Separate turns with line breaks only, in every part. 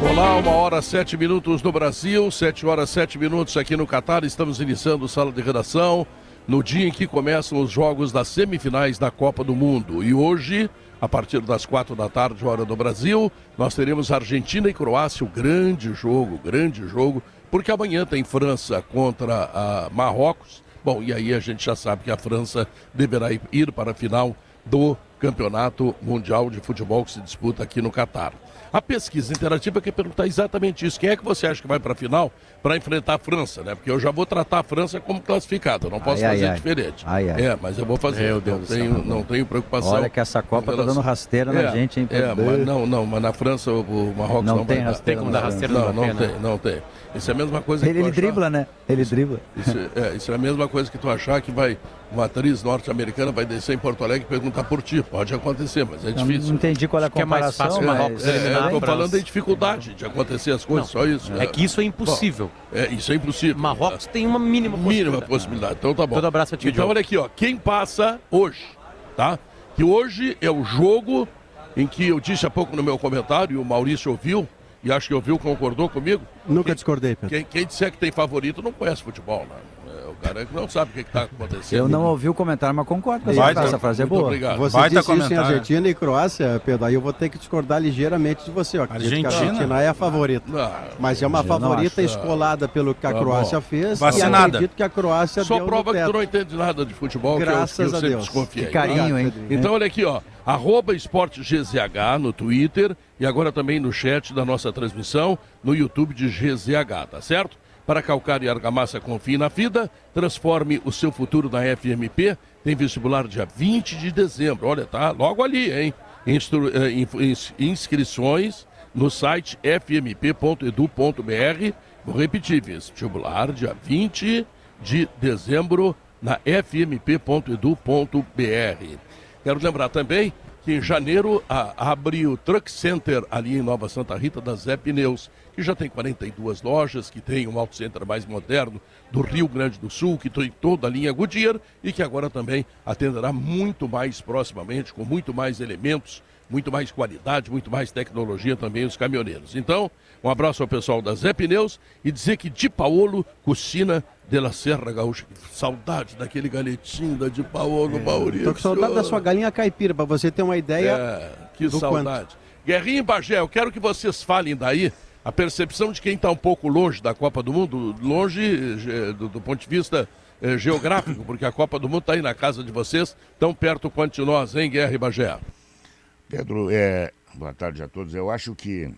Olá, uma hora sete minutos no Brasil, sete horas sete minutos aqui no Catar. Estamos iniciando sala de redação no dia em que começam os jogos das semifinais da Copa do Mundo. E hoje, a partir das quatro da tarde, hora do Brasil, nós teremos Argentina e Croácia, o grande jogo, grande jogo, porque amanhã tem França contra a Marrocos. Bom, e aí a gente já sabe que a França deverá ir para a final do Campeonato Mundial de Futebol que se disputa aqui no Catar. A pesquisa interativa quer perguntar exatamente isso. Quem é que você acha que vai para a final para enfrentar a França, né? Porque eu já vou tratar a França como classificada, não posso ai, fazer ai, diferente. Ai, é, mas eu vou fazer. Meu Deus não, tenho, não tenho preocupação.
Olha que essa Copa está dando rasteira é, na gente, hein?
É, mas não, não, mas na França o Marrocos não,
não tem
vai
rasteira.
Tem como dar rasteira
não,
não, não tem, não tem. Isso é a mesma coisa
ele,
que
Ele dribla, né? Ele
isso,
dribla.
Isso, é, isso é a mesma coisa que tu achar que vai uma atriz norte-americana vai descer em Porto Alegre e perguntar por ti. Pode acontecer, mas é difícil.
não entendi qual é a comparação.
Que é mais fácil Marrocos é, eliminar.
Estou falando da dificuldade de acontecer as coisas, não, só isso.
É, é que isso é impossível.
Bom, é, isso é impossível.
Marrocos tem uma mínima possibilidade.
Mínima possibilidade. Então tá bom.
Todo abraço a ti,
Então olha aqui, ó. Quem passa hoje, tá? Que hoje é o jogo em que eu disse há pouco no meu comentário, e o Maurício ouviu, e acho que ouviu, concordou comigo.
Nunca quem, discordei, Pedro.
Quem, quem disser que tem favorito não conhece futebol, né? Cara que não sabe o que está acontecendo.
Eu não ouvi o comentário, mas concordo com
essa,
essa frase é boa.
Obrigado. Você Baita disse comentário. isso em Argentina e Croácia, Pedro, aí eu vou ter que discordar ligeiramente de você. Ó, Argentina? a Argentina é a favorita. Não, mas é uma favorita escolada pelo que a tá Croácia fez
Vacinada.
e acredito que a Croácia
Só prova que tu não entende nada de futebol,
Graças
que eu, que eu
a Deus.
desconfiei.
Que carinho, hein?
Então olha aqui, ó. Arroba Esporte GZH no Twitter e agora também no chat da nossa transmissão no YouTube de GZH, tá certo? Para calcar e argamassa confie na FIDA, transforme o seu futuro na FMP. Tem vestibular dia 20 de dezembro. Olha, tá logo ali, hein? Instru eh, inscrições no site fmp.edu.br. Vou repetir, vestibular dia 20 de dezembro na fmp.edu.br. Quero lembrar também que em janeiro a, abre o Truck Center ali em Nova Santa Rita da Zé Pneus que já tem 42 lojas, que tem um auto center mais moderno do Rio Grande do Sul, que tem toda a linha Goodyear e que agora também atenderá muito mais proximamente, com muito mais elementos, muito mais qualidade, muito mais tecnologia também os caminhoneiros. Então, um abraço ao pessoal da Zé Pneus e dizer que Di Paolo, Cucina de la Serra Gaúcha. Saudade daquele galetinho da Di Paolo, é, Maurício.
Tô com saudade da sua galinha caipira, para você ter uma ideia. É,
que saudade. Quanto. Guerrinha e Bagé, eu quero que vocês falem daí a percepção de quem está um pouco longe da Copa do Mundo, longe eh, do, do ponto de vista eh, geográfico, porque a Copa do Mundo está aí na casa de vocês, tão perto quanto de nós, hein, Guerra e Bagé?
Pedro, é, boa tarde a todos. Eu acho que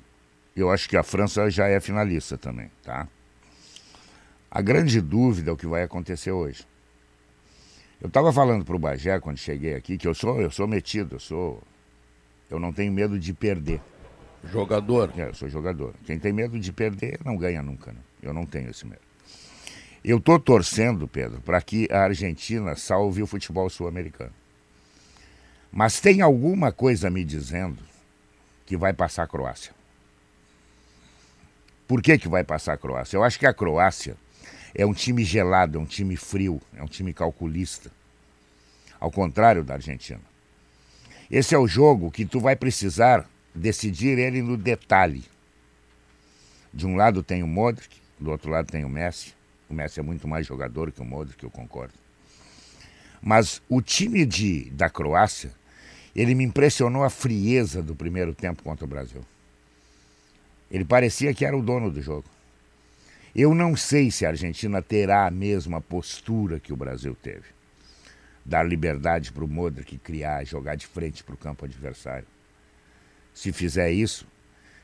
eu acho que a França já é finalista também, tá? A grande dúvida é o que vai acontecer hoje. Eu estava falando para o Bagé quando cheguei aqui que eu sou eu sou metido, eu sou eu não tenho medo de perder.
Jogador.
É, sou jogador. Quem tem medo de perder não ganha nunca. Né? Eu não tenho esse medo. Eu estou torcendo, Pedro, para que a Argentina salve o futebol sul-americano. Mas tem alguma coisa me dizendo que vai passar a Croácia. Por que, que vai passar a Croácia? Eu acho que a Croácia é um time gelado, é um time frio, é um time calculista. Ao contrário da Argentina. Esse é o jogo que tu vai precisar decidir ele no detalhe. De um lado tem o Modric, do outro lado tem o Messi. O Messi é muito mais jogador que o Modric, eu concordo. Mas o time de, da Croácia, ele me impressionou a frieza do primeiro tempo contra o Brasil. Ele parecia que era o dono do jogo. Eu não sei se a Argentina terá a mesma postura que o Brasil teve. Dar liberdade para o Modric criar, jogar de frente para o campo adversário. Se fizer isso,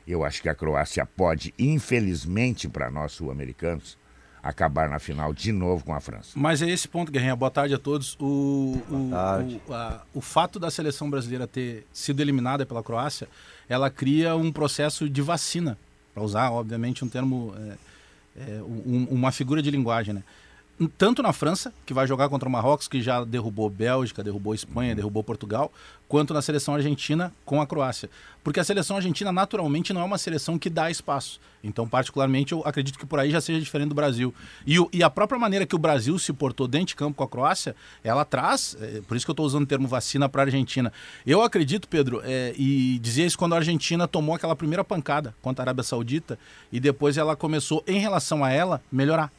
eu acho que a Croácia pode, infelizmente para nós sul-americanos, acabar na final de novo com a França.
Mas é esse ponto, Guerrinha. Boa tarde a todos. O, o, o, a, o fato da seleção brasileira ter sido eliminada pela Croácia, ela cria um processo de vacina, para usar, obviamente, um termo, é, é, um, uma figura de linguagem, né? Tanto na França, que vai jogar contra o Marrocos, que já derrubou Bélgica, derrubou Espanha, derrubou Portugal, quanto na seleção argentina com a Croácia. Porque a seleção argentina, naturalmente, não é uma seleção que dá espaço. Então, particularmente, eu acredito que por aí já seja diferente do Brasil. E, o, e a própria maneira que o Brasil se portou dentro de campo com a Croácia, ela traz, é, por isso que eu estou usando o termo vacina para a Argentina. Eu acredito, Pedro, é, e dizia isso quando a Argentina tomou aquela primeira pancada contra a Arábia Saudita, e depois ela começou, em relação a ela, melhorar.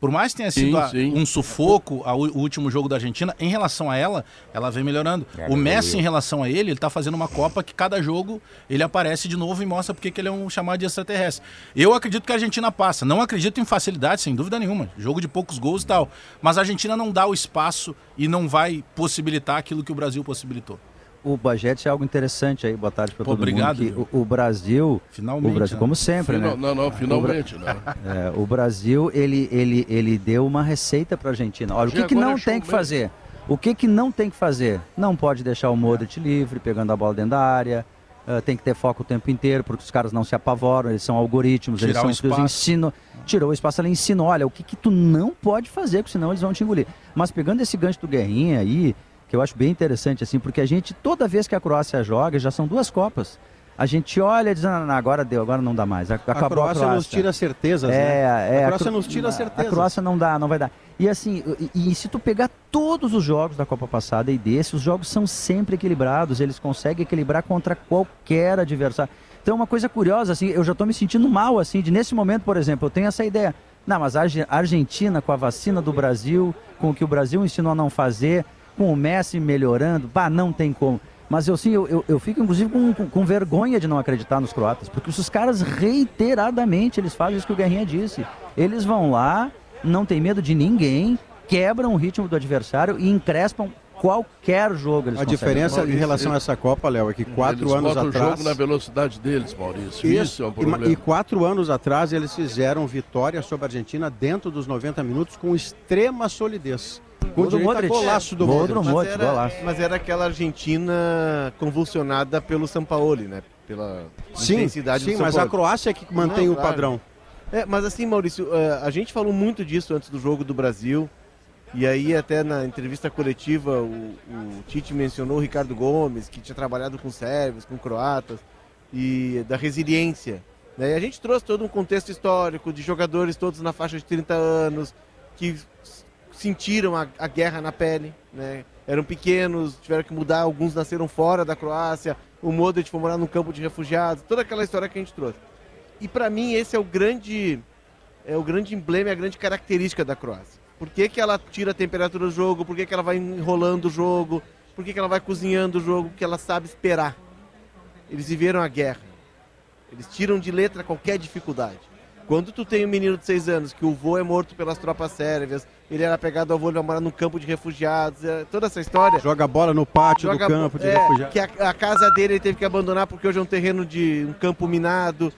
Por mais que tenha sido sim, a, sim. um sufoco a, o último jogo da Argentina, em relação a ela, ela vem melhorando. O Messi, em relação a ele, ele está fazendo uma Copa que cada jogo ele aparece de novo e mostra porque que ele é um chamado de extraterrestre. Eu acredito que a Argentina passa. Não acredito em facilidade, sem dúvida nenhuma. Jogo de poucos gols e tal. Mas a Argentina não dá o espaço e não vai possibilitar aquilo que o Brasil possibilitou
o Bajete é algo interessante aí. Boa tarde para todo
obrigado,
mundo. O, o, Brasil, finalmente, o Brasil, né? como sempre,
Final,
né?
Não, não, finalmente, né?
É, o Brasil ele, ele, ele deu uma receita para a Argentina. Olha, o que, que não tem que fazer? O que, que não tem que fazer? Não pode deixar o Modric livre, pegando a bola dentro da área. Uh, tem que ter foco o tempo inteiro, porque os caras não se apavoram, eles são algoritmos, Tirar eles são ensino. Tirou o espaço, ela ensinou, olha, o que, que tu não pode fazer, porque senão eles vão te engolir. Mas pegando esse gancho do Guerrinha aí, que eu acho bem interessante, assim, porque a gente, toda vez que a Croácia joga, já são duas Copas. A gente olha e diz, ah, agora deu, agora não dá mais.
Acabou a Croácia, a Croácia. nos tira certezas, é,
né? É,
a Croácia a, nos tira certezas.
A Croácia não dá, não vai dar. E assim, e, e, se tu pegar todos os jogos da Copa passada e desse, os jogos são sempre equilibrados, eles conseguem equilibrar contra qualquer adversário. Então, uma coisa curiosa, assim, eu já estou me sentindo mal, assim, de nesse momento, por exemplo, eu tenho essa ideia. Não, mas a Argentina, com a vacina do Brasil, com o que o Brasil ensinou a não fazer, com o Messi melhorando, pá, não tem como. Mas eu sim, eu, eu, eu fico inclusive com, com, com, vergonha de não acreditar nos croatas, porque os caras reiteradamente eles fazem isso que o Guerrinha disse. Eles vão lá, não tem medo de ninguém, quebram o ritmo do adversário e encrespam qualquer jogo.
a diferença em relação a essa Copa, Léo, é que quatro
eles
anos atrás. o
jogo na velocidade deles, Maurício.
Isso, Isso é um problema. E, e, quatro anos atrás eles fizeram vitória sobre a Argentina dentro dos 90 minutos com extrema solidez.
Com o Modric.
golaço do
Modric. Modric,
mas,
era,
mas era aquela Argentina convulsionada pelo Sampaoli, né? Pela sim, intensidade sim, do Sim, mas a Croácia é que mantém Não, o claro. padrão. É, mas assim, Maurício, eh, a gente falou muito disso antes do jogo do Brasil. E aí até na entrevista coletiva o, o Tite mencionou o Ricardo Gomes, que tinha trabalhado com sérvios, com croatas, e da resiliência. Né? E a gente trouxe todo um contexto histórico de jogadores todos na faixa de 30 anos, que sentiram a, a guerra na pele, né? Eram pequenos, tiveram que mudar, alguns nasceram fora da Croácia, o Modric foi morar num campo de refugiados, toda aquela história que a gente trouxe. E para mim esse é o grande é o grande emblema, é a grande característica da Croácia. Por que, que ela tira a temperatura do jogo? Por que, que ela vai enrolando o jogo? Por que, que ela vai cozinhando o jogo? Porque ela sabe esperar. Eles viveram a guerra. Eles tiram de letra qualquer dificuldade. Quando tu tem um menino de seis anos que o vô é morto pelas tropas sérvias, ele era pegado ao vô, ele vai morar num campo de refugiados, é, toda essa história.
Joga bola no pátio do campo de é, refugiados.
Que a, a, casa dele ele teve que abandonar porque hoje é um terreno de um campo minado.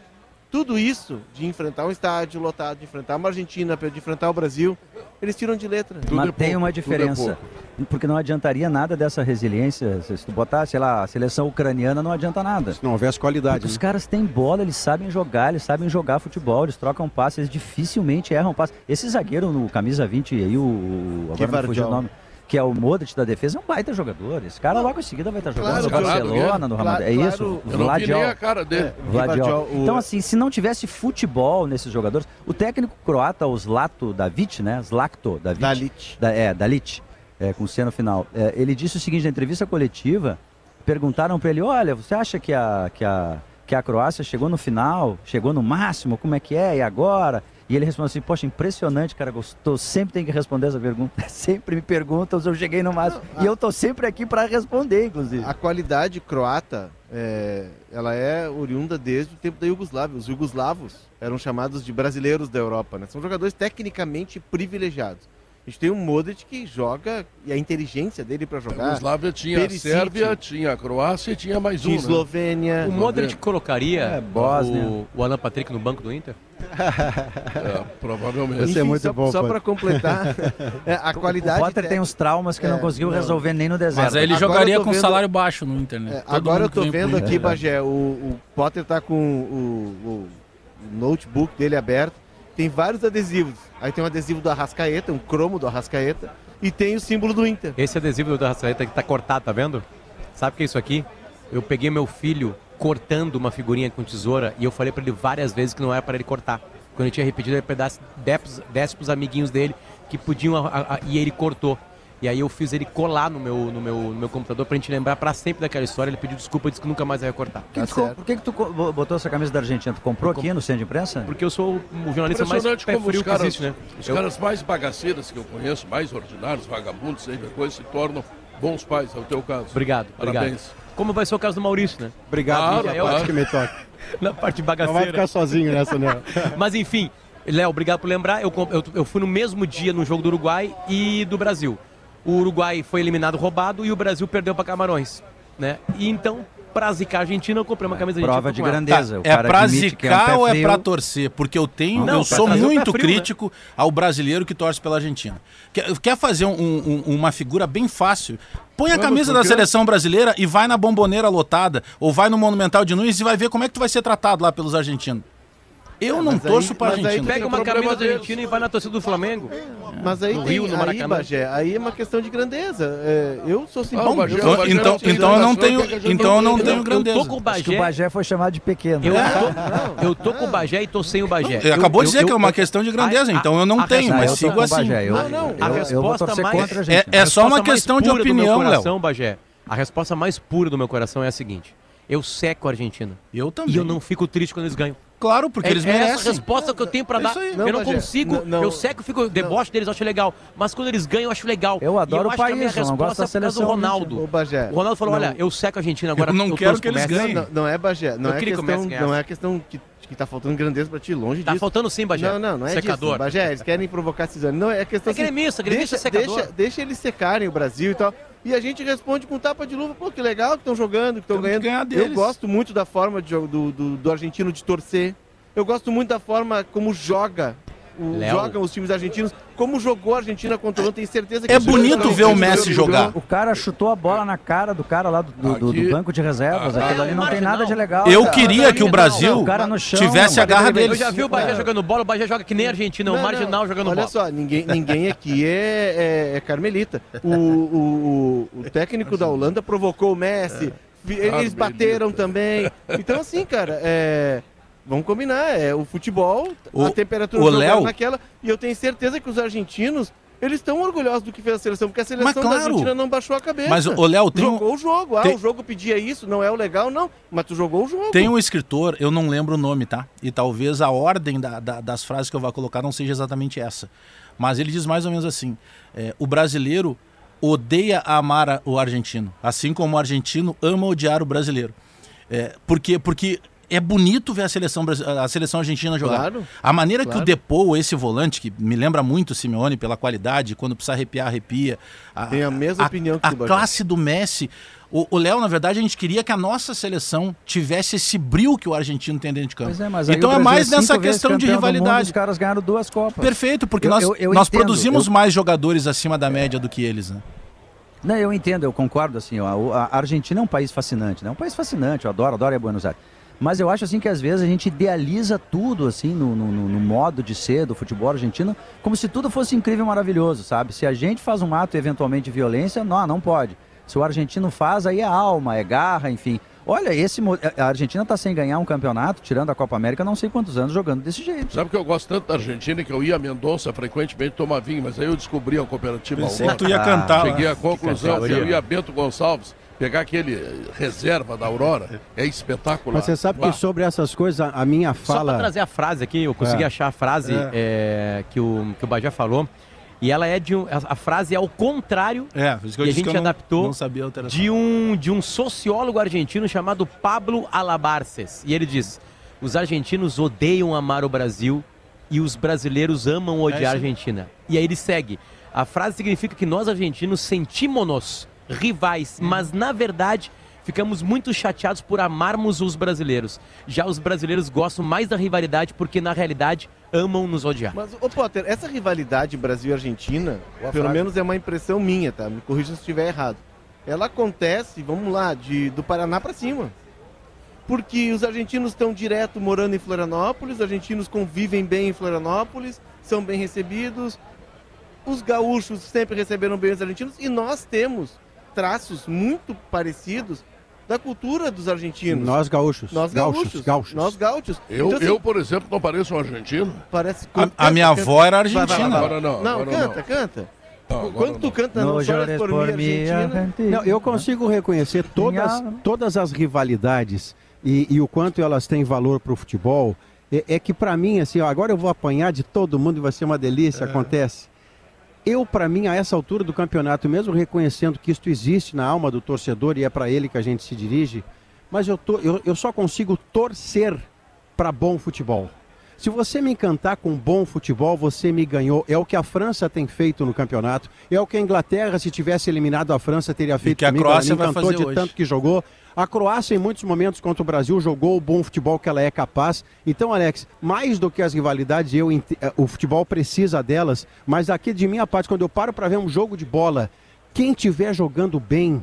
Tudo isso de enfrentar um estádio lotado, de enfrentar uma Argentina, de enfrentar o Brasil, eles tiram de letra.
Tudo Mas é tem uma é diferença. É porque não adiantaria nada dessa resiliência. Se tu botar, sei lá, a seleção ucraniana não adianta nada.
Se não houvesse qualidade.
Né? Os caras têm bola, eles sabem jogar, eles sabem jogar futebol, eles trocam passes, eles dificilmente erram passes. Esse zagueiro no camisa 20 aí, o. Agora não o nome que é o Modric da defesa, é um baita jogador. Esse cara logo em seguida vai estar jogando claro, no Barcelona, no Real Madrid. É isso?
Claro, Vladiol. a cara dele. É,
Vladiol. Então, assim, se não tivesse futebol nesses jogadores, o técnico croata, o Zlato Davic, né? Zlakto Davic.
Dalit.
Da, é, Dalit, é, com C no final. É, ele disse o seguinte na entrevista coletiva, perguntaram para ele, olha, você acha que a, que a que a Croácia chegou no final, chegou no máximo, como é que é, e agora? E ele respondeu assim: Poxa, impressionante, cara, gostou. Sempre tem que responder essa pergunta. sempre me perguntam se eu cheguei no máximo. Não, a... E eu tô sempre aqui para responder, inclusive.
A qualidade croata, é, ela é oriunda desde o tempo da Iugoslávia. Os jugoslavos eram chamados de brasileiros da Europa, né? São jogadores tecnicamente privilegiados. A gente tem um Modric que joga e a inteligência dele para jogar. A
Yugoslávia tinha Perisic, a Sérvia, tinha a Croácia e tinha mais um. Né?
Eslovênia.
O Modric colocaria é, o, o Alan Patrick no banco do Inter?
é, provavelmente.
Isso é muito só, bom. Só para completar, é, a qualidade.
O Potter tem uns traumas que é, não conseguiu não. resolver nem no deserto.
Mas ele agora jogaria com vendo... salário baixo no Inter, né?
É, agora eu tô vendo aqui, Bagé, o, o Potter tá com o, o notebook dele aberto tem vários adesivos. Aí tem um adesivo do Arrascaeta, um cromo do Arrascaeta, e tem o símbolo do Inter.
Esse adesivo do Arrascaeta que tá cortado, tá vendo? Sabe o que é isso aqui? Eu peguei meu filho cortando uma figurinha com tesoura e eu falei para ele várias vezes que não era para ele cortar. Quando ele tinha repetido, ele pedaço, desse para os amiguinhos dele que podiam a, a, e ele cortou. E aí eu fiz ele colar no meu, no meu, no meu computador pra gente lembrar pra sempre daquela história. Ele pediu desculpa e disse que nunca mais ia cortar.
Que tá tu, por que, que tu botou essa camisa da Argentina? Tu comprou aqui no centro de imprensa?
Porque eu sou o jornalista mais pé frio os
caras,
que existe, né?
Os eu... caras mais bagaceiros que eu conheço, mais ordinários, vagabundos, sempre coisa, se tornam bons pais, é o teu caso.
Obrigado, Parabéns. Obrigado. Como vai ser o caso do Maurício, né?
Obrigado, claro,
claro. que me toca. Na parte bagaceira.
Não vai ficar sozinho nessa, né?
Mas enfim, Léo, obrigado por lembrar. Eu, eu, eu fui no mesmo dia no jogo do Uruguai e do Brasil o Uruguai foi eliminado roubado e o Brasil perdeu para Camarões. Né? E então, pra zicar a Argentina, eu comprei uma camisa
de Prova de grandeza.
Tá, é pra zicar é um ou é pra torcer? Porque eu tenho, não, eu sou muito frio, né? crítico né? ao brasileiro que torce pela Argentina. Quer, quer fazer um, um, uma figura bem fácil? Põe a camisa da seleção brasileira e vai na bomboneira lotada, ou vai no Monumental de Nunes e vai ver como é que tu vai ser tratado lá pelos argentinos. Eu é, não torço para Argentina.
Pega uma camisa da Argentina e vai na torcida do Flamengo.
Mas aí no tem, Rio, no Maracanã. Aí, Bagé, aí é uma questão de grandeza. É, eu sou simpático.
Ah, então, então, então eu não tenho, então eu não tenho grandeza. Eu tô com o
Bagé. Acho que o Bagé foi chamado de pequeno.
Eu, tô, eu tô com o Bagé e tô sem o Bagé.
Ele acabou de dizer que é uma questão de grandeza, então eu não tenho, mas sigo assim.
Não, não. A resposta mais
é só uma questão de opinião, Léo.
Bagé. A resposta mais pura do meu coração é a seguinte: eu seco a Argentina.
Eu também.
E eu não fico triste quando eles ganham.
Claro, porque é, eles merecem. É
essa resposta que eu tenho para é dar. Não, eu não consigo, não, não, eu seco, fico deboche deles, eu acho legal. Mas quando eles ganham, eu acho legal.
Eu adoro
eu
o país,
a minha resposta é por causa do Ronaldo. O, o Ronaldo falou, olha, eu seco a Argentina agora.
Eu não eu quero que eles ganhem.
Não, é, Bagé. Não, é questão, não é questão que que tá faltando grandeza pra ti, longe
tá
disso.
Tá faltando sim, Bagé.
Não, não, não é
secador.
disso. Bagé, eles querem provocar cisane. Não, é questão
é assim, gremista, gremista deixa, secador.
Deixa, deixa eles secarem o Brasil e tal. E a gente responde com tapa de luva, pô, que legal que estão jogando, que estão ganhando. Eu gosto muito da forma de, do, do, do argentino de torcer. Eu gosto muito da forma como joga o, jogam os times argentinos. Como jogou a Argentina contra o Tenho certeza que
É bonito ver o Messi jogar.
O cara chutou a bola na cara do cara lá do, do, do banco de reservas. Ah, Aquilo ali não tem nada de legal.
Eu cara. queria que o Brasil chão, tivesse a garra dele.
Eu já vi o Bahia jogando bola, o Bahia joga que nem a Argentina, não, o marginal jogando
olha
bola.
Olha só, ninguém, ninguém aqui é, é, é carmelita. O, o, o, o técnico da Holanda provocou o Messi. Eles bateram também. Então, assim, cara, é Vamos combinar, é o futebol, o, a temperatura
o Léo...
naquela. E eu tenho certeza que os argentinos, eles estão orgulhosos do que fez a seleção, porque a seleção claro, da Argentina não baixou a cabeça.
Mas o Léo tem
Jogou um... o jogo. Ah, tem... o jogo pedia isso, não é o legal, não. Mas tu jogou o jogo.
Tem um escritor, eu não lembro o nome, tá? E talvez a ordem da, da, das frases que eu vou colocar não seja exatamente essa. Mas ele diz mais ou menos assim: é, o brasileiro odeia amar o argentino, assim como o argentino ama odiar o brasileiro. É, porque, porque é bonito ver a seleção, a seleção argentina jogar. Claro, a maneira claro. que o Depou, esse volante, que me lembra muito o Simeone pela qualidade, quando precisa arrepiar, arrepia.
A, Tem a mesma
a,
opinião que
A, a classe do Messi. O Léo, na verdade, a gente queria que a nossa seleção tivesse esse brilho que o argentino tem dentro de campo.
É,
então é mais é nessa questão de rivalidade. Mundo,
os caras ganharam duas Copas.
Perfeito, porque eu, nós, eu, eu nós entendo, produzimos mais jogadores acima da média do que eles, né?
Não, eu entendo, eu concordo assim, ó, a Argentina é um país fascinante, né? É um país fascinante, eu adoro, adoro a Buenos Aires. Mas eu acho assim que às vezes a gente idealiza tudo assim no, no, no, modo de ser do futebol argentino, como se tudo fosse incrível e maravilhoso, sabe? Se a gente faz um ato eventualmente de violência, não, não pode. Se o argentino faz, aí é alma, é garra, enfim. Olha, esse a Argentina está sem ganhar um campeonato, tirando a Copa América, não sei quantos anos jogando desse jeito.
Sabe que eu gosto tanto da Argentina que eu ia a Mendonça frequentemente tomar vinho, mas aí eu descobri a cooperativa.
Pensei que tu ia cantar.
Cheguei à conclusão que eu ia a Bento Gonçalves pegar aquele reserva da Aurora é espetacular.
Mas você sabe que sobre essas coisas, a minha fala. Só
para trazer a frase aqui, eu consegui é. achar a frase é. É, que, o, que o Bajé falou. E ela é de um, a frase é ao contrário.
É,
isso que, eu e a gente adaptou não sabia de um de um sociólogo argentino chamado Pablo Alabarces. E ele diz: "Os argentinos odeiam amar o Brasil e os brasileiros amam odiar é a Argentina". E aí ele segue: "A frase significa que nós argentinos sentimos-nos rivais, mas na verdade ficamos muito chateados por amarmos os brasileiros. Já os brasileiros gostam mais da rivalidade porque na realidade amam nos odiar.
Mas, ô Potter, essa rivalidade Brasil-Argentina, pelo menos é uma impressão minha, tá? Me corrija se estiver errado. Ela acontece, vamos lá, de, do Paraná para cima. porque os argentinos estão direto morando em Florianópolis, os argentinos convivem bem em Florianópolis, são bem recebidos, os gaúchos sempre receberam bem os argentinos e nós temos traços muito parecidos da cultura dos argentinos.
Nós gaúchos.
Nós gaúchos.
gaúchos.
Nós gaúchos.
Eu, então, assim, eu, por exemplo, não pareço um argentino.
Parece.
A, canta, a minha canta, avó era argentina.
Agora não. Não, agora canta, não. canta. Não, Quando tu canta
não, chores por, por mim, Argentina.
Não, eu consigo reconhecer todas, todas as rivalidades e, e o quanto elas têm valor para o futebol. É, é que para mim, assim, ó, agora eu vou apanhar de todo mundo e vai ser uma delícia, é. acontece. Eu, para mim, a essa altura do campeonato, mesmo reconhecendo que isto existe na alma do torcedor e é para ele que a gente se dirige, mas eu, tô, eu, eu só consigo torcer para bom futebol. Se você me encantar com bom futebol, você me ganhou. É o que a França tem feito no campeonato. É o que a Inglaterra, se tivesse eliminado a França, teria feito
e que comigo. a Croácia Ela me encantou vai fazer
de
hoje.
tanto que jogou. A Croácia, em muitos momentos contra o Brasil, jogou o bom futebol que ela é capaz. Então, Alex, mais do que as rivalidades, eu, eh, o futebol precisa delas. Mas aqui, de minha parte, quando eu paro para ver um jogo de bola, quem estiver jogando bem,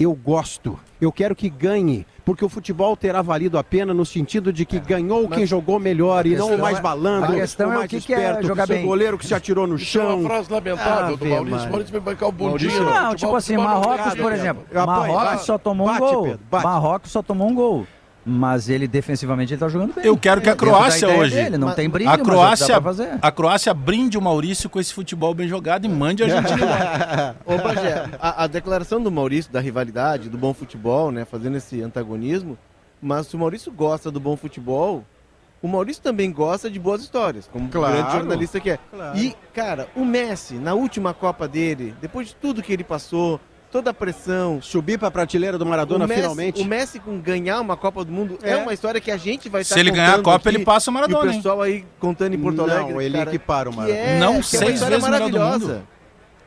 eu gosto. Eu quero que ganhe, porque o futebol terá valido a pena no sentido de que ganhou quem jogou melhor e não o mais balando,
a questão
o
mais é o que esperto, que é jogar
o goleiro que se atirou no chão.
é uma frase lamentável ah, do Maurício. Maurício vai bancar o bundinho.
Não, tipo assim, Marrocos, por exemplo. Marrocos só tomou um gol. Marrocos só tomou um gol. Mas ele defensivamente ele tá jogando bem.
Eu quero que a Croácia hoje.
Dele, não tem brilho,
a Croácia, a Croácia brinde o Maurício com esse futebol bem jogado e mande a Argentina.
Ô, Bagé, a, a, declaração do Maurício da rivalidade, do bom futebol, né, fazendo esse antagonismo, mas se o Maurício gosta do bom futebol, o Maurício também gosta de boas histórias, como claro, grande jornalista que é. Claro. E, cara, o Messi, na última Copa dele, depois de tudo que ele passou, toda a pressão.
Subir para a prateleira do Maradona
o Messi,
finalmente.
O Messi com ganhar uma Copa do Mundo é, é uma história que a gente vai estar
Se ele ganhar a Copa, ele passa o Maradona.
E o pessoal aí contando em Porto Alegre.
Não, ele cara, equipara o Maradona.
É,
não, seis
é
vezes maravilhosa.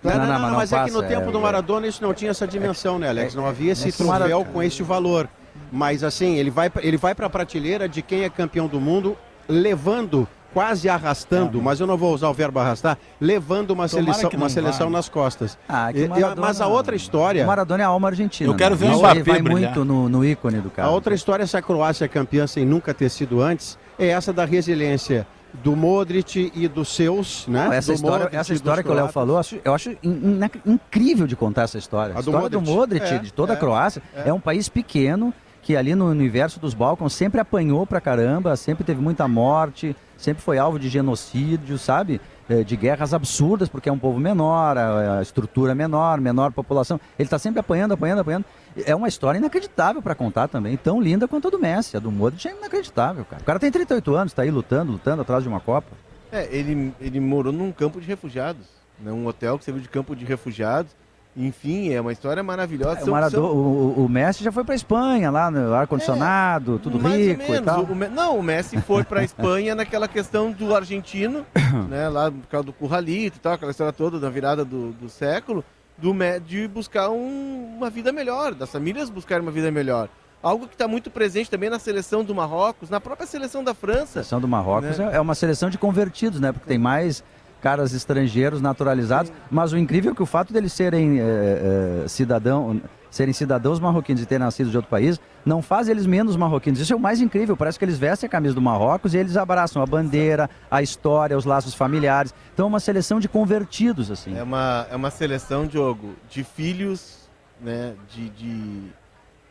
Não, não, não, não, mas, é que no tempo é, do Maradona isso não tinha essa dimensão, né, Alex? Não havia esse troféu com esse valor. Mas assim, ele vai, ele vai para a prateleira de quem é campeão do mundo, levando quase arrastando, mas eu não vou usar o verbo arrastar, levando uma seleção, uma seleção nas costas.
Ah, e, Maradona,
mas a outra história.
O Maradona é a alma argentina.
Eu quero
né?
ver o Mbappé
vai muito no, no, ícone do cara.
A outra história, se a Croácia é campeã sem nunca ter sido antes, é essa da resiliência do Modric e dos seus, né?
Não, essa
do
história, essa história que o Léo falou, eu acho in, in, incrível de contar essa história. A, a história do Modric, do Modric é, de toda é, a Croácia, é. é um país pequeno que ali no universo dos Balcãs sempre apanhou pra caramba, sempre teve muita morte, sempre foi alvo de genocídio, sabe? É, de guerras absurdas, porque é um povo menor, a, estrutura menor, menor população. Ele está sempre apanhando, apanhando, apanhando. É uma história inacreditável para contar também, tão linda quanto a do Messi. A do Modric é inacreditável, cara. O cara tem 38 anos, está aí lutando, lutando atrás de uma Copa.
É, ele, ele morou num campo de refugiados, né? um hotel que serviu de campo de refugiados enfim, é uma história maravilhosa. É,
o, são... o, o, Messi já foi para Espanha, lá no ar-condicionado, é, tudo rico e tal.
O, não, o Messi foi para Espanha naquela questão do argentino, né, lá por causa do Curralito e tal, aquela história toda da virada do, do século, do, de buscar um, uma vida melhor, das famílias buscarem uma vida melhor. Algo que está muito presente também na seleção do Marrocos, na própria seleção da França.
A seleção do Marrocos né? é uma seleção de convertidos, né? Porque tem mais caras estrangeiros naturalizados, mas o incrível é que o fato deles serem é, é, cidadão, serem cidadãos marroquinos e terem nascido de outro país, não faz eles menos marroquinos. Isso é o mais incrível. Parece que eles vestem a camisa do Marrocos e eles abraçam a bandeira, a história, os laços familiares. Então é uma seleção de convertidos, assim.
É uma, é uma seleção, Diogo, de filhos né, de, de,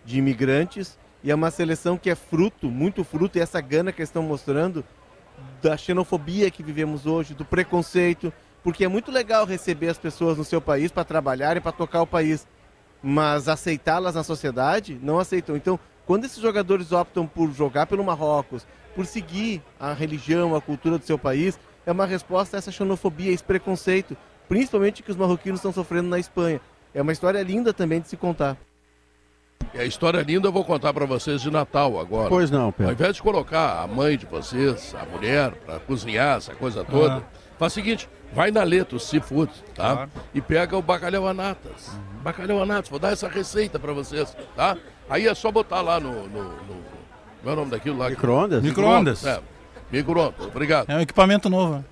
de imigrantes e é uma seleção que é fruto, muito fruto, e essa gana que eles estão mostrando da xenofobia que vivemos hoje, do preconceito, porque é muito legal receber as pessoas no seu país para trabalhar e para tocar o país, mas aceitá-las na sociedade não aceitam. Então, quando esses jogadores optam por jogar pelo Marrocos, por seguir a religião, a cultura do seu país, é uma resposta a essa xenofobia, a esse preconceito, principalmente que os marroquinos estão sofrendo na Espanha. É uma história linda também de se contar.
E a história linda eu vou contar para vocês de Natal agora.
Pois não, Pedro.
Ao invés de colocar a mãe de vocês, a mulher, para cozinhar essa coisa toda, ah. faz o seguinte: vai na letra, o seafood, tá? Claro. E pega o bacalhau anatas. Uhum. Bacalhau anatas, vou dar essa receita para vocês, tá? Aí é só botar lá no. no, no qual é o nome daquilo lá?
Micro-ondas?
Micro-ondas.
É, micro-ondas, obrigado.
É um equipamento novo.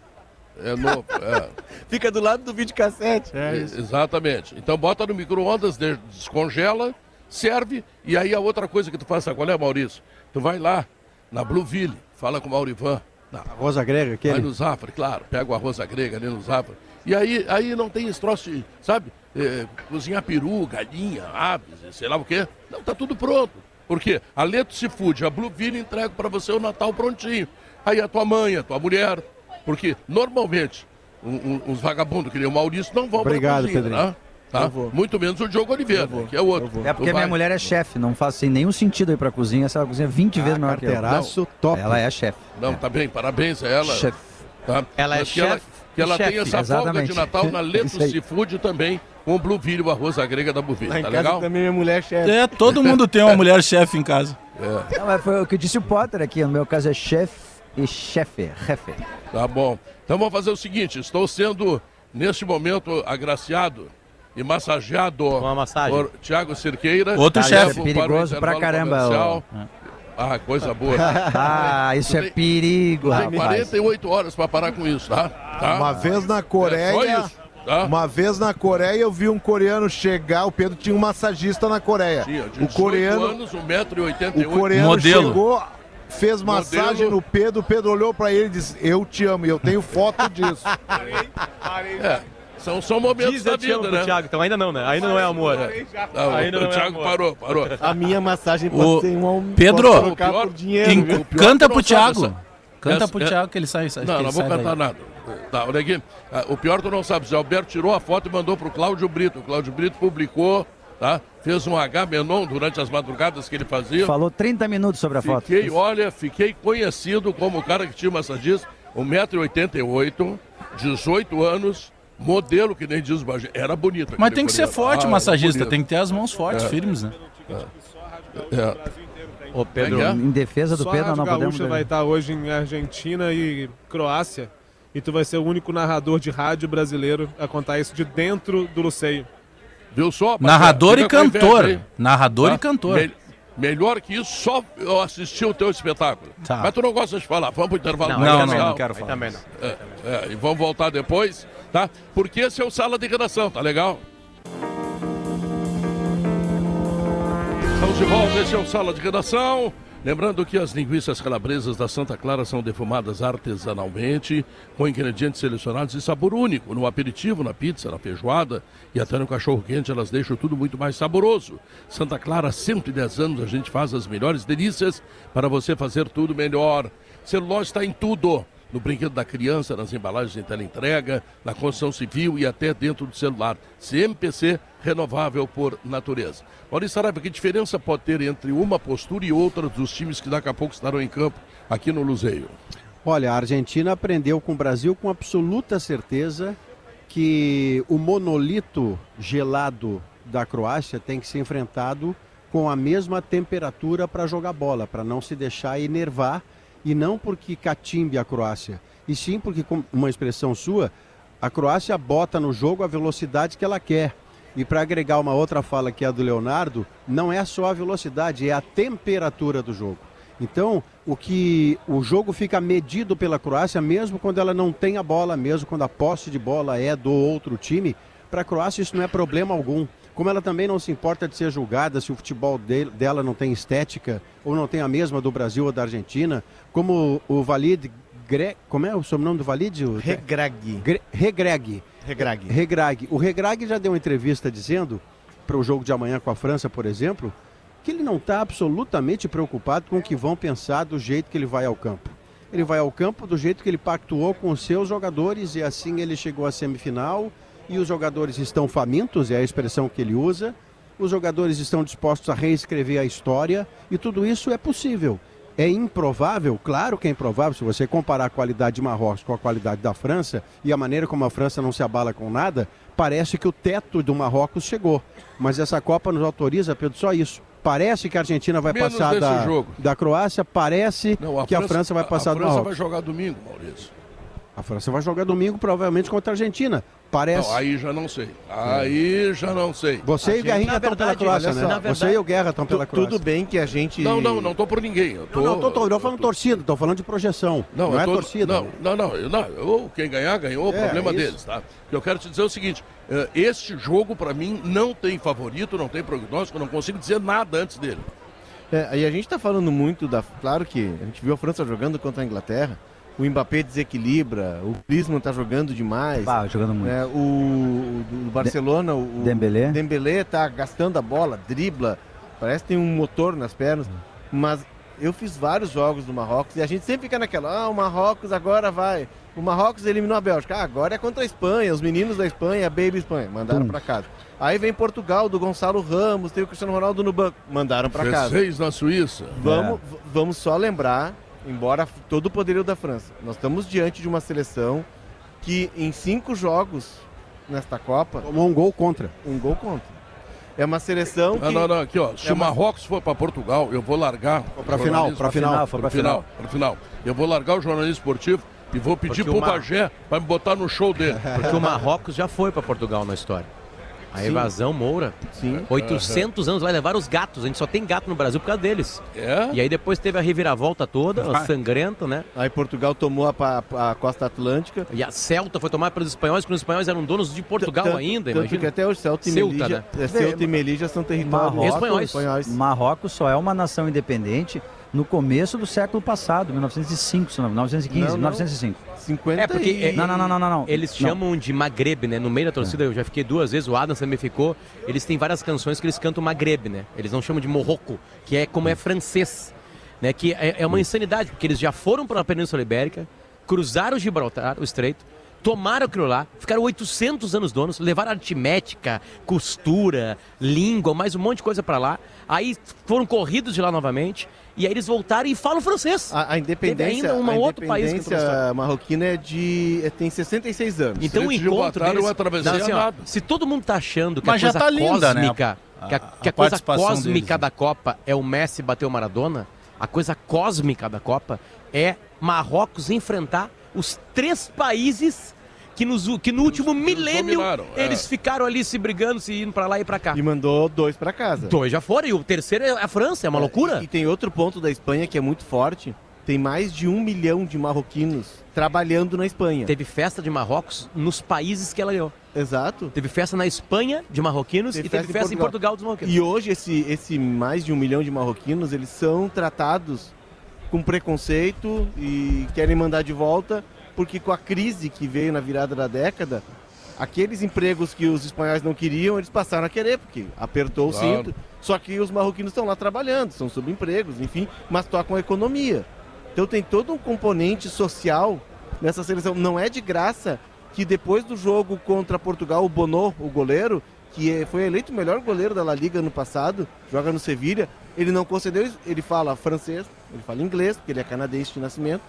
É novo, é.
Fica do lado do videocassete.
É, exatamente. Então bota no micro-ondas, descongela serve. E aí a outra coisa que tu faz, sabe qual é, Maurício? Tu vai lá na Blueville, fala com o Maurivan. Na,
arroz grega, aquele?
Vai no Zafra, claro. Pega o arroz grega ali no Zafra. E aí, aí não tem esse troço de, sabe, é, cozinhar peru, galinha, aves, sei lá o quê. Não, tá tudo pronto. Porque a Leto Seafood, a Blueville entrega para você o Natal prontinho. Aí a tua mãe, a tua mulher. Porque normalmente um, um, os vagabundos que nem o Maurício não vão
Obrigado, pra cozinha, Pedrinho. Né?
Tá? Muito menos o Diogo Oliveira, que é outro.
É porque minha mulher é chefe, não faz assim, nenhum sentido ir pra cozinha, essa cozinha 20 ah, vezes maior que eu.
top.
Ela é chefe.
Não, é. tá bem, parabéns a ela.
Chefe.
Tá?
Ela é chefe.
Que ela, que ela tem essa Exatamente. folga de Natal na Leto Seafood também, com o Blueville, o arroz à grega da Blueville. Tá legal?
também minha mulher é chefe.
É, todo mundo tem uma mulher chefe em casa.
É. Não, mas foi o que disse o Potter aqui, no meu caso é chefe e chefe, chefe.
Tá bom. Então vamos fazer o seguinte, estou sendo, neste momento, agraciado e massageado
uma massagem. por
Tiago Cirqueira.
Outro chefe.
É perigoso pra caramba.
Ah, coisa boa.
ah, isso é perigo,
Tem 48 horas para parar com isso, tá? tá?
Uma vez na Coreia... É Tá? Uma vez na Coreia eu vi um coreano chegar, o Pedro tinha um massagista na Coreia. Tinha,
o coreano, anos, 1,88m.
O coreano Modelo. chegou, fez massagem Modelo. no Pedro, o Pedro olhou para ele e disse: "Eu te amo", e eu tenho foto disso. parei,
parei. É. São, são momentos Diz da vida, né?
Thiago, então ainda não, né? Ainda não é amor.
É. Não, ainda o, não o é Thiago amor. parou, parou.
A minha massagem pode
o...
ser um
Pedro, pior, dinheiro, canta pro Thiago. Essa... Canta pro Thiago que ele sai. sai
não, não vou cantar
daí.
nada. Tá, olha aqui. Ah, o pior tu não sabe, Zé Alberto tirou a foto e mandou pro Cláudio Brito. O Cláudio Brito publicou, tá? Fez um H menon durante as madrugadas que ele fazia.
Falou 30 minutos sobre a
fiquei,
foto.
Fiquei, olha, fiquei conhecido como o cara que tinha massagista, 1,88m, 18 anos, modelo, que nem diz o Bagé. Era bonito.
Mas tem que ser forte, ah, massagista. Tem que ter as mãos fortes, é. firmes, né?
É. é. Ô Pedro, em defesa do Só Pedro,
a
não
podemos... vai estar hoje em Argentina e Croácia. E tu vai ser o único narrador de rádio brasileiro a contar isso de dentro do Luceio.
Viu só?
Narrador e cantor. Narrador tá? e cantor. Me
melhor que isso, só eu assisti o teu espetáculo. Tá. Mas tu não gosta de falar. Vamos pro intervalo.
Não, não, não, não, quero falar.
também não.
É, é, e vamos voltar depois, tá? Porque esse é o Sala de Redação, tá legal? Estamos de volta, esse é o Sala de Redação. Lembrando que as linguiças calabresas da Santa Clara são defumadas artesanalmente, com ingredientes selecionados e sabor único. No aperitivo, na pizza, na feijoada e até no cachorro-quente, elas deixam tudo muito mais saboroso. Santa Clara, 110 anos, a gente faz as melhores delícias para você fazer tudo melhor. Celulose está em tudo no brinquedo da criança, nas embalagens em teleentrega, na construção civil e até dentro do celular. CMPC renovável por natureza. Maurício Saraiva, que diferença pode ter entre uma postura e outra dos times que daqui a pouco estarão em campo aqui no Luzeio?
Olha, a Argentina aprendeu com o Brasil com absoluta certeza que o monolito gelado da Croácia tem que ser enfrentado com a mesma temperatura para jogar bola, para não se deixar enervar e não porque catimbe a Croácia, e sim porque, com uma expressão sua, a Croácia bota no jogo a velocidade que ela quer. E para agregar uma outra fala que é a do Leonardo, não é só a velocidade, é a temperatura do jogo. Então, o que o jogo fica medido pela Croácia, mesmo quando ela não tem a bola, mesmo quando a posse de bola é do outro time, para a Croácia isso não é problema algum. Como ela também não se importa de ser julgada se o futebol dela não tem estética ou não tem a mesma do Brasil ou da Argentina, como o Valide Gre... Como é o sobrenome do Valide?
Regrag.
Gre... Regreg.
Regrag.
Regrag. O Regrag já deu uma entrevista dizendo, para o jogo de amanhã com a França, por exemplo, que ele não está absolutamente preocupado com o que vão pensar do jeito que ele vai ao campo. Ele vai ao campo do jeito que ele pactuou com os seus jogadores e assim ele chegou à semifinal e os jogadores estão famintos, é a expressão que ele usa. Os jogadores estão dispostos a reescrever a história e tudo isso é possível. É improvável? Claro que é improvável. Se você comparar a qualidade de Marrocos com a qualidade da França e a maneira como a França não se abala com nada, parece que o teto do Marrocos chegou. Mas essa Copa nos autoriza, Pedro, só isso. Parece que a Argentina vai Menos passar da, da Croácia, parece não, a que França, a França vai passar do
Marrocos.
A
França vai jogar domingo, Maurício.
A França vai jogar domingo, provavelmente, contra a Argentina. Parece.
Não, aí já não sei. Aí já não sei.
Você e o Guerrinha estão pela Croácia, né? Verdade, Você e o Guerra estão pela Croácia.
Tudo bem que a gente.
Não, não, não tô por ninguém. Eu tô,
não, não, tô, tô, tô falando tô... torcida, tô falando de projeção. Não, não é tô... torcida.
Não, não, não. Eu, não eu, quem ganhar, ganhou, é, o problema é deles, tá? O que eu quero te dizer é o seguinte: uh, este jogo, para mim, não tem favorito, não tem prognóstico, não consigo dizer nada antes dele.
É, e a gente está falando muito da. Claro que a gente viu a França jogando contra a Inglaterra o Mbappé desequilibra, o Griezmann está jogando demais.
Ah, jogando muito.
É, o, o, Barcelona, de o
Dembélé.
Dembélé está gastando a bola, dribla, parece que tem um motor nas pernas, mas eu fiz vários jogos do Marrocos e a gente sempre fica naquela, ah, o Marrocos agora vai. O Marrocos eliminou a Bélgica, ah, agora é contra a Espanha, os meninos da Espanha, a Baby Espanha, mandaram para casa. Aí vem Portugal, do Gonçalo Ramos, tem o Cristiano Ronaldo no banco, mandaram para casa.
Fez na Suíça.
Vamos, é. vamos só lembrar embora todo o poderio da França. Nós estamos diante de uma seleção que em cinco jogos nesta Copa.
Tomou um gol contra.
Um gol contra. É uma seleção
que. Não, não, não, aqui, ó. Se é o Marrocos for para Portugal, eu vou largar.
Para final, para final,
para final, para final. Eu vou largar o jornalismo esportivo e vou pedir para o Bagé para me botar no show dele.
Porque o Marrocos já foi para Portugal na história. A Sim. evasão Moura.
Sim.
800 uhum. anos vai levar os gatos. A gente só tem gato no Brasil por causa deles.
É?
E aí depois teve a reviravolta toda, ah. sangrenta, né?
Aí Portugal tomou a, a, a, costa atlântica.
E a Celta foi tomada pelos espanhóis, quando os espanhóis eram donos de Portugal
tanto,
ainda,
tanto imagina. que até hoje Celta e Melilla, né? É, Celta e Melilla são territórios
Marrocos, espanhóis. Marrocos só é uma nação independente no começo do século passado, 1905, 1915, não, não. 1905.
50
É, porque...
E... Não, não, não, não, não,
Eles
não.
chamam de Magreb, né? No meio da torcida, é. eu já fiquei duas vezes, o Adams também ficou. Eles têm várias canções que eles cantam Magreb, né? Eles não chamam de Morroco, que é como é francês. Né? Que é, é uma insanidade, porque eles já foram para a Península Ibérica, cruzaram o Gibraltar, o Estreito, tomaram aquilo lá, ficaram 800 anos donos, levaram aritmética, costura, língua, mais um monte de coisa para lá. Aí foram corridos de lá novamente. E aí eles voltaram e falam francês.
A, a independência, ainda um outro país que marroquina é de é, tem 66 anos.
Então o encontro deles, não, assim, ó, se todo mundo tá achando que
Mas
a coisa
tá linda,
né? cósmica, né? que a, que a, a coisa cósmica deles, né? da Copa é o Messi bater o Maradona, a coisa cósmica da Copa é Marrocos enfrentar os três países que, nos, que no último milênio é. eles ficaram ali se brigando, se indo para lá e para cá.
E mandou dois para casa.
Dois já foram, e o terceiro é a França, é uma é, loucura.
E, e, tem outro ponto da Espanha que é muito forte. Tem mais de um milhão de marroquinos trabalhando na Espanha.
Teve festa de Marrocos nos países que ela ganhou.
Exato.
Teve festa na Espanha de marroquinos teve e teve festa, em, Portugal. em Portugal dos marroquinos.
E hoje esse, esse mais de um milhão de marroquinos, eles são tratados com preconceito e querem mandar de volta porque com a crise que veio na virada da década, aqueles empregos que os espanhóis não queriam, eles passaram a querer, porque apertou claro. o cinto. Só que os marroquinos estão lá trabalhando, são subempregos, enfim, mas tocam a economia. Então tem todo um componente social nessa seleção. Não é de graça que depois do jogo contra Portugal, o Bono, o goleiro, que é, foi eleito o melhor goleiro da La Liga no passado, joga no Sevilha, ele não concedeu, ele fala francês, ele fala inglês, porque ele é canadense de nascimento,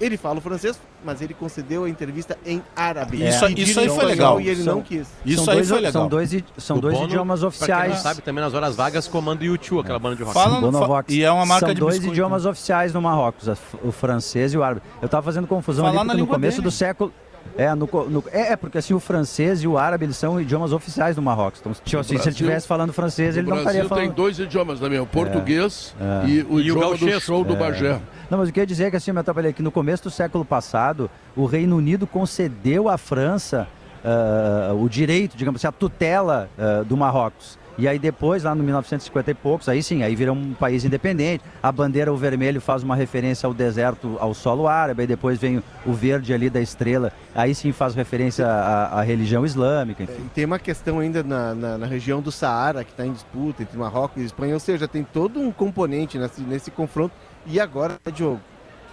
ele fala o francês, mas ele concedeu a entrevista em árabe.
É. Isso, isso aí foi legal.
E ele são, não quis.
Isso
são
aí
dois,
foi legal. São dois, são dois Bono, idiomas oficiais. Quem
sabe, também nas horas vagas comanda o YouTube, aquela banda de rock.
Fala, e é uma marca
são
de
dois biscoito. idiomas oficiais no Marrocos, o francês e o árabe. Eu estava fazendo confusão Falar ali porque no começo dele. do século... É, no, no, é, é, porque assim o francês e o árabe eles são idiomas oficiais do Marrocos. Então, tipo, assim, se ele estivesse falando francês, ele não estaria falando.
tem dois idiomas também, o português é, é. e o e idioma o do show do é. Bagé.
Não, mas eu queria dizer é que assim, eu trabalhei que no começo do século passado, o Reino Unido concedeu à França uh, o direito, digamos assim, a tutela uh, do Marrocos. E aí depois, lá no 1950 e poucos, aí sim, aí vira um país independente. A bandeira, o vermelho, faz uma referência ao deserto, ao solo árabe. Aí depois vem o verde ali da estrela. Aí sim faz referência à, à religião islâmica. Enfim.
Tem uma questão ainda na, na, na região do Saara, que está em disputa entre Marrocos e Espanha. Ou seja, tem todo um componente nesse, nesse confronto. E agora, Diogo,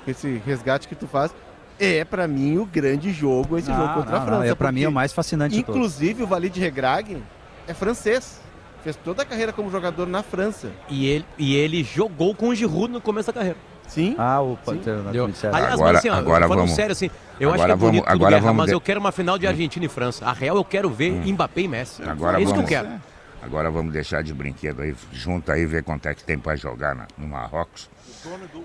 esse resgate que tu faz, é para mim o grande jogo esse ah, jogo contra não, a França. Não,
é para mim é o mais fascinante.
Inclusive o Valide Regrag é francês fez toda a carreira como jogador na França.
E ele, e ele jogou com o Giroud no começo da carreira.
Sim.
Ah, o Pantera
Aliás, agora, mas assim, ó, agora falando vamos, sério, assim, eu acho que é bonito vamos, agora guerra, vamos mas de... eu quero uma final de Argentina e França. A real eu quero ver hum. Mbappé e Messi. Agora é isso vamos, que eu quero.
Agora vamos deixar de brinquedo aí, junto aí, ver quanto é que tem para jogar na, no Marrocos.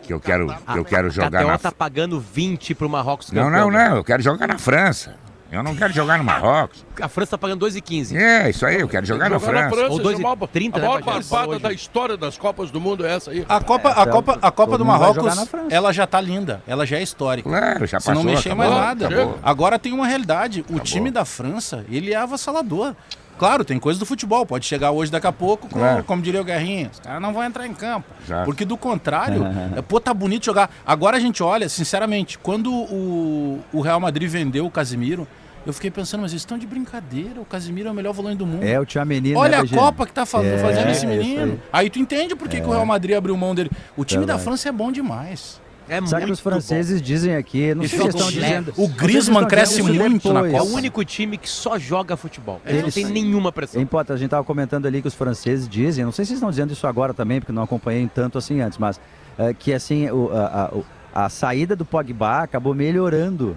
Que eu quero, eu quero jogar
na...
na...
tá pagando 20 pro Marrocos
Não, não, não, eu quero jogar na França. Eu não quero jogar no Marrocos.
A França tá pagando 2,15.
É, isso aí, eu quero jogar, na França. Na França
Ou
2,30. A maior né, barbada da história das Copas do Mundo é essa aí.
A Copa, é, a Copa, a Copa do Marrocos, ela já tá linda. Ela já é histórica.
Claro, já passou.
Se não mexer mais nada. Acabou. Agora tem uma realidade. O acabou. time da França, ele é avassalador. Claro, tem coisa do futebol. Pode chegar hoje, daqui a pouco, com, é. como diria o Guerrinha, os caras não vão entrar em campo. Já. Porque do contrário, é, pô, tá bonito jogar. Agora a gente olha, sinceramente, quando o, o Real Madrid vendeu o Casimiro, eu fiquei pensando, mas eles estão de brincadeira. O Casimiro é o melhor volante do mundo.
É, o Tchouameni,
Olha né, a Copa que tá fazendo, é, fazendo esse menino. Aí. aí. tu entende por que, é. que o Real Madrid abriu mão dele. O time da França é bom demais.
É Sabe que os franceses bom. dizem aqui, não sei se estão dizendo.
O Griezmann cresce muito na Copa.
É o único time que só joga futebol. Ele não tem nenhuma pressão.
É importante, a gente estava comentando ali que os franceses dizem, não sei se vocês estão dizendo isso agora também, porque não acompanhei tanto assim antes, mas é, que assim, o, a, a, a saída do Pogba acabou melhorando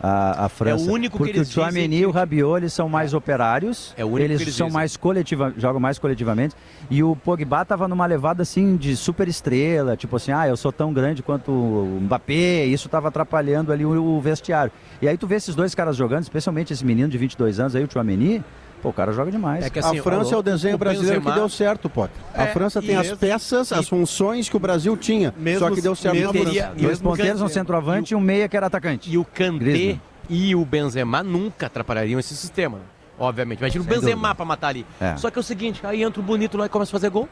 a, a França.
É o único
porque
que eles
o Chouameni e o Rabiot são mais operários. É o único eles que eles são dizem. mais coletiva, jogam mais coletivamente. E o Pogba estava numa levada assim de super estrela, tipo assim, ah, eu sou tão grande quanto o Mbappé. Isso estava atrapalhando ali o, o, vestiário. E aí tu vê esses dois caras jogando, especialmente esse menino de 22 anos aí, o Chouameni. Pô, o cara joga demais.
É que, assim, a França é o desenho o brasileiro Benzema... que deu certo. É, a França tem as mesmo, peças, e... as funções que o Brasil tinha, mesmo, só que deu certo mesmo,
teria, Dois ponteiros, um centroavante e, um meia que era atacante.
E o Kanté e o Benzema nunca atrapalhariam esse sistema, obviamente. Imagina o Benzema para matar ali. É. Só que é o seguinte, aí entra o Bonito lá e começa a fazer gol.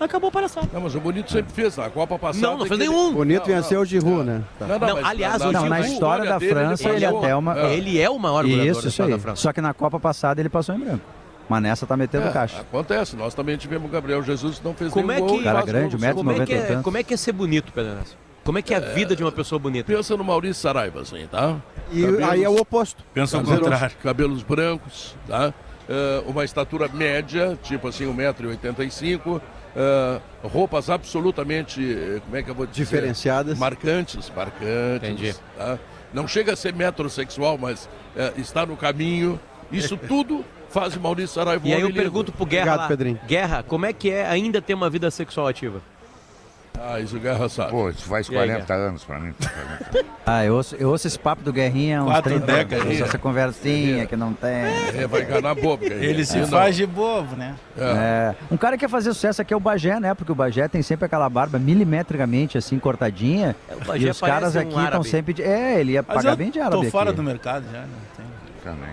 Acabou para palhaçada.
Não, mas o Bonito sempre fez, a Copa passada.
Não, não fez nenhum.
Bonito não, venceu o Giroud, né?
Não, não, não aliás,
na,
não,
na história da França, ele, ele, até uma...
É. ele é o maior
isso, isso aí. da França. Só que na Copa passada ele passou em branco. Mas nessa tá metendo é, caixa.
Acontece, nós também tivemos o Gabriel Jesus que não fez
como
nenhum
é que,
gol.
Cara grande, 1,90m.
Como, é que é, como é que é ser bonito, Pedro? Como é que é a vida de uma pessoa bonita?
Pensa no Maurício Saraiva, assim, tá?
E cabelos, aí é o oposto.
Pensa o contrário. Cabelos brancos, tá? Uh, uma estatura média, tipo assim, 1,85m. Uh, eh, roupas absolutamente, eh, como é que eu vou dizer?
Diferenciadas.
Marcantes, marcantes. Entendi. Tá? Não chega a ser metrosexual, mas uh, está no caminho. Isso tudo faz Maurício Saraiva
E aí eu pergunto pro Guerra Obrigado, lá, Pedrinho. Guerra, como é que é ainda ter uma vida sexual ativa?
Ah, isso o Guerra sabe.
Pô, isso faz 40 anos pra mim.
ah, eu ouço, eu ouço esse papo do Guerrinha há uns Quatro 30 décadas. Anos, essa conversinha que não tem.
É, vai enganar bobo. Guerrinha.
Ele se faz de bobo, né?
É. é. Um cara que quer fazer sucesso aqui é o Bagé, né? Porque o Bagé tem sempre aquela barba milimetricamente assim, cortadinha. É, e os caras aqui um estão sempre... De... É, ele ia Mas pagar bem de árabe
tô fora
aqui.
do mercado já, não tem...
Também.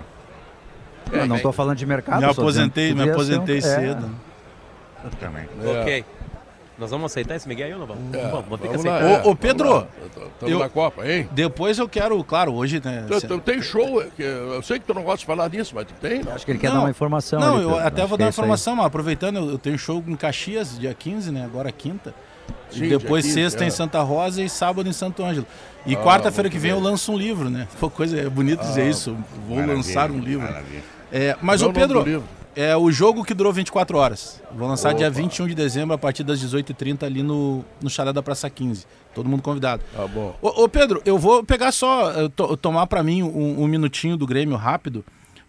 Eu não estou falando de mercado.
Me aposentei, me aposentei um... cedo.
É. Também.
Ok. Nós vamos aceitar esse Miguel aí ou não vamos? É, vamos, vamos ter que
aceitar. Lá, é, ô, ô, Pedro,
estamos eu, na Copa, hein?
Depois eu quero, claro, hoje, né?
Tu, tu, tem show, é eu sei que tu não gosta de falar disso, mas tu tem?
Acho que ele quer não, dar uma informação.
Não,
ali,
eu até vou dar uma é informação, mas aproveitando, eu, eu tenho show em Caxias, dia 15, né? Agora quinta. Sim, e depois 15, sexta é. em Santa Rosa e sábado em Santo Ângelo. E ah, quarta-feira que vem eu lanço um livro, né? Pô, coisa é bonito ah, dizer isso. Vou lançar um livro. É, mas o Pedro, é o jogo que durou 24 horas. Vou lançar Opa. dia 21 de dezembro, a partir das 18h30, ali no, no Chalé da Praça 15. Todo mundo convidado.
Tá bom.
Ô, ô Pedro, eu vou pegar só, to, tomar para mim um, um, minutinho do Grêmio rápido,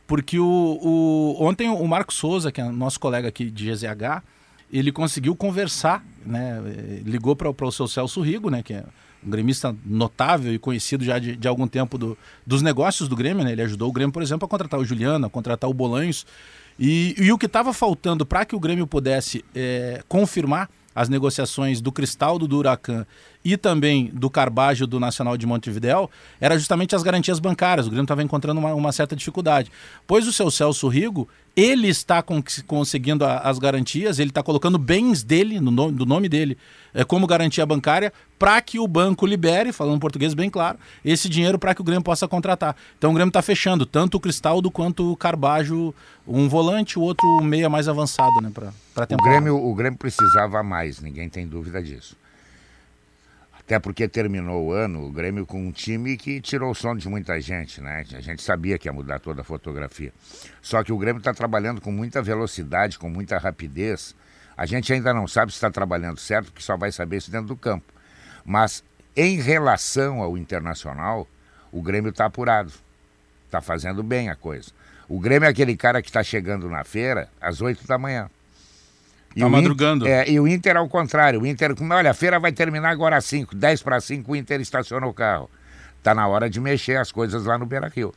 porque o, o, ontem o Marco Souza, que é nosso colega aqui de GZH, ele conseguiu conversar, né? Ligou para o seu Celso Rigo, né? Que é um gremista notável e conhecido já de, de algum tempo do, dos negócios do Grêmio, né? Ele ajudou o Grêmio, por exemplo, a contratar o Juliano, a contratar o Bolanhos. E, e o que estava faltando para que o Grêmio pudesse é, confirmar as negociações do Cristal do Huracan e também do Carbajo do Nacional de Montevidéu era justamente as garantias bancárias. O Grêmio estava encontrando uma, uma, certa dificuldade. Pois o seu Celso Rigo, ele está con conseguindo a, as garantias, ele está colocando bens dele, no nome, do nome dele, é, como garantia bancária para que o banco libere, falando português bem claro, esse dinheiro para que o Grêmio possa contratar. Então o Grêmio está fechando tanto o Cristaldo quanto o Carbajo, um volante, o outro meia mais avançado, né, para
o Grêmio O Grêmio precisava mais, ninguém tem dúvida disso. Até porque terminou o ano, o Grêmio com um time que tirou o sono de muita gente, né? A gente sabia que ia mudar toda a fotografia. Só que o Grêmio está trabalhando com muita velocidade, com muita rapidez. A gente ainda não sabe se está trabalhando certo, porque só vai saber isso dentro do campo. Mas em relação ao internacional, o Grêmio está apurado. Está fazendo bem a coisa. O Grêmio é aquele cara que está chegando na feira às 8 da manhã.
E tá madrugando.
Inter, é, e o Inter ao contrário. O Inter, olha, a feira vai terminar agora às 5, 10 para 5, o Inter estaciona o carro. Está na hora de mexer as coisas lá no Beira Rio.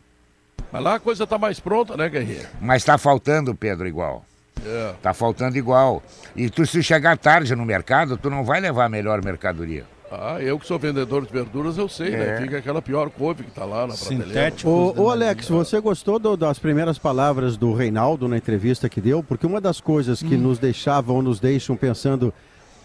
Mas lá a coisa tá mais pronta, né, Guerreiro?
Mas tá faltando, Pedro, igual. É. Tá faltando igual. E tu se chegar tarde no mercado, tu não vai levar a melhor mercadoria.
Ah, eu que sou vendedor de verduras, eu sei, né? é. né? Fica aquela pior couve que tá lá na Sintético.
Ô, Alex, você gostou do, das primeiras palavras do Reinaldo na entrevista que deu? Porque uma das coisas que hum. nos deixavam ou nos deixam pensando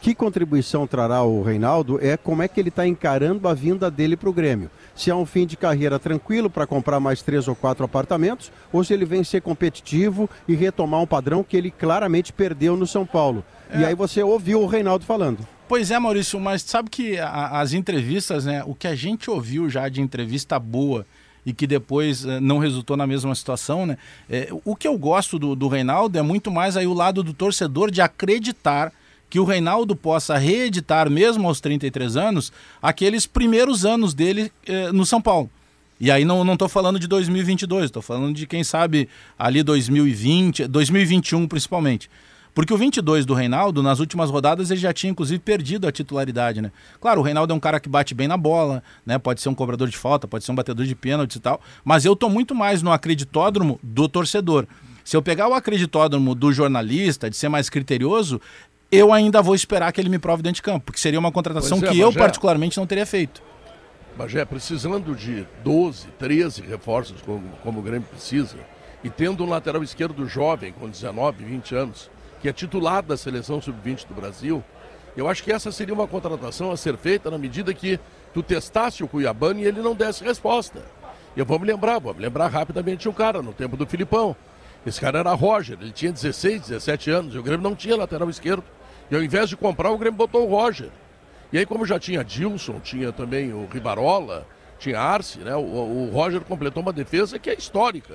que contribuição trará o Reinaldo é como é que ele está encarando a vinda dele para o Grêmio. Se é um fim de carreira tranquilo para comprar mais três ou quatro apartamentos, ou se ele vem ser competitivo e retomar um padrão que ele claramente perdeu no São Paulo. É. E aí você ouviu o Reinaldo falando.
Pois é, Maurício, mas sabe que a, as entrevistas, né? O que a gente ouviu já de entrevista boa e que depois uh, não resultou na mesma situação, né? É, o que eu gosto do, do Reinaldo é muito mais aí o lado do torcedor de acreditar que o Reinaldo possa reeditar, mesmo aos 33 anos, aqueles primeiros anos dele eh, no São Paulo. E aí não estou falando de 2022, estou falando de quem sabe ali 2020, 2021 principalmente. Porque o 22 do Reinaldo, nas últimas rodadas, ele já tinha inclusive perdido a titularidade, né? Claro, o Reinaldo é um cara que bate bem na bola, né? Pode ser um cobrador de falta, pode ser um batedor de pênalti e tal, mas eu estou muito mais no acreditódromo do torcedor. Se eu pegar o acreditódromo do jornalista, de ser mais criterioso, eu ainda vou esperar que ele me prove dentro de campo, porque seria uma contratação é, que eu particularmente não teria feito.
Bagé, precisando de 12, 13 reforços como, como o Grêmio precisa, e tendo um lateral esquerdo jovem, com 19, 20 anos, que é titular da seleção sub-20 do Brasil, eu acho que essa seria uma contratação a ser feita na medida que tu testasse o Cuiabano e ele não desse resposta. Eu vou me lembrar, vou me lembrar rapidamente um cara, no tempo do Filipão. Esse cara era Roger, ele tinha 16, 17 anos, e o Grêmio não tinha lateral esquerdo. E ao invés de comprar, o Grêmio botou o Roger. E aí, como já tinha Dilson, tinha também o Ribarola, tinha Arce, né? O, o Roger completou uma defesa que é histórica.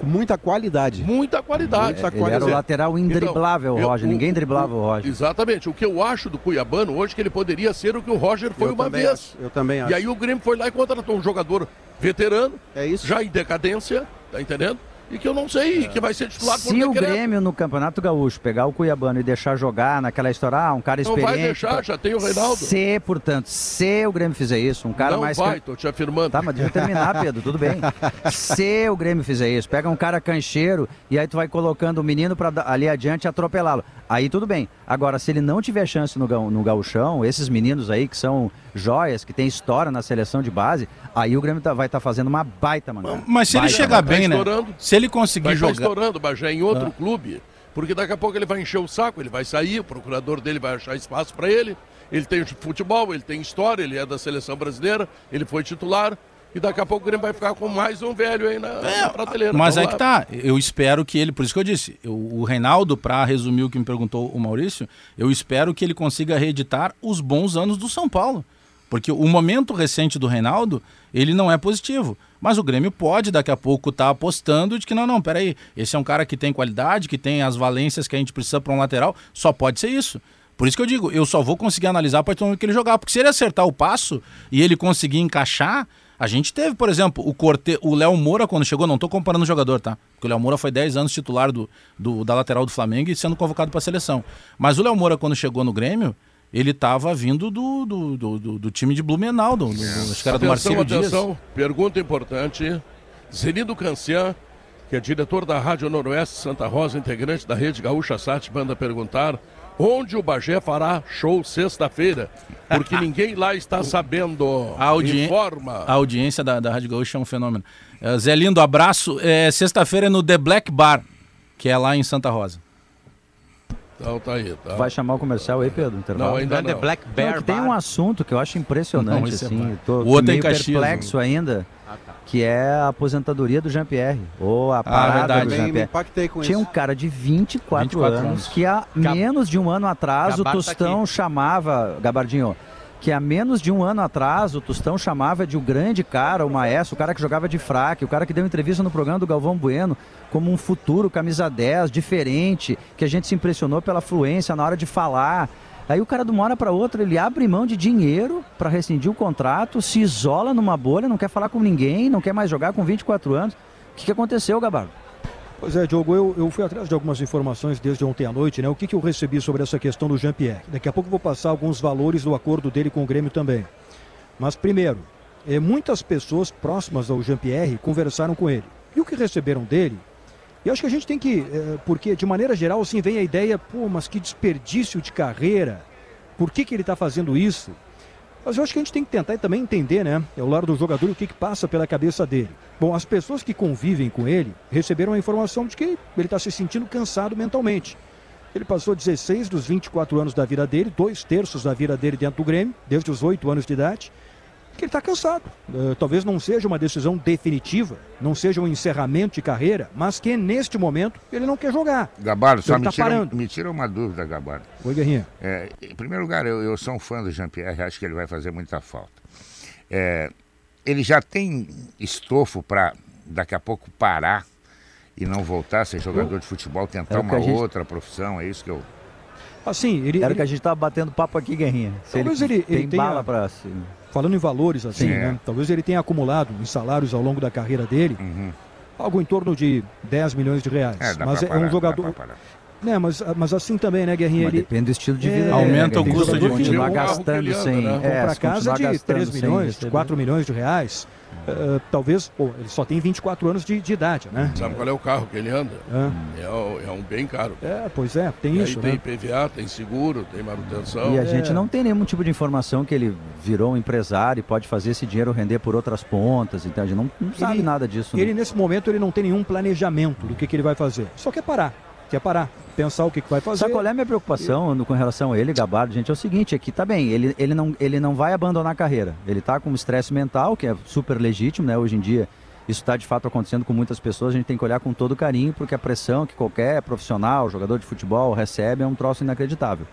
Com muita qualidade.
Muita qualidade.
Muita Ele era o lateral indriblável, então, Roger. Eu, Ninguém driblava o, o, Roger.
Exatamente. O que eu acho do Cuiabano hoje é que ele poderia ser o que o Roger foi eu uma vez.
Acho. Eu também acho.
E aí o Grêmio foi lá e contratou um jogador veterano, é isso. já em decadência, tá entendendo? E que eu não sei é. que vai ser titular
Se o Grêmio no Campeonato Gaúcho pegar o Cuiabano e deixar jogar naquela história, ah, um cara experiente. Não vai
deixar, já tem o Reinaldo.
Se, portanto, se o Grêmio fizer isso, um cara
não
mais.
Não vai, tô te afirmando.
Tá, mas deixa eu terminar, Pedro, tudo bem. se o Grêmio fizer isso, pega um cara cancheiro e aí tu vai colocando o menino para ali adiante atropelá-lo. Aí tudo bem. Agora, se ele não tiver chance no, no gauchão, esses meninos aí que são joias, que tem história na seleção de base, aí o Grêmio tá, vai estar tá fazendo uma baita, mano.
Mas se
baita,
ele chegar bem, né? Se ele conseguir vai jogar...
Tá estourando, Bagé, em outro ah. clube, porque daqui a pouco ele vai encher o saco, ele vai sair, o procurador dele vai achar espaço para ele, ele tem futebol, ele tem história, ele é da seleção brasileira, ele foi titular, e daqui a pouco o Grêmio vai ficar com mais um velho aí na, é, na prateleira.
Mas é que tá. Eu espero que ele, por isso que eu disse, eu, o Reinaldo, para resumir o que me perguntou o Maurício, eu espero que ele consiga reeditar os bons anos do São Paulo. Porque o momento recente do Reinaldo, ele não é positivo. Mas o Grêmio pode daqui a pouco estar tá apostando de que não, não, peraí, esse é um cara que tem qualidade, que tem as valências que a gente precisa para um lateral, só pode ser isso. Por isso que eu digo, eu só vou conseguir analisar a partir do momento que ele jogar. Porque se ele acertar o passo e ele conseguir encaixar, a gente teve, por exemplo, o Corte, o Léo Moura quando chegou, não estou comparando o jogador, tá? Porque o Léo Moura foi 10 anos titular do, do, da lateral do Flamengo e sendo convocado para a seleção. Mas o Léo Moura quando chegou no Grêmio, ele estava vindo do, do, do, do, time de Blumenau, do, do, acho que era do Marcelo atenção, Dias.
pergunta importante. Zenido Cancian, que é diretor da Rádio Noroeste Santa Rosa, integrante da Rede Gaúcha Sat, manda perguntar onde o Bagé fará show sexta-feira, porque ninguém lá está sabendo.
A, audi Informa. a audiência da, da Rádio Gaúcha é um fenômeno. Uh, Zé Lindo, abraço. É, sexta-feira é no The Black Bar, que é lá em Santa Rosa.
Então tá aí, tá.
Vai chamar o comercial aí, Pedro?
Intervalo? Não, ainda não.
The Black Bear não, Tem um assunto que eu acho impressionante, não, é assim. É
tô, o outro
meio
é
perplexo ainda. Ah, tá. Que é a aposentadoria do Jean-Pierre. Ou a ah, parada ah, do Jean-Pierre. Tinha um cara de 24, 24 anos, anos, que há Gab... menos de um ano atrás Gabar o tá Tostão tá chamava, Gabardinho, que há menos de um ano atrás o Tostão chamava de o grande cara, o maestro, o cara que jogava de fraque, o cara que deu entrevista no programa do Galvão Bueno como um futuro camisa 10, diferente, que a gente se impressionou pela fluência na hora de falar. Aí o cara de uma hora para outra, ele abre mão de dinheiro para rescindir o contrato, se isola numa bolha, não quer falar com ninguém, não quer mais jogar com 24 anos. O que, que aconteceu, Gabardo?
Pois é, Diogo, eu, eu fui atrás de algumas informações desde ontem à noite, né? O que, que eu recebi sobre essa questão do Jean-Pierre? Daqui a pouco vou passar alguns valores do acordo dele com o Grêmio também. Mas primeiro, é, muitas pessoas próximas ao Jean-Pierre conversaram com ele. E o que receberam dele, eu acho que a gente tem que, é, porque de maneira geral, assim, vem a ideia, pô, mas que desperdício de carreira, por que, que ele está fazendo isso? Mas eu acho que a gente tem que tentar também entender, né, ao lado do jogador, o que, que passa pela cabeça dele. Bom, as pessoas que convivem com ele receberam a informação de que ele está se sentindo cansado mentalmente. Ele passou 16 dos 24 anos da vida dele, dois terços da vida dele dentro do Grêmio, desde os 8 anos de idade que ele está cansado. Uh, talvez não seja uma decisão definitiva, não seja um encerramento de carreira, mas que neste momento ele não quer jogar.
Gabardo, só me, tá tira, me, tira, uma dúvida, Gabardo.
Oi, Guerrinha.
É, em primeiro lugar, eu, eu, sou um fã do Jean-Pierre, acho que ele vai fazer muita falta. É, ele já tem estofo para daqui a pouco parar e não voltar a ser jogador de futebol, tentar uma gente... outra profissão, é isso que eu
Assim, ele, Era ele... que a gente estava batendo papo aqui, Guerrinha. Se Talvez ele, ele, tem ele tenha... bala para
falando em valores, assim, né? Talvez ele tenha acumulado em salários ao longo da carreira dele uhum. algo em torno de 10 milhões de reais. É, mas é um jogador. Né, mas, mas assim também, né, Guerrinha? Ele...
Depende do estilo de vida.
É, aumenta
né?
o custo de vida.
Continuar gastando sem. Né?
É, Comprar casa de 3 milhões, 4 milhões de reais. Uh, talvez, pô, ele só tem 24 anos de, de idade, né?
Sabe qual é o carro que ele anda? É, é, é um bem caro.
É, pois é, tem
e
isso.
Aí
né?
tem PVA, tem seguro, tem manutenção.
E a é. gente não tem nenhum tipo de informação que ele virou um empresário e pode fazer esse dinheiro render por outras pontas. Então a gente não, não sabe ele, nada disso.
Ele, né? nesse momento, ele não tem nenhum planejamento do que, que ele vai fazer. Só quer parar. Quer parar pensar o que, que vai fazer.
Sabe qual é a minha preocupação com relação a ele, Gabardo, gente? É o seguinte, é que tá bem, ele, ele, não, ele não vai abandonar a carreira. Ele tá com estresse mental, que é super legítimo, né? Hoje em dia isso está de fato acontecendo com muitas pessoas, a gente tem que olhar com todo carinho, porque a pressão que qualquer profissional, jogador de futebol recebe é um troço inacreditável.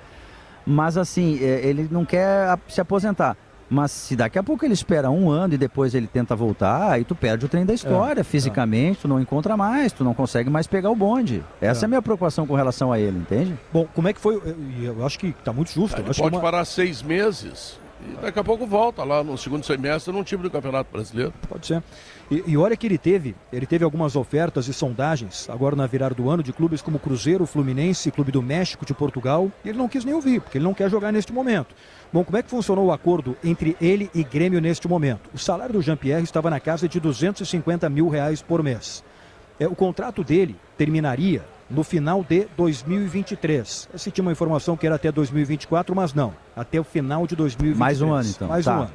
Mas assim, é, ele não quer se aposentar. Mas se daqui a pouco ele espera um ano e depois ele tenta voltar, aí tu perde o trem da história. É, Fisicamente, é. tu não encontra mais, tu não consegue mais pegar o bonde. Essa é, é a minha preocupação com relação a ele, entende?
Bom, como é que foi? Eu acho que está muito justo.
Ele pode uma... parar seis meses e daqui a pouco volta lá no segundo semestre num time do Campeonato Brasileiro.
Pode ser. E, e olha que ele teve, ele teve algumas ofertas e sondagens agora na virada do ano de clubes como Cruzeiro, Fluminense, Clube do México, de Portugal. E ele não quis nem ouvir, porque ele não quer jogar neste momento. Bom, como é que funcionou o acordo entre ele e Grêmio neste momento? O salário do Jean-Pierre estava na casa de 250 mil reais por mês. É, o contrato dele terminaria no final de 2023. Se tinha uma informação que era até 2024, mas não. Até o final de 2023.
Mais um ano, então.
Mais tá. um ano.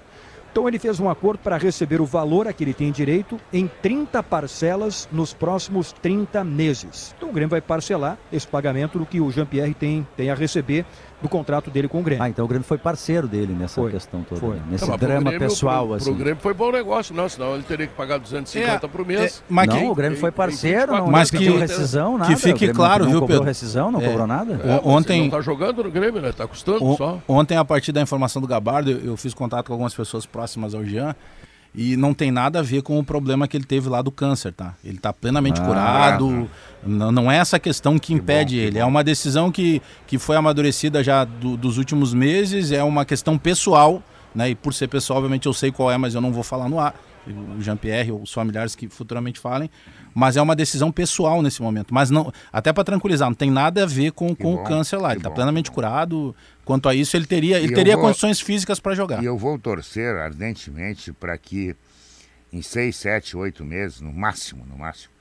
Então ele fez um acordo para receber o valor a que ele tem direito em 30 parcelas nos próximos 30 meses. Então o Grêmio vai parcelar esse pagamento do que o Jean-Pierre tem, tem a receber do contrato dele com o Grêmio.
Ah, então o Grêmio foi parceiro dele nessa foi, questão toda, foi. Né? nesse não, drama Grêmio, pessoal.
Pro,
assim.
pro Grêmio foi bom negócio, não, senão ele teria que pagar 250 é, por mês. É,
mas não, que, o Grêmio foi parceiro, não,
mas não
que, rescisão, nada.
Que fique claro,
não,
viu,
Pedro? Não cobrou rescisão, não é, cobrou nada?
É, ontem não tá jogando no Grêmio, né? Tá custando
o,
só.
Ontem, a partir da informação do Gabardo, eu, eu fiz contato com algumas pessoas próximas ao Jean e não tem nada a ver com o problema que ele teve lá do câncer, tá? Ele está plenamente ah, curado. Não, não é essa questão que impede que bom, ele. Que é uma decisão que, que foi amadurecida já do, dos últimos meses. É uma questão pessoal, né? E por ser pessoal, obviamente eu sei qual é, mas eu não vou falar no ar. O Jean-Pierre ou os familiares que futuramente falem. Mas é uma decisão pessoal nesse momento. Mas não, até para tranquilizar, não tem nada a ver com, com bom, o câncer lá. Ele está plenamente curado. Quanto a isso, ele teria, ele teria vou, condições físicas para jogar.
E eu vou torcer ardentemente para que em seis, sete, oito meses, no máximo, no máximo,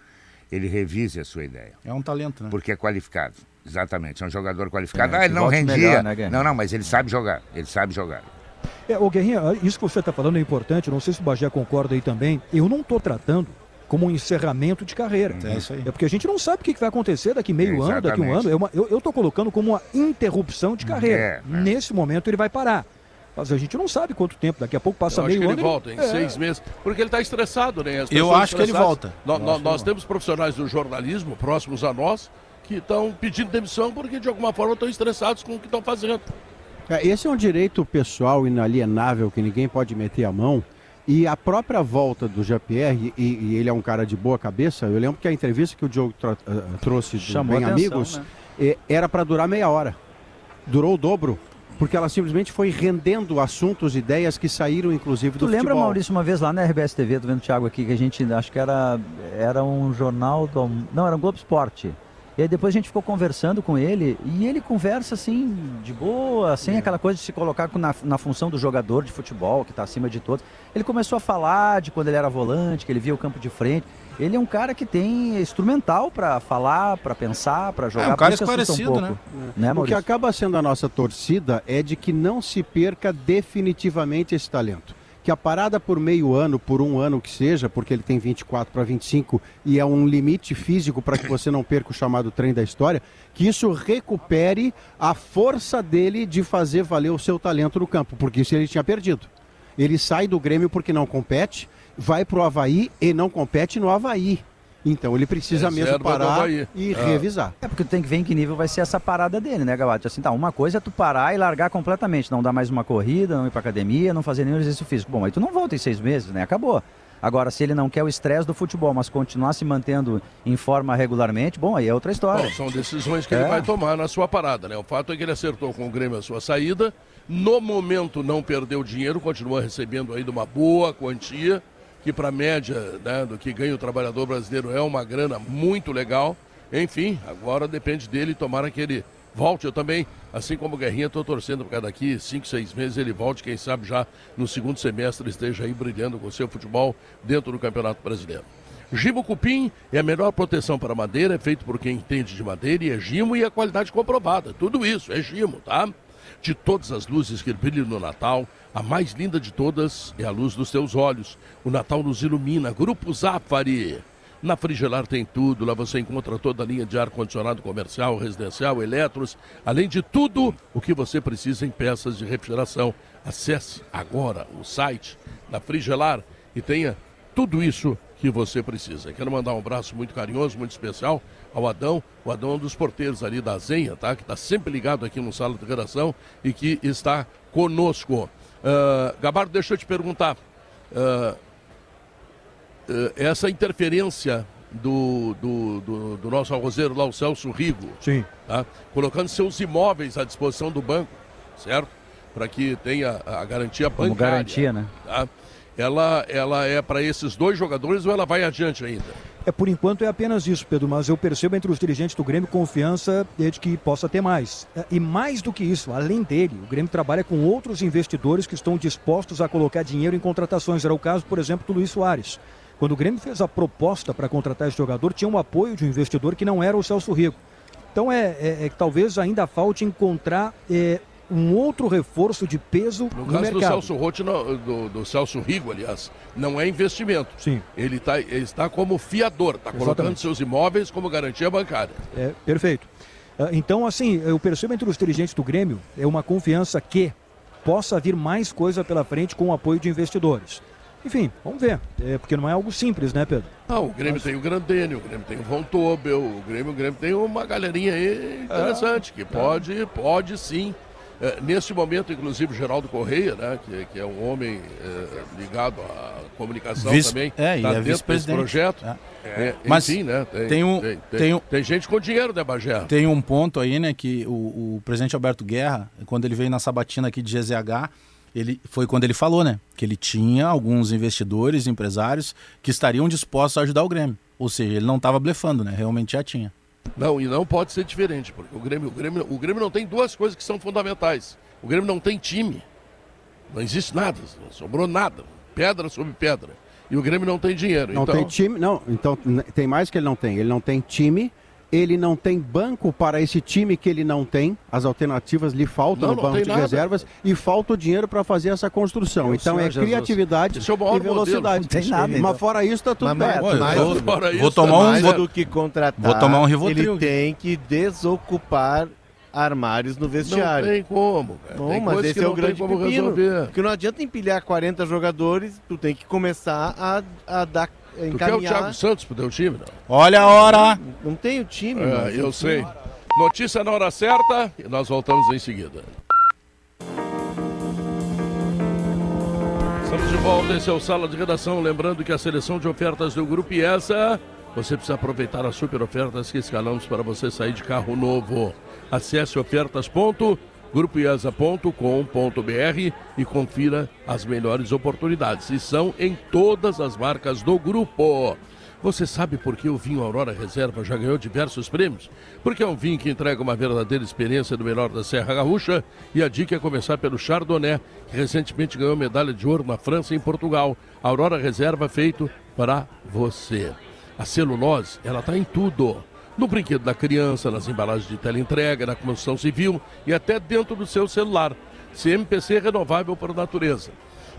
ele revise a sua ideia.
É um talento, né?
Porque é qualificado. Exatamente, é um jogador qualificado. É, ah, ele não rendia. Melhor, né, não, não, mas ele sabe jogar. Ele sabe jogar.
É, o Guerrinha, isso que você está falando é importante, não sei se o Bagé concorda aí também. Eu não estou tratando como um encerramento de carreira.
É isso aí.
É porque a gente não sabe o que vai acontecer daqui meio é, ano, daqui um ano. É eu estou colocando como uma interrupção de carreira. É, é, Nesse momento ele vai parar. Mas a gente não sabe quanto tempo, daqui a pouco passa
eu
meio
acho
que
ele volta em é. seis meses, porque ele está estressado, né?
eu acho que ele volta.
No, no, nós temos profissionais do jornalismo próximos a nós que estão pedindo demissão porque de alguma forma estão estressados com o que estão fazendo.
É, esse é um direito pessoal inalienável que ninguém pode meter a mão. E a própria volta do Jean-Pierre, e, e, ele é um cara de boa cabeça, eu lembro que a entrevista que o Diogo uh, trouxe do Bem atenção, Amigos né? era para durar meia hora. Durou o dobro porque ela simplesmente foi rendendo assuntos, ideias que saíram inclusive do
tu lembra, Maurício, uma vez lá na RBS TV, tô vendo o Thiago aqui, que a gente, acho que era, era um jornal, do, não, era um Globo Esporte. E aí depois a gente ficou conversando com ele e ele conversa assim, de boa, sem é. aquela coisa de se colocar na, na função do jogador de futebol, que está acima de todos. Ele começou a falar de quando ele era volante, que ele via o campo de frente. ele é um cara que tem instrumental para falar, para pensar, para jogar. É
um cara esclarecido, um né? né o que acaba sendo a nossa torcida é de que não se perca definitivamente esse talento. Que a parada por meio ano, por um ano que seja, porque ele tem 24 para 25 e é um limite físico para que você não perca o chamado trem da história, que isso recupere a força dele de fazer valer o seu talento no campo, porque isso ele tinha perdido. Ele sai do Grêmio porque não compete, vai para o Havaí e não compete no Havaí. Então ele precisa é mesmo parar e ah. revisar.
É porque tu tem que ver em que nível vai ser essa parada dele, né, Gabate? Assim, tá, uma coisa é tu parar e largar completamente, não dar mais uma corrida, não ir pra academia, não fazer nenhum exercício físico. Bom, aí tu não volta em seis meses, né? Acabou. Agora, se ele não quer o estresse do futebol, mas continuar se mantendo em forma regularmente, bom, aí é outra história. Bom,
são decisões que é. ele vai tomar na sua parada, né? O fato é que ele acertou com o Grêmio a sua saída, no momento não perdeu dinheiro, continua recebendo aí de uma boa quantia que para a média né, do que ganha o trabalhador brasileiro é uma grana muito legal. Enfim, agora depende dele, tomara que ele volte. Eu também, assim como o Guerrinha, estou torcendo para daqui 5, 6 meses ele volte, quem sabe já no segundo semestre esteja aí brilhando com o seu futebol dentro do Campeonato Brasileiro. Gimo Cupim é a melhor proteção para madeira, é feito por quem entende de madeira e é Gimo e a qualidade comprovada. Tudo isso é Gimo, tá? De todas as luzes que brilham no Natal, a mais linda de todas é a luz dos teus olhos. O Natal nos ilumina. Grupo Zafari. Na Frigelar tem tudo, lá você encontra toda a linha de ar-condicionado comercial, residencial, eletros, além de tudo o que você precisa em peças de refrigeração. Acesse agora o site da Frigelar e tenha tudo isso que você precisa. Quero mandar um abraço muito carinhoso, muito especial ao Adão. O Adão é um dos porteiros ali da Zenha, tá? Que está sempre ligado aqui no Sala de Redação e que está conosco. Uh, Gabardo, deixa eu te perguntar. Uh, uh, essa interferência do, do, do, do, nosso arrozeiro lá, o Celso Rigo,
Sim.
Tá? colocando seus imóveis à disposição do banco, certo? Para que tenha a garantia bancária.
Como garantia, né?
Tá? Ela, ela é para esses dois jogadores ou ela vai adiante ainda?
É, por enquanto é apenas isso, Pedro, mas eu percebo entre os dirigentes do Grêmio confiança de que possa ter mais. É, e mais do que isso, além dele, o Grêmio trabalha com outros investidores que estão dispostos a colocar dinheiro em contratações. Era o caso, por exemplo, do Luiz Soares. Quando o Grêmio fez a proposta para contratar esse jogador, tinha um apoio de um investidor que não era o Celso Rico. Então é, é, é talvez ainda falte encontrar é, um outro reforço de peso no, no caso mercado. do
Celso Rotti, do, do, Celso Rigo, aliás, não é investimento.
Sim.
Ele, tá, ele está como fiador, está colocando seus imóveis como garantia bancária.
É, perfeito. Ah, então, assim, eu percebo entre os dirigentes do Grêmio é uma confiança que possa vir mais coisa pela frente com o apoio de investidores. Enfim, vamos ver. É, porque não é algo simples, né, Pedro?
Não, o Grêmio Mas... tem o Grandênio, o Grêmio tem o Von Tobel, o Grêmio, o Grêmio tem uma galerinha aí interessante, é. que pode, pode sim é, neste momento, inclusive, o Geraldo Correia, né, que, que é um homem é, ligado à comunicação vice, também,
é, está é dentro desse
projeto. É.
É, Mas enfim, né, tem, tem, um, tem, tem, tem,
tem, gente com dinheiro, né, Bagé?
Tem um ponto aí, né, que o, o presidente Alberto Guerra, quando ele veio na sabatina aqui de GZH, ele foi quando ele falou, né, que ele tinha alguns investidores, empresários que estariam dispostos a ajudar o Grêmio. Ou seja, ele não estava blefando, né? Realmente já tinha.
Não, e não pode ser diferente, porque o Grêmio, o Grêmio, o Grêmio não tem duas coisas que são fundamentais. O Grêmio não tem time. Não existe nada, não sobrou nada. Pedra sobre pedra. E o Grêmio não tem dinheiro.
Não
então...
tem time, não. Então tem mais que ele não tem. Ele não tem time ele não tem banco para esse time que ele não tem, as alternativas lhe faltam não, no banco de nada. reservas e falta o dinheiro para fazer essa construção. então é criatividade é e velocidade. Não tem nada, mas fora isso está tudo
mas, bem. Mas, vou, vou tomar um
vou, do que contratar.
Vou tomar um Rivotril.
Ele tem que desocupar armários no vestiário.
Não tem como, cara.
Bom, tem mas esse é o grande pepino. Resolver. Porque não adianta empilhar 40 jogadores, tu tem que começar a, a dar encaminhar... Tu quer o
Thiago Santos pro teu time, não?
Olha a hora!
Não, não tem o time,
é, Eu sei. Notícia na hora certa e nós voltamos em seguida. Estamos de volta, esse é o Sala de Redação. Lembrando que a seleção de ofertas do Grupo IESA, você precisa aproveitar as super ofertas que escalamos para você sair de carro novo. Acesse ofertas.com grupoiasa.com.br e confira as melhores oportunidades. E são em todas as marcas do grupo. Você sabe por que o vinho Aurora Reserva já ganhou diversos prêmios? Porque é um vinho que entrega uma verdadeira experiência do melhor da Serra Gaúcha e a dica é começar pelo Chardonnay, que recentemente ganhou medalha de ouro na França e em Portugal. Aurora Reserva feito para você. A celulose, ela está em tudo. No brinquedo da criança, nas embalagens de teleentrega, na construção civil e até dentro do seu celular. CMPC renovável para a natureza.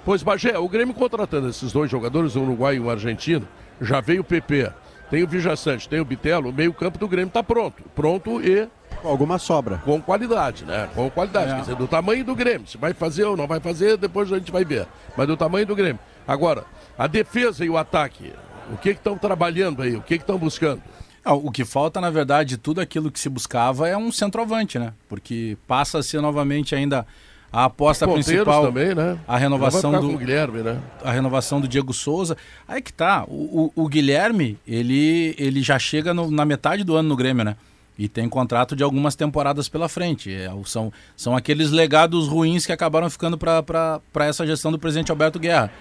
Pois, Bagé, o Grêmio contratando esses dois jogadores, um uruguai e um argentino, já veio o PP, tem o Vijaçante, tem o Bitelo, o meio-campo do Grêmio está pronto. Pronto e.
Com alguma sobra.
Com qualidade, né? Com qualidade. É. Quer dizer, do tamanho do Grêmio. Se vai fazer ou não vai fazer, depois a gente vai ver. Mas do tamanho do Grêmio. Agora, a defesa e o ataque. O que estão trabalhando aí? O que estão buscando?
Ah, o que falta, na verdade, tudo aquilo que se buscava é um centroavante, né? Porque passa a ser novamente ainda a aposta principal
também, né?
A renovação do
Guilherme, né?
A renovação do Diego Souza. Aí que tá, o, o, o Guilherme, ele, ele já chega no, na metade do ano no Grêmio, né? E tem contrato de algumas temporadas pela frente. É, são, são aqueles legados ruins que acabaram ficando para essa gestão do presidente Alberto Guerra.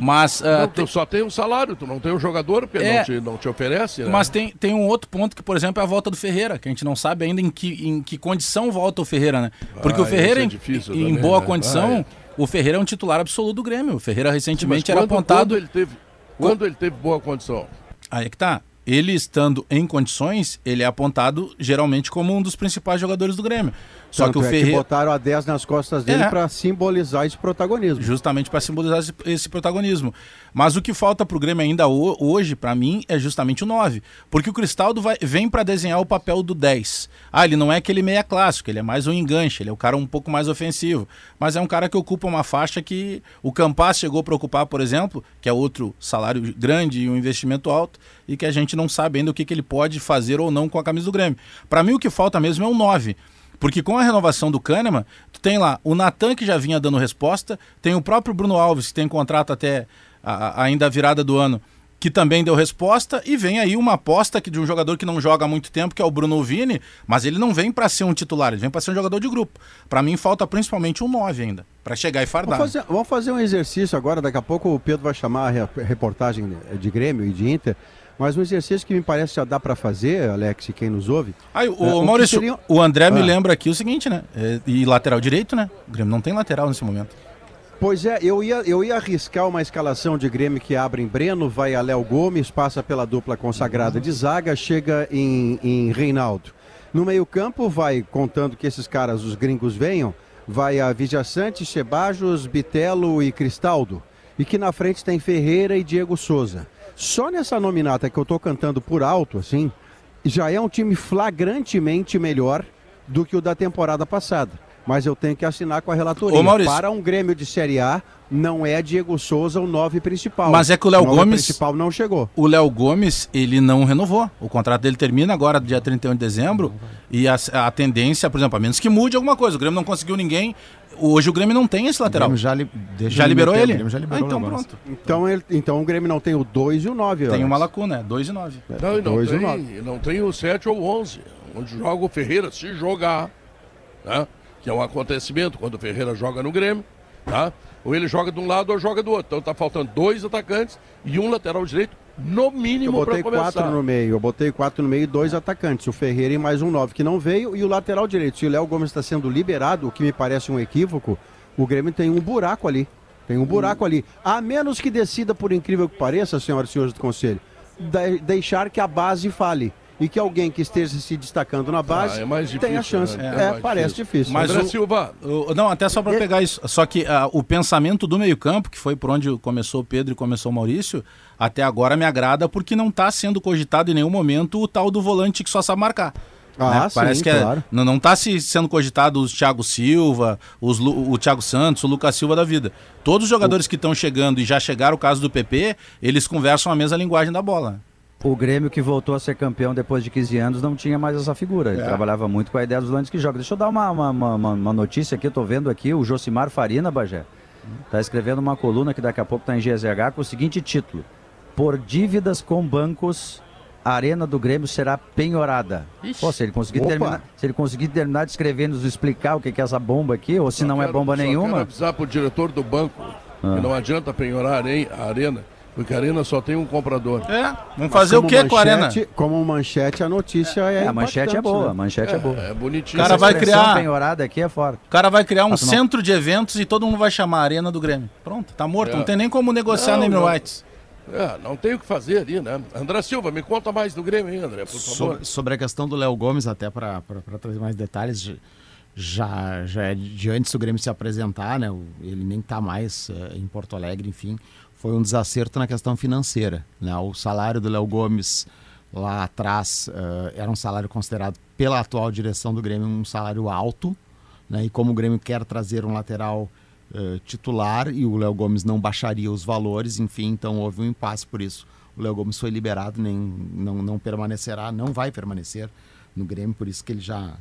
Mas. Uh,
não, tu só tem um salário, tu não tem um jogador, porque é, não, te, não te oferece. Né?
Mas tem, tem um outro ponto que, por exemplo, é a volta do Ferreira, que a gente não sabe ainda em que, em que condição volta o Ferreira, né? Porque ah, o Ferreira, é em, também, em, boa né? condição, ah, é. o Ferreira é um titular absoluto do Grêmio. O Ferreira recentemente Sim, era quando, apontado.
Quando ele, teve, quando ele teve boa condição?
Aí é que tá ele estando em condições, ele é apontado geralmente como um dos principais jogadores do Grêmio.
Só Tanto que o é Ferreira. Que botaram a 10 nas costas dele é. para simbolizar esse protagonismo.
Justamente para simbolizar esse, esse, protagonismo. Mas o que falta para o Grêmio ainda hoje, para mim, é justamente o 9. Porque o Cristaldo vai, vem para desenhar o papel do 10. Ah, ele não é aquele meia clássico, ele é mais um enganche, ele é o cara um pouco mais ofensivo. Mas é um cara que ocupa uma faixa que o Campas chegou para ocupar, por exemplo, que é outro salário grande e um investimento alto, e que a gente não sabe ainda o que, que ele pode fazer ou não com a camisa do Grêmio. Para mim, o que falta mesmo é um 9. Porque com a renovação do Kahneman, tu tem lá o Natan que já vinha dando resposta, tem o próprio Bruno Alves, que tem contrato até a, ainda a virada do ano, que também deu resposta, e vem aí uma aposta de um jogador que não joga há muito tempo, que é o Bruno Vini, mas ele não vem para ser um titular, ele vem para ser um jogador de grupo. Para mim falta principalmente um 9 ainda, para chegar e fardar.
Vamos fazer, vamos fazer um exercício agora, daqui a pouco o Pedro vai chamar a reportagem de Grêmio e de Inter. Mas um exercício que me parece já dá para fazer, Alex, e quem nos ouve.
Ah, o, é, Maurício, o, seria... o André ah. me lembra aqui o seguinte, né? É, e lateral direito, né? O Grêmio não tem lateral nesse momento.
Pois é, eu ia, eu ia arriscar uma escalação de Grêmio que abre em Breno, vai a Léo Gomes, passa pela dupla consagrada de zaga, chega em, em Reinaldo. No meio-campo, vai, contando que esses caras, os gringos, venham, vai a Vijaçante, Chebajos, Bitelo e Cristaldo. E que na frente tem Ferreira e Diego Souza. Só nessa nominata que eu estou cantando por alto, assim, já é um time flagrantemente melhor do que o da temporada passada. Mas eu tenho que assinar com a relatoria. Ô, Para um Grêmio de Série A, não é Diego Souza o nove principal.
Mas é que o Léo Gomes.
O principal não chegou.
O Léo Gomes, ele não renovou. O contrato dele termina agora, dia 31 de dezembro. E a, a tendência, por exemplo, a menos que mude alguma coisa. O Grêmio não conseguiu ninguém Hoje o Grêmio não tem esse lateral.
já, li,
já liberou ele?
já liberou ah, então pronto. Então, ele, então o Grêmio não tem o 2 e o 9.
Tem uma lacuna, 2 é e 9.
Não, não, dois tem, e 9. não tem o 7 ou 11, onde joga o Ferreira, se jogar, né? Que é um acontecimento quando o Ferreira joga no Grêmio, tá? ou ele joga de um lado ou joga do outro. Então tá faltando dois atacantes e um lateral direito no mínimo
Eu botei quatro no meio, eu botei quatro no meio e dois atacantes, o Ferreira e mais um nove que não veio e o lateral direito. Se o Léo Gomes está sendo liberado, o que me parece um equívoco, o Grêmio tem um buraco ali. Tem um buraco hum. ali. A menos que decida, por incrível que pareça, senhoras e senhores do Conselho, de deixar que a base fale e que alguém que esteja se destacando na base ah, é difícil, tenha chance. Né? É, é parece difícil.
Mas o, Silva. O, não, até só para pegar isso. Só que uh, o pensamento do meio-campo, que foi por onde começou o Pedro e começou o Maurício, até agora me agrada porque não está sendo cogitado em nenhum momento o tal do volante que só sabe marcar. Ah, né? Parece sim, que é, claro. não está se sendo cogitado os Thiago Silva, os, o Thiago Santos, o Lucas Silva da vida. Todos os jogadores o... que estão chegando e já chegaram o caso do PP, eles conversam a mesma linguagem da bola.
O Grêmio que voltou a ser campeão depois de 15 anos não tinha mais essa figura. Ele é. trabalhava muito com a ideia dos volantes que jogam. Deixa eu dar uma, uma, uma, uma notícia aqui, eu tô vendo aqui, o Josimar Farina, Bagé, está escrevendo uma coluna que daqui a pouco está em GZH com o seguinte título. Por dívidas com bancos, a arena do Grêmio será penhorada. Pô, se ele conseguir terminar, se ele conseguir terminar de escrever, nos explicar o que é essa bomba aqui, ou se só não é quero, é bomba nenhuma. Quero
avisar para o diretor do banco ah. que não adianta penhorar a arena porque a Arena só tem um comprador.
É, vamos fazer o que com a Arena?
Como manchete, a notícia é. é, é
a manchete é boa, né? a manchete é, é boa.
É bonitinho.
O cara vai criar.
penhorada aqui é forte.
O cara vai criar um centro de eventos e todo mundo vai chamar a Arena do Grêmio. Pronto, tá morto. É. Não tem nem como negociar nem no Whites.
É, não tem o que fazer ali, né? André Silva, me conta mais do Grêmio aí, André, por favor.
Sobre, sobre a questão do Léo Gomes, até para trazer mais detalhes, já, já é de antes do Grêmio se apresentar, né? Ele nem está mais uh, em Porto Alegre, enfim. Foi um desacerto na questão financeira. Né? O salário do Léo Gomes lá atrás uh, era um salário considerado pela atual direção do Grêmio um salário alto, né? E como o Grêmio quer trazer um lateral uh, titular e o Léo Gomes não baixaria os valores, enfim, então houve um impasse por isso. O Léo Gomes foi liberado, nem não, não permanecerá, não vai permanecer no Grêmio, por isso que ele já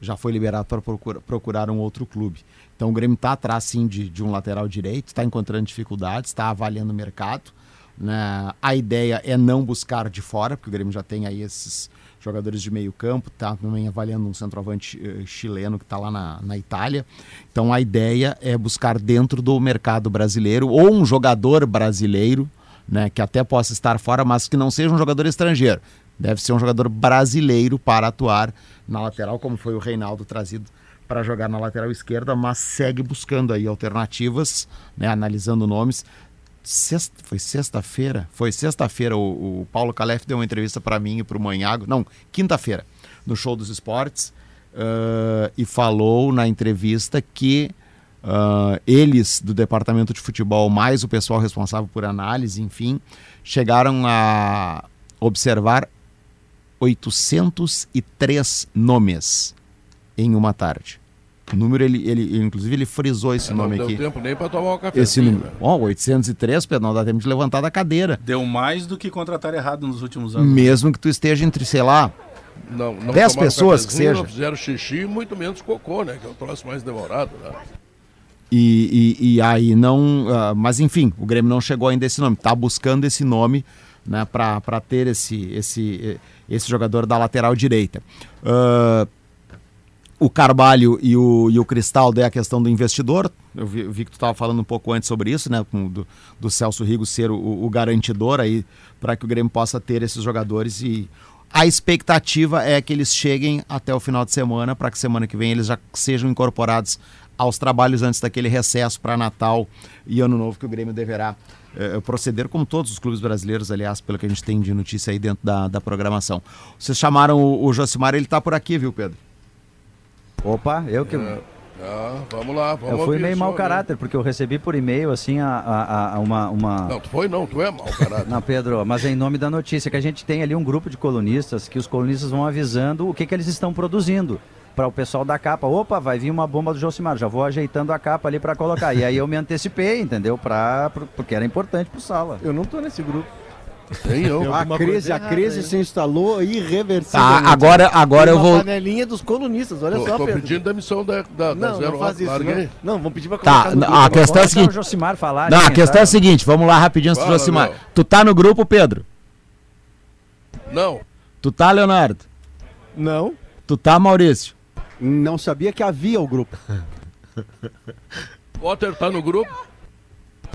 já foi liberado para procurar, procurar um outro clube. Então o Grêmio está atrás sim de, de um lateral direito, está encontrando dificuldades, está avaliando o mercado. Né? A ideia é não buscar de fora, porque o Grêmio já tem aí esses jogadores de meio campo, está também avaliando um centroavante uh, chileno que está lá na, na Itália. Então a ideia é buscar dentro do mercado brasileiro ou um jogador brasileiro, né, que até possa estar fora, mas que não seja um jogador estrangeiro. Deve ser um jogador brasileiro para atuar na lateral, como foi o Reinaldo trazido para jogar na lateral esquerda, mas segue buscando aí alternativas, né, analisando nomes. Sexta, foi sexta-feira? Foi sexta-feira o, o, Paulo Calef deu uma entrevista para mim e para o Manhago, não, quinta-feira, no Show dos Esportes, uh, e falou na entrevista que uh, eles do departamento de futebol, mais o pessoal responsável por análise, enfim, chegaram a observar 803 nomes em uma tarde. O número, ele, ele, inclusive, ele frisou esse é, nome aqui. Não
deu tempo nem para tomar um café.
Esse número. Né? Ó, oh, 803, Pedro, não dá tempo de levantar da cadeira.
Deu mais do que contratar errado nos últimos anos.
Mesmo que tu esteja entre, sei lá, não, não 10 pessoas que seja. Não
fizeram xixi, muito menos cocô, né? Que é o troço mais demorado, né?
E, e, e aí não. Uh, mas enfim, o Grêmio não chegou ainda a esse nome. Está buscando esse nome né, para ter esse, esse, esse jogador da lateral direita. Uh, o Carvalho e o, e o Cristaldo é a questão do investidor. Eu vi, vi que tu estava falando um pouco antes sobre isso, né? Do, do Celso Rigo ser o, o garantidor aí para que o Grêmio possa ter esses jogadores e a expectativa é que eles cheguem até o final de semana para que semana que vem eles já sejam incorporados aos trabalhos antes daquele recesso para Natal e Ano Novo que o Grêmio deverá eh, proceder, como todos os clubes brasileiros, aliás, pelo que a gente tem de notícia aí dentro da, da programação. Vocês chamaram o, o Josimar, ele está por aqui, viu, Pedro?
Opa, eu que.
É. Ah, vamos lá, vamos
Eu fui meio mau caráter, porque eu recebi por e-mail, assim, a, a, a, uma, uma.
Não, tu foi não, tu é mau caráter.
não, Pedro, mas é em nome da notícia, que a gente tem ali um grupo de colunistas, que os colunistas vão avisando o que, que eles estão produzindo para o pessoal da capa. Opa, vai vir uma bomba do Josimar, já vou ajeitando a capa ali para colocar. E aí eu me antecipei, entendeu? Pra, porque era importante pro sala.
Eu não tô nesse grupo.
Tem eu. A crise, a crise se instalou irreversivelmente.
Ah, agora, agora eu vou.
panelinha dos colunistas, olha tô, só,
tô Pedro. pedindo demissão da, da,
não,
da
não faz isso, não. não, vamos pedir pra
tá,
colocar
a questão é a seguinte.
Josimar falar,
não, a questão tá? é a seguinte, vamos lá rapidinho antes do Josimar. Tu tá no grupo, Pedro?
Não.
Tu tá, Leonardo?
Não.
Tu tá, Maurício?
Não sabia que havia o grupo.
Potter tá no grupo?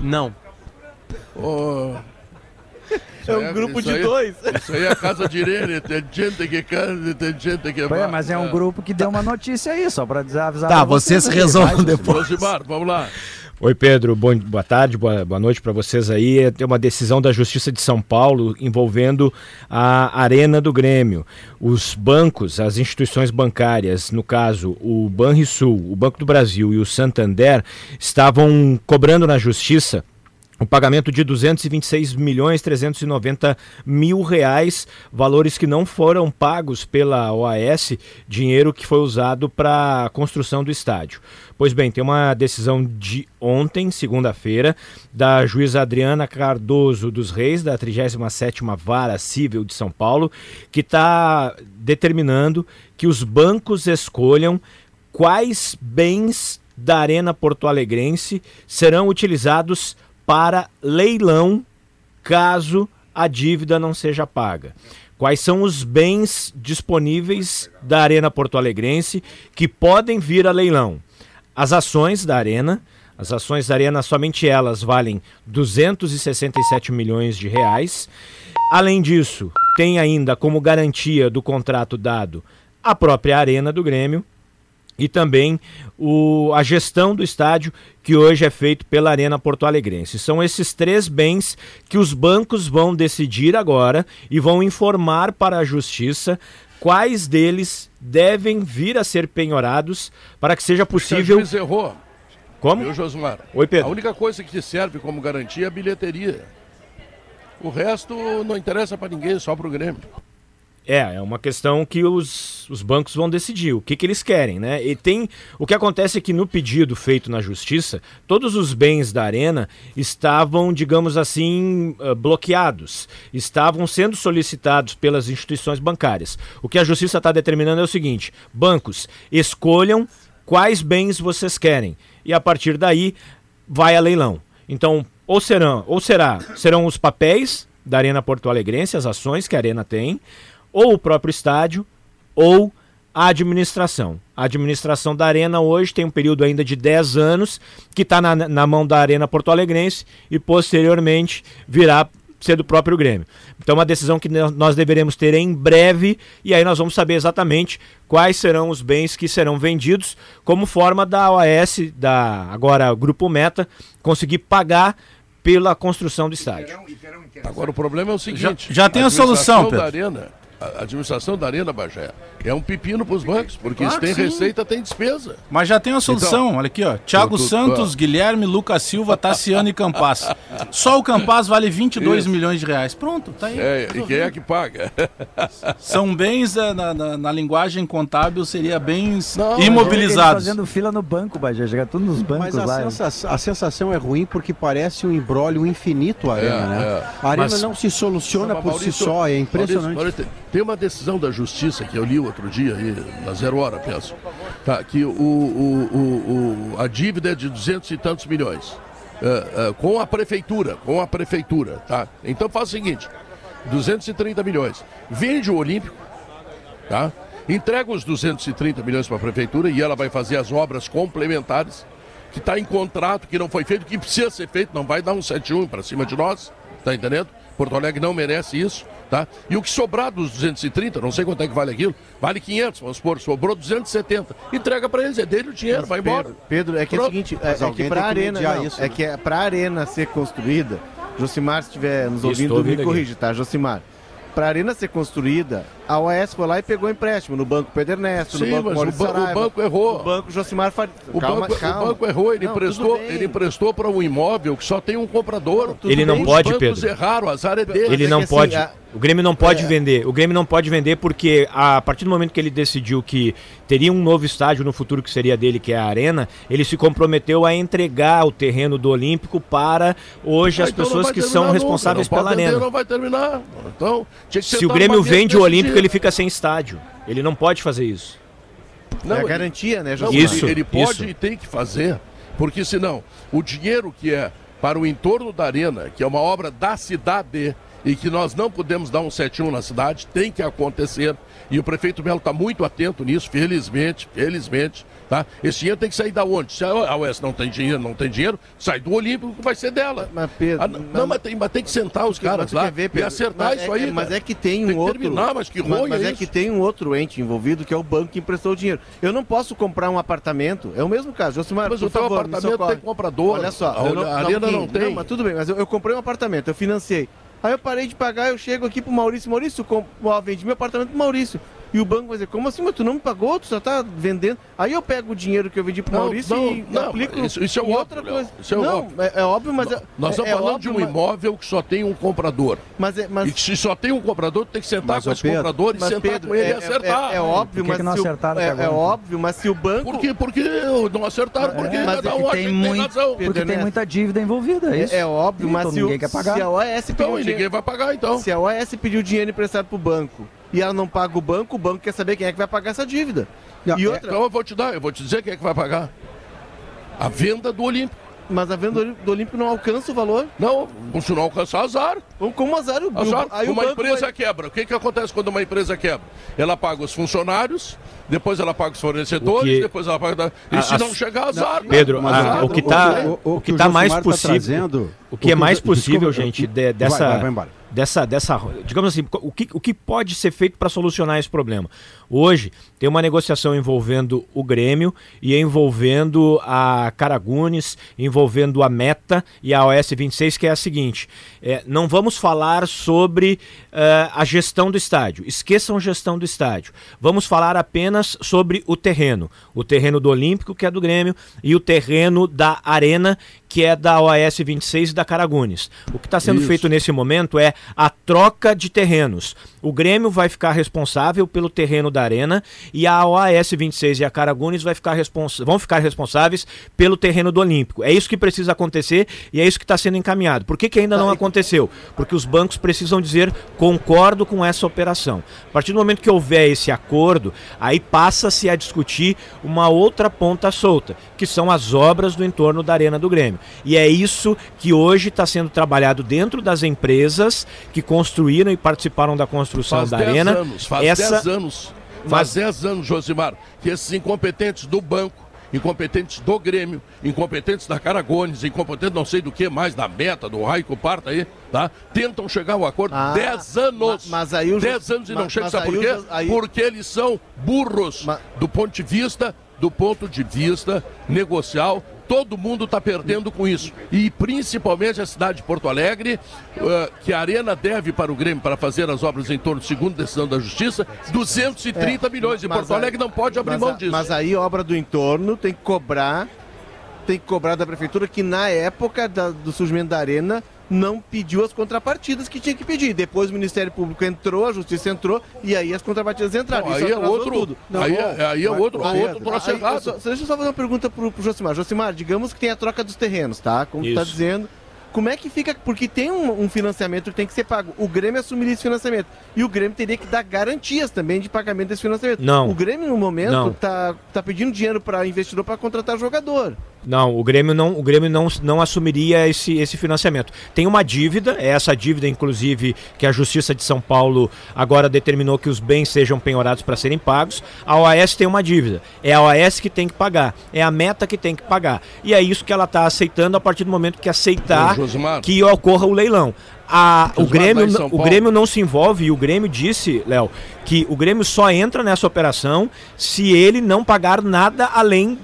Não.
Oh, é um é, grupo de
aí,
dois.
Isso aí é a casa de Irene, tem gente que canta, tem gente que
vai. Mas é um grupo que deu uma notícia aí, só para avisar.
Tá, vocês, vocês resolvam depois.
Josimar, vamos lá.
Oi, Pedro. Bom, boa tarde, boa, boa noite para vocês aí. É uma decisão da Justiça de São Paulo envolvendo a Arena do Grêmio. Os bancos, as instituições bancárias, no caso o Banrisul, o Banco do Brasil e o Santander, estavam cobrando na Justiça o pagamento de 226 milhões 390 mil reais, valores que não foram pagos pela OAS, dinheiro que foi usado para a construção do estádio. Pois bem, tem uma decisão de ontem, segunda-feira, da juíza Adriana Cardoso dos Reis, da 37ª Vara Civil de São Paulo, que está determinando que os bancos escolham quais bens da Arena Porto Alegrense serão utilizados para leilão caso a dívida não seja paga. Quais são os bens disponíveis da Arena Porto Alegrense que podem vir a leilão? As ações da Arena, as ações da Arena, somente elas valem 267 milhões de reais. Além disso, tem ainda como garantia do contrato dado a própria Arena do Grêmio e também o, a gestão do estádio, que hoje é feito pela Arena Porto Alegrense. São esses três bens que os bancos vão decidir agora e vão informar para a Justiça quais deles devem vir a ser penhorados para que seja possível.
O errou.
Como?
Eu, Josmar.
Oi, Pedro.
A única coisa que serve como garantia é a bilheteria. O resto não interessa para ninguém, só para o Grêmio.
É, é uma questão que os, os bancos vão decidir o que, que eles querem, né? E tem. O que acontece é que no pedido feito na justiça, todos os bens da arena estavam, digamos assim, uh, bloqueados, estavam sendo solicitados pelas instituições bancárias. O que a justiça está determinando é o seguinte: bancos, escolham quais bens vocês querem. E a partir daí vai a leilão. Então, ou serão, ou será, serão os papéis da Arena Porto Alegrense, as ações que a Arena tem, ou o próprio estádio ou a administração. A administração da Arena hoje tem um período ainda de 10 anos que está na, na mão da Arena Porto Alegrense e posteriormente virá ser do próprio Grêmio. Então, uma decisão que nós deveremos ter em breve e aí nós vamos saber exatamente quais serão os bens que serão vendidos como forma da OAS, da agora Grupo Meta, conseguir pagar pela construção do estádio.
Agora, o problema é o seguinte:
já, já tem a, a solução, Pedro.
Da Arena a administração da Arena Bagé é um pepino para os bancos, porque claro tem receita, tem despesa.
Mas já tem a solução, então, olha aqui, ó. Thiago Santos, Guilherme, Lucas Silva, Tassiano e Campas. Só o Campas vale 22 Isso. milhões de reais. Pronto, tá aí.
É, e quem é que paga?
São bens, na, na, na linguagem contábil, seria bens Não, imobilizados.
fazendo fila no banco, Bagé, chega tudo nos bancos
Mas a
lá.
Sensação, a sensação é ruim porque parece um embrólio infinito a é, Arena, é, né? É. A Arena Mas, não se soluciona por Maurício, si só, é impressionante. Maurício, Maurício,
tem uma decisão da justiça que eu li outro dia, aí, na zero hora, penso, tá, que o, o, o, a dívida é de duzentos e tantos milhões. Uh, uh, com a prefeitura, com a prefeitura, tá? Então faz o seguinte, 230 milhões. Vende o Olímpico, tá? Entrega os 230 milhões para a prefeitura e ela vai fazer as obras complementares que está em contrato, que não foi feito, que precisa ser feito, não vai dar um 71 para cima de nós, tá entendendo? Porto Alegre não merece isso, tá? E o que sobrar dos 230, não sei quanto é que vale aquilo, vale 500, vamos supor, sobrou 270. Entrega para eles, é dele o dinheiro, Mas vai
Pedro,
embora.
Pedro, é que é o seguinte, é, é que para a arena, não, isso, é né? que é para arena ser construída, Josimar se estiver nos ouvindo, me corrige, tá, Josimar? Para a arena ser construída, a OAS foi lá e pegou empréstimo no Banco Pedro Ernesto, Sim, no Banco Maurício o, Saraiva,
o banco errou.
No Banco Josimar Faria.
O, calma, banco, calma. o banco errou, ele, não, emprestou, ele emprestou para um imóvel que só tem um comprador.
Não, ele não pode,
Os
Pedro.
erraram, o azar é dele.
Ele não é pode. Assim, a... O Grêmio não pode é. vender. O Grêmio não pode vender porque a partir do momento que ele decidiu que teria um novo estádio no futuro que seria dele, que é a Arena, ele se comprometeu a entregar o terreno do Olímpico para hoje ah, as então pessoas que são responsáveis pela vender, Arena.
Não vai terminar. Então,
se o Grêmio vende o Olímpico, ele fica sem estádio. Ele não pode fazer isso.
Não, é a garantia, né,
José? Isso, ele pode isso. e tem que fazer, porque senão o dinheiro que é para o entorno da arena, que é uma obra da cidade e que nós não podemos dar um 71 na cidade, tem que acontecer. E o prefeito Melo está muito atento nisso, felizmente, felizmente. Tá? Esse dinheiro tem que sair da onde? Se a UES não tem dinheiro, não tem dinheiro, sai do Olímpico que vai ser dela.
Mas, Pedro,
ah, não, mas, tem, mas tem que sentar os caras lá ver, Pedro, e acertar isso
é,
aí.
Mas é que tem um tem outro.
Terminar, mas que mas,
mas
é,
é que tem um outro ente envolvido que é o banco que emprestou o dinheiro. Eu não posso comprar um apartamento. É o mesmo caso. Josimar,
mas o teu favor, apartamento tem comprador.
Olha só,
a, não, a arena não, não tem. Não,
mas tudo bem, mas eu, eu comprei um apartamento, eu financiei. Aí eu parei de pagar, eu chego aqui pro Maurício. Maurício, vendi meu apartamento pro Maurício. E o banco vai dizer, como assim? Mas tu não me pagou? Tu só tá vendendo. Aí eu pego o dinheiro que eu vendi pro não, Maurício não, e não, aplico
isso, isso é outra coisa. Isso é
não,
óbvio.
É, é, óbvio, mas... É,
Nós estamos
é,
falando
óbvio,
de um imóvel que só tem um comprador.
Mas, é, mas...
E se só tem um comprador, tu tem que sentar mas, com esse Pedro, comprador e sentar
Pedro,
com ele
é,
e acertar.
É, óbvio,
que
mas...
Que não acertaram
é, é óbvio, mas se o banco...
Por quê? Porque não acertaram, porque
mas
cada um
tem, muito, razão. Porque tem muita dívida envolvida, é isso.
É, óbvio, mas se,
ninguém quer pagar.
se a OAS
então, ninguém vai pagar, então.
Se a OAS pediu dinheiro emprestado pro banco e ela não paga o banco, o banco quer saber quem é que vai pagar essa dívida.
E outra... Então eu vou te dar, eu vou te dizer quem é que vai pagar. A venda do Olímpico.
Mas a venda do Olímpico não alcança o valor?
Não, se não alcançar, azar.
Como azar? O,
azar. Aí uma empresa vai... quebra. O que, que acontece quando uma empresa quebra? Ela paga os funcionários, depois ela paga os fornecedores, que... depois ela paga. E a, se não chegar, azar.
Não, Pedro, a, o que está o, o, o, que tá mais tá possível. Trazendo... O que é mais possível, Desculpa, gente, de, dessa.
Vai, vai, vai embora
dessa, dessa digamos assim, o que, o que pode ser feito para solucionar esse problema? Hoje tem uma negociação envolvendo o Grêmio e envolvendo a Caragunes, envolvendo a Meta e a OS 26, que é a seguinte: é, não vamos falar sobre uh, a gestão do estádio, esqueçam gestão do estádio. Vamos falar apenas sobre o terreno, o terreno do Olímpico, que é do Grêmio, e o terreno da Arena, que é da OAS 26 e da Caragunes. O que está sendo Isso. feito nesse momento é a troca de terrenos. O Grêmio vai ficar responsável pelo terreno da Arena e a OAS 26 e a Caragunes vai ficar vão ficar responsáveis pelo terreno do Olímpico. É isso que precisa acontecer e é isso que está sendo encaminhado. Por que, que ainda não aconteceu? Porque os bancos precisam dizer concordo com essa operação. A partir do momento que houver esse acordo, aí passa-se a discutir uma outra ponta solta, que são as obras do entorno da Arena do Grêmio. E é isso que hoje está sendo trabalhado dentro das empresas que construíram e participaram da construção
faz
da arena.
Anos, faz 10 Essa... anos, faz 10 anos, Josimar, que esses incompetentes do banco incompetentes do Grêmio, incompetentes da Caragones, incompetentes não sei do que mais, da Meta, do Raico Parta aí, tá? Tentam chegar ao acordo 10 ah, anos.
Mas, aí
10 anos e não chegam, sabe por quê? Aí... Porque eles são burros mas... do ponto de vista do ponto de vista negocial todo mundo está perdendo com isso. E principalmente a cidade de Porto Alegre, uh, que a Arena deve para o Grêmio para fazer as obras em torno, segundo decisão da Justiça, 230 é, milhões. E Porto Alegre não pode abrir mão disso.
Mas aí, obra do entorno tem que cobrar, tem que cobrar da prefeitura que na época da, do surgimento da Arena não pediu as contrapartidas que tinha que pedir. Depois o Ministério Público entrou, a Justiça entrou e aí as contrapartidas entraram.
Não, aí, é outro, não, aí, é, aí é outro, aí é outro troço errado.
Só, deixa eu só fazer uma pergunta pro, pro Josimar. Josimar, digamos que tem a troca dos terrenos, tá? Como Isso. tu tá dizendo. Como é que fica? Porque tem um, um, financiamento que tem que ser pago. O Grêmio assumiria esse financiamento. E o Grêmio teria que dar garantias também de pagamento desse financiamento.
Não.
O Grêmio, no momento, está tá pedindo dinheiro para investidor para contratar jogador.
Não, o Grêmio não, o Grêmio não, não assumiria esse, esse financiamento. Tem uma dívida, é essa dívida, inclusive, que a Justiça de São Paulo agora determinou que os bens sejam penhorados para serem pagos. A OAS tem uma dívida. É a OAS que tem que pagar. É a meta que tem que pagar. E é isso que ela está aceitando a partir do momento que aceitar que ocorra o leilão. A, o, Grêmio, o Grêmio não se envolve e o Grêmio disse, Léo, que o Grêmio só entra nessa operação se ele não pagar nada além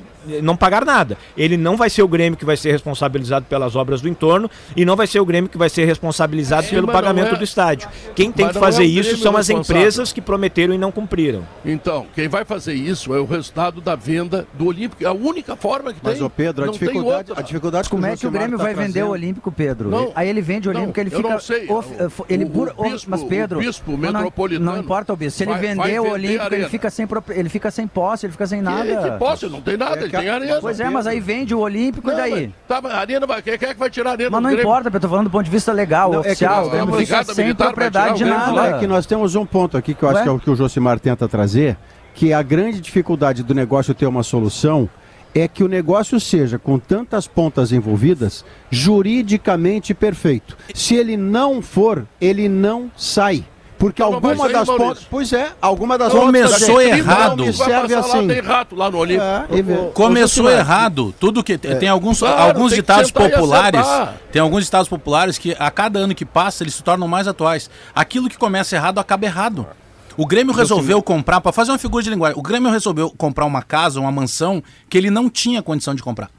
não pagar nada. Ele não vai ser o Grêmio que vai ser responsabilizado pelas obras do entorno e não vai ser o Grêmio que vai ser responsabilizado Sim, pelo pagamento é... do estádio. Quem tem mas que fazer é isso são as empresas que prometeram e não cumpriram.
Então, quem vai fazer isso é o resultado da venda do Olímpico. É a única forma que
mas,
tem.
Mas, Pedro, a dificuldade, a dificuldade
Como é que o Grêmio tá vai trazendo... vender o Olímpico, Pedro? Não, Aí ele vende o Olímpico, não, ele fica.
Eu não sei.
Of, ele, o, o bispo, mas Pedro.
O bispo metropolitano.
Não, não importa o bispo. Se ele vai, vender vai o Olímpico, ele fica, sem, ele fica sem posse, ele fica sem nada. Que,
que posse? Não tem nada, é, tem arena.
Pois é, mas aí vende o Olímpico não, e daí?
Tá, a arena quem é que vai tirar a arena
Mas não importa, eu tô falando do ponto de vista legal, não, oficial. É não fica sem propriedade de nada.
É que nós temos um ponto aqui que eu Ué? acho que é o que o Josimar tenta trazer, que a grande dificuldade do negócio ter uma solução é que o negócio seja, com tantas pontas envolvidas, juridicamente perfeito. Se ele não for, ele não sai. Porque não, alguma das pontas. Pois é, alguma das
Começou pontas, errado.
serve assim. Lá, tem rato lá no Olímpico.
É, Começou errado. Tudo que. É. Tem alguns, claro, alguns tem ditados populares. Tem alguns ditados populares que a cada ano que passa eles se tornam mais atuais. Aquilo que começa errado acaba errado. O Grêmio resolveu comprar, para fazer uma figura de linguagem, o Grêmio resolveu comprar uma casa, uma mansão que ele não tinha condição de comprar.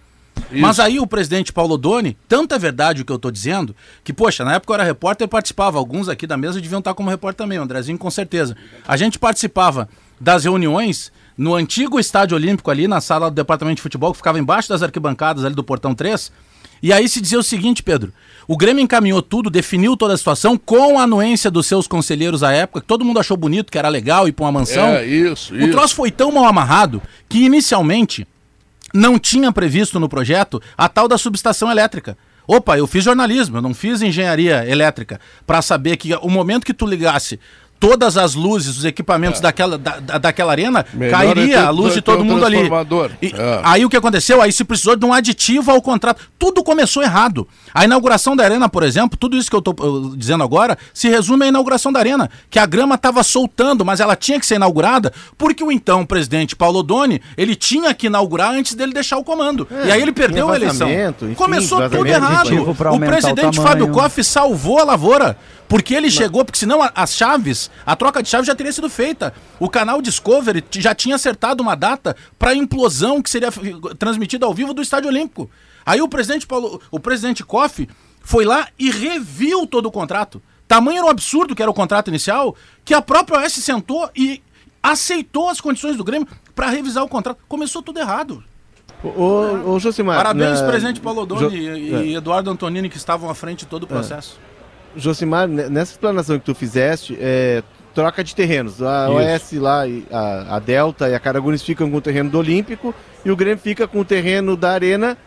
Isso. Mas aí o presidente Paulo Doni, tanto é verdade o que eu estou dizendo, que, poxa, na época eu era repórter, participava, alguns aqui da mesa deviam estar como repórter também, o Andrezinho com certeza. A gente participava das reuniões no antigo estádio olímpico ali, na sala do departamento de futebol, que ficava embaixo das arquibancadas ali do portão 3. E aí se dizia o seguinte, Pedro, o Grêmio encaminhou tudo, definiu toda a situação com a anuência dos seus conselheiros à época, que todo mundo achou bonito, que era legal ir para uma mansão.
É, isso,
o
isso.
troço foi tão mal amarrado que inicialmente não tinha previsto no projeto a tal da subestação elétrica. Opa, eu fiz jornalismo, eu não fiz engenharia elétrica, para saber que o momento que tu ligasse todas as luzes, os equipamentos é. daquela, da, daquela arena, Melhor cairia é ter, a luz de todo mundo ali. E, é. Aí o que aconteceu? Aí se precisou de um aditivo ao contrato. Tudo começou errado. A inauguração da arena, por exemplo, tudo isso que eu estou dizendo agora, se resume à inauguração da arena, que a grama estava soltando, mas ela tinha que ser inaugurada porque o então presidente Paulo Doni, ele tinha que inaugurar antes dele deixar o comando. É, e aí ele perdeu a eleição. Enfim, Começou tudo errado. O presidente o Fábio Koff salvou a lavoura. Porque ele chegou, porque senão as chaves, a troca de chaves já teria sido feita. O canal Discovery já tinha acertado uma data para a implosão que seria transmitida ao vivo do Estádio Olímpico. Aí o presidente Paulo, o presidente Koff foi lá e reviu todo o contrato. Tamanho era o absurdo que era o contrato inicial, que a própria OS sentou e aceitou as condições do Grêmio para revisar o contrato. Começou tudo errado.
Ô, ô, Josimar.
Parabéns, na... presidente Paulo Odoni jo... e, é. Eduardo Antonini, que estavam à frente de todo o é. processo.
É. Josimar, nessa explanação que tu fizeste, é, troca de terrenos. A Isso. OS lá, a, a Delta e a Caragunes ficam com o terreno do Olímpico e o Grêmio fica com o terreno da Arena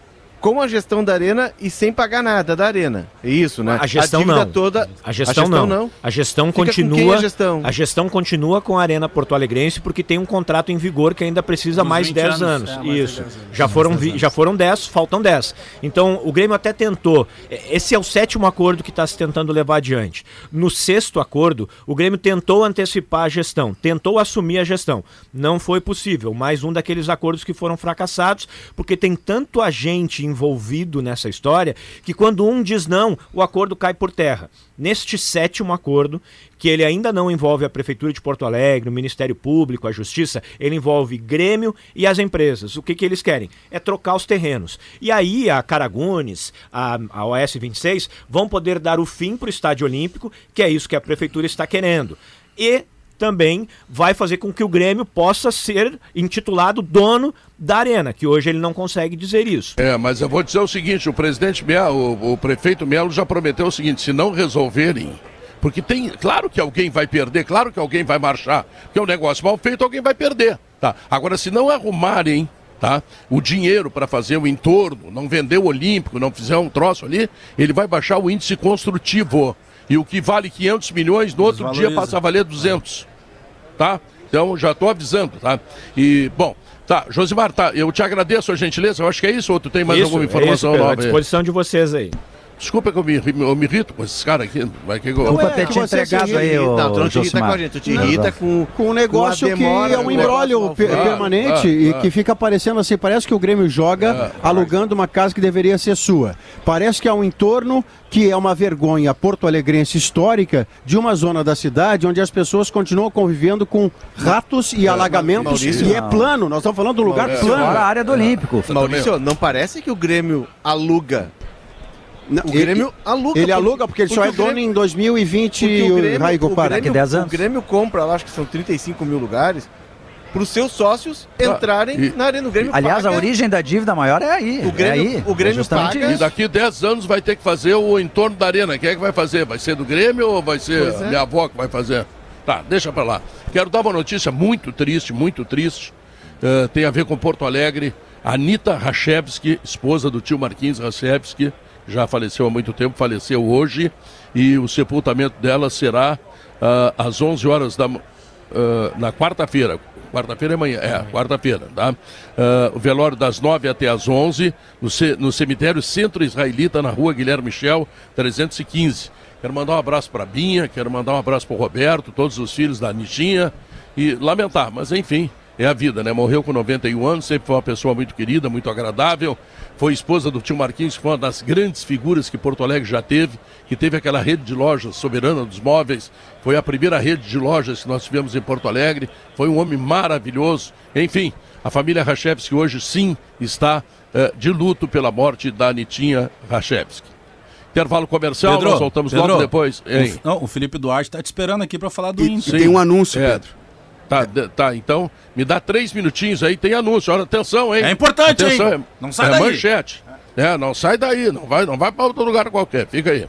com a gestão da arena e sem pagar nada da arena. É isso, né?
A gestão a não. Toda, a gestão, a gestão não. não. A gestão Fica continua. A gestão? a gestão? continua com a Arena Porto Alegrense porque tem um contrato em vigor que ainda precisa Dos mais 10 anos. anos. É, isso. 10 anos. Já foram vi, já foram 10, faltam 10. Então, o Grêmio até tentou. Esse é o sétimo acordo que está se tentando levar adiante. No sexto acordo, o Grêmio tentou antecipar a gestão, tentou assumir a gestão. Não foi possível. Mais um daqueles acordos que foram fracassados, porque tem tanto agente envolvido nessa história que quando um diz não, o acordo cai por terra. Neste sétimo acordo, que ele ainda não envolve a Prefeitura de Porto Alegre, o Ministério Público, a Justiça, ele envolve Grêmio e as empresas. O que, que eles querem? É trocar os terrenos. E aí a Caragunes, a, a OS 26, vão poder dar o fim para o Estádio Olímpico, que é isso que a Prefeitura está querendo. E também vai fazer com que o Grêmio possa ser intitulado dono da arena, que hoje ele não consegue dizer isso.
É, mas eu vou dizer o seguinte, o presidente Melo, o, o prefeito Melo já prometeu o seguinte, se não resolverem porque tem, claro que alguém vai perder, claro que alguém vai marchar, porque é um negócio mal feito, alguém vai perder, tá? Agora se não arrumarem, tá? O dinheiro para fazer o entorno, não vender o olímpico, não fizer um troço ali, ele vai baixar o índice construtivo. E o que vale 500 milhões, no outro dia passa a valer 200. Tá? Então já estou avisando, tá? E, bom, tá, Josimar, tá, eu te agradeço a gentileza, eu acho que é isso, ou tu tem mais isso, alguma informação é isso,
nova? à disposição de vocês aí.
Desculpa que eu me, eu me irrito com esses caras aqui. Vai que eu...
Desculpa ter te entregado aí, o
Não, tu não te irrita com a gente, tu te irrita com,
com um negócio que é um embrólio permanente e que fica parecendo assim, parece que o Grêmio joga alugando uma casa que deveria ser sua. Parece que há um entorno que é uma vergonha porto-alegrense histórica de uma zona da cidade onde as pessoas continuam convivendo com ratos e alagamentos Maurício, e é plano, nós estamos falando de um lugar plano.
Fora a área do Olímpico.
Maurício, não parece que o Grêmio aluga
não, o Grêmio ele, aluga. Ele aluga porque ele só é dono em 2020 o Grêmio,
Raigo, o, Grêmio, 10 anos. o Grêmio compra, acho que são 35 mil lugares, para os seus sócios entrarem e, na Arena do Grêmio.
Aliás, paga... a origem da dívida maior é aí.
O Grêmio,
é aí,
o Grêmio é paga.
Isso. E daqui 10 anos vai ter que fazer o entorno da Arena. Quem é que vai fazer? Vai ser do Grêmio ou vai ser é. minha avó que vai fazer? Tá, deixa para lá. Quero dar uma notícia muito triste, muito triste. Uh, tem a ver com Porto Alegre. Anitta Rachevski, esposa do tio Marquinhos Rachevski, já faleceu há muito tempo, faleceu hoje e o sepultamento dela será uh, às 11 horas da uh, na quarta-feira. Quarta-feira é amanhã, é, quarta-feira, tá? Uh, o velório das 9 até as 11 no, no cemitério Centro Israelita, na rua Guilherme Michel, 315. Quero mandar um abraço para a Binha, quero mandar um abraço para o Roberto, todos os filhos da Nichinha e lamentar, mas enfim, é a vida, né? Morreu com 91 anos, sempre foi uma pessoa muito querida, muito agradável. Foi esposa do tio Marquinhos, que foi uma das grandes figuras que Porto Alegre já teve, que teve aquela rede de lojas soberana dos móveis. Foi a primeira rede de lojas que nós tivemos em Porto Alegre. Foi um homem maravilhoso. Enfim, a família Rachevski hoje sim está uh, de luto pela morte da Anitinha Rachevski. Intervalo comercial, Pedro, nós voltamos Pedro, logo depois.
O, não, o Felipe Duarte está te esperando aqui para falar do
índice. Tem um anúncio, é. Pedro.
Tá, tá, então me dá três minutinhos aí, tem anúncio. Olha, atenção, hein?
É importante, atenção, hein?
Não sai é daí. manchete. É, não sai daí, não vai, não vai para outro lugar qualquer, fica aí.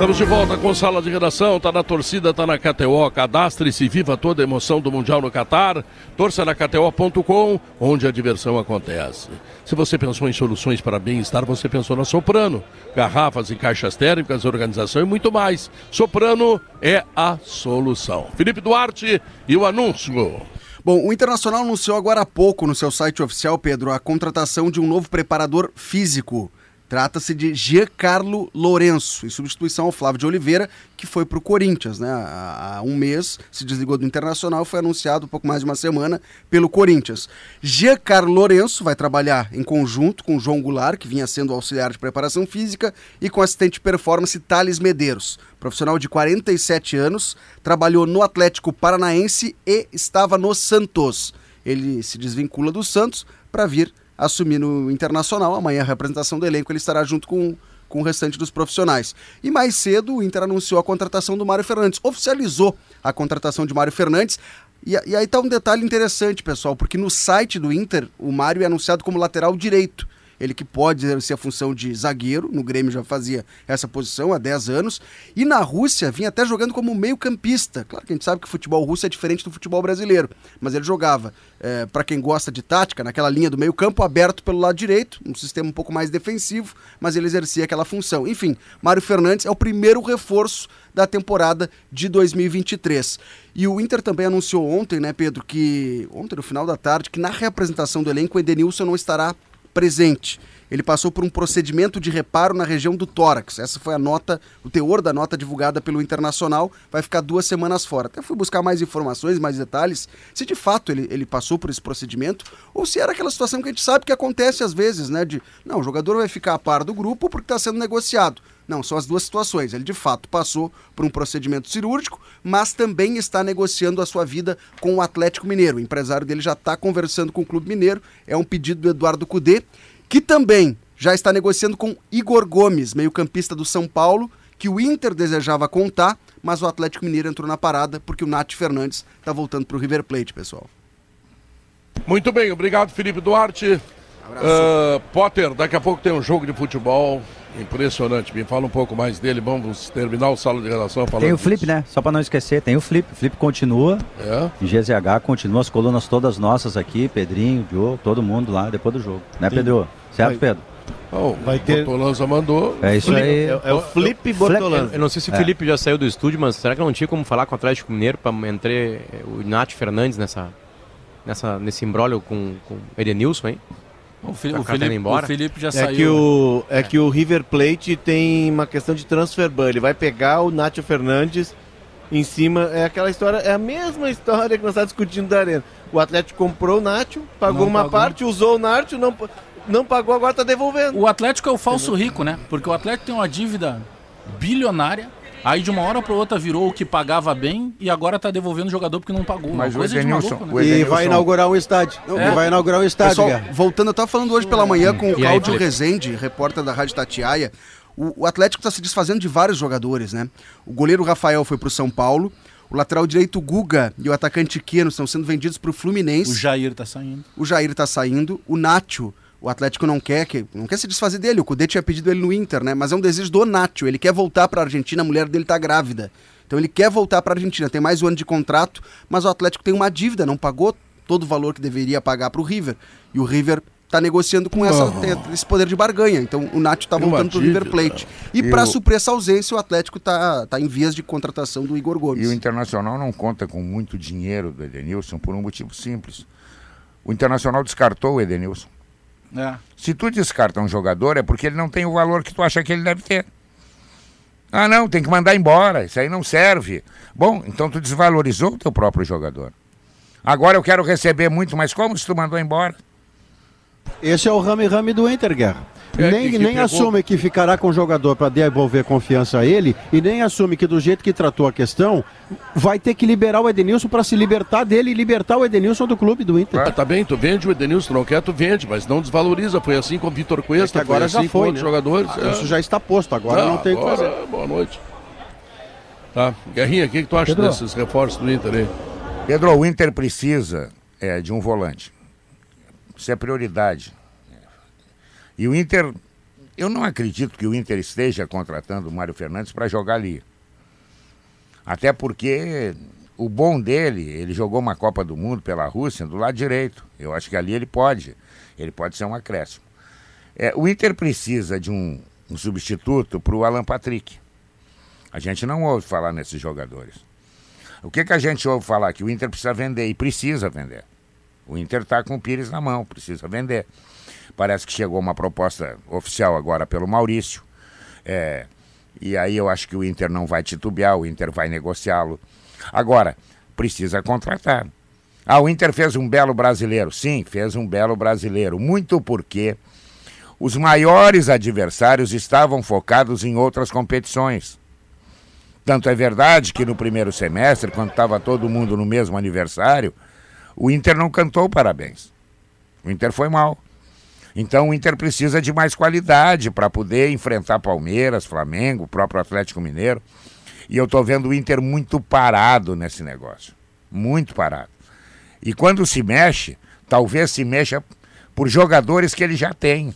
Estamos de volta com sala de redação, tá na torcida, tá na KTO, cadastre-se, viva toda a emoção do Mundial no Catar, torça na KTO.com, onde a diversão acontece. Se você pensou em soluções para bem-estar, você pensou na Soprano, garrafas e caixas térmicas, organização e muito mais. Soprano é a solução. Felipe Duarte e o anúncio.
Bom, o Internacional anunciou agora há pouco no seu site oficial, Pedro, a contratação de um novo preparador físico. Trata-se de Giancarlo Lourenço, em substituição ao Flávio de Oliveira, que foi para o Corinthians. Né? Há, um mês se desligou do Internacional, foi anunciado pouco mais de uma semana pelo Corinthians. Giancarlo Lourenço vai trabalhar em conjunto com João Goulart, que vinha sendo auxiliar de preparação física, e com assistente de performance Thales Medeiros. Profissional de 47 anos, trabalhou no Atlético Paranaense e estava no Santos. Ele se desvincula do Santos para vir assumir no Internacional. Amanhã a representação do elenco ele estará junto com, com o restante dos profissionais. E mais cedo o Inter anunciou a contratação do Mário Fernandes, oficializou a contratação de Mário Fernandes. E, e aí está um detalhe interessante, pessoal, porque no site do Inter o Mário é anunciado como lateral direito ele que pode exercer a função de zagueiro, no Grêmio já fazia essa posição há 10 anos, e na Rússia vinha até jogando como meio-campista. Claro que a gente sabe que o futebol russo é diferente do futebol brasileiro, mas ele jogava, é, para quem gosta de tática, naquela linha do meio-campo, aberto pelo lado direito, um sistema um pouco mais defensivo, mas ele exercia aquela função. Enfim, Mário Fernandes é o primeiro reforço da temporada de 2023. E o Inter também anunciou ontem, né, Pedro, que ontem no final da tarde, que na representação do elenco o Edenilson não estará presente. Ele passou por um procedimento de reparo na região do tórax. Essa foi a nota, o teor da nota divulgada pelo Internacional. Vai ficar duas semanas fora. Até fui buscar mais informações, mais detalhes, se de fato ele, ele passou por esse procedimento ou se era aquela situação que a gente sabe que acontece às vezes, né? De não, o jogador vai ficar a par do grupo porque está sendo negociado. Não, são as duas situações. Ele de fato passou por um procedimento cirúrgico, mas também está negociando a sua vida com o Atlético Mineiro. O empresário dele já está conversando com o Clube Mineiro. É um pedido do Eduardo Cudê, que também já está negociando com Igor Gomes, meio-campista do São Paulo, que o Inter desejava contar, mas o Atlético Mineiro entrou na parada porque o Nath Fernandes está voltando para o River Plate, pessoal.
Muito bem, obrigado Felipe Duarte. Uh, Potter, daqui a pouco tem um jogo de futebol impressionante. Me fala um pouco mais dele. Vamos terminar o sala de redação falando.
Tem o Flip, né? Só para não esquecer, tem o Flip. O Flip continua.
É.
GZH continua as colunas todas nossas aqui, Pedrinho, Diogo, todo mundo lá depois do jogo. Né, Pedro? Certo, Pedro?
Oh, vai ter. Bortolanza mandou.
É isso
Flip,
aí.
É, é, o Flip Bortolanza. Eu não sei se o é. Felipe já saiu do estúdio, mas será que não tinha como falar com o Atlético Mineiro para entrar o Nath Fernandes nessa, nessa, nesse embrólio com, com o Edenilson, hein?
O, fi, o, Felipe, embora. o Felipe já é saiu. Que o, é, é, que o River Plate tem uma questão de transfer ban. Ele vai pegar o Nacho Fernandes em cima. É aquela história, é a mesma história que nós estamos discutindo da Arena. O Atlético comprou o Nacho, pagou não uma pagou. parte, usou o Nacho, não, não pagou, agora está devolvendo.
O Atlético é o falso rico, né? Porque o Atlético tem uma dívida bilionária Aí de uma hora para outra virou o que pagava bem e agora tá devolvendo o jogador porque não pagou.
Mas
o
Edenilson, maluco, né? E vai inaugurar um estádio. É. E vai inaugurar um estádio. Pessoal, voltando, eu tava falando hoje pela manhã com o Cláudio Rezende, repórter da Rádio Tatiaia. O, o Atlético está se desfazendo de vários jogadores, né? O goleiro Rafael foi pro São Paulo. O lateral direito Guga e o atacante Queno estão sendo vendidos para o Fluminense.
O Jair tá saindo.
O Jair tá saindo. O Nacho o Atlético não quer que não quer se desfazer dele. O Cudê tinha pedido ele no Inter, né? Mas é um desejo do Nacho. Ele quer voltar para a Argentina, a mulher dele tá grávida. Então ele quer voltar para a Argentina. Tem mais um ano de contrato, mas o Atlético tem uma dívida, não pagou todo o valor que deveria pagar para o River. E o River tá negociando com essa, oh. esse poder de barganha. Então o Nacho tá voltando para o River Plate. E para suprir essa ausência, o Atlético tá, tá em vias de contratação do Igor Gomes.
E o Internacional não conta com muito dinheiro do Edenilson por um motivo simples. O Internacional descartou o Edenilson. É. Se tu descarta um jogador é porque ele não tem o valor que tu acha que ele deve ter. Ah, não, tem que mandar embora, isso aí não serve. Bom, então tu desvalorizou o teu próprio jogador. Agora eu quero receber muito, mas como se tu mandou embora?
Esse é o rame-rame do Inter, Guerra. É, nem que, que nem pegou... assume que ficará com o jogador para devolver confiança a ele e nem assume que do jeito que tratou a questão, vai ter que liberar o Edenilson para se libertar dele e libertar o Edenilson do clube do Inter.
Ah, tá bem, tu vende o Edenilson, não quer, tu vende, mas não desvaloriza. Foi assim com o Vitor Cuesta, é agora foi assim já foi, com né? jogadores.
Ah, é. Isso já está posto, agora não, não tem o que fazer.
Boa noite. Tá, Guerrinha, o que, que tu acha Pedro. desses reforços do Inter aí?
Pedro, o Inter precisa é, de um volante. Isso é prioridade. E o Inter eu não acredito que o Inter esteja contratando o Mário Fernandes para jogar ali. Até porque o bom dele, ele jogou uma Copa do Mundo pela Rússia do lado direito. Eu acho que ali ele pode. Ele pode ser um acréscimo. É, o Inter precisa de um, um substituto para o Alan Patrick. A gente não ouve falar nesses jogadores. O que, que a gente ouve falar? Que o Inter precisa vender e precisa vender. O Inter está com o Pires na mão, precisa vender. Parece que chegou uma proposta oficial agora pelo Maurício. É, e aí eu acho que o Inter não vai titubear, o Inter vai negociá-lo. Agora, precisa contratar. Ah, o Inter fez um belo brasileiro. Sim, fez um belo brasileiro. Muito porque os maiores adversários estavam focados em outras competições. Tanto é verdade que no primeiro semestre, quando estava todo mundo no mesmo aniversário, o Inter não cantou parabéns. O Inter foi mal. Então o Inter precisa de mais qualidade para poder enfrentar Palmeiras, Flamengo, o próprio Atlético Mineiro. E eu estou vendo o Inter muito parado nesse negócio. Muito parado. E quando se mexe, talvez se mexa por jogadores que ele já tem.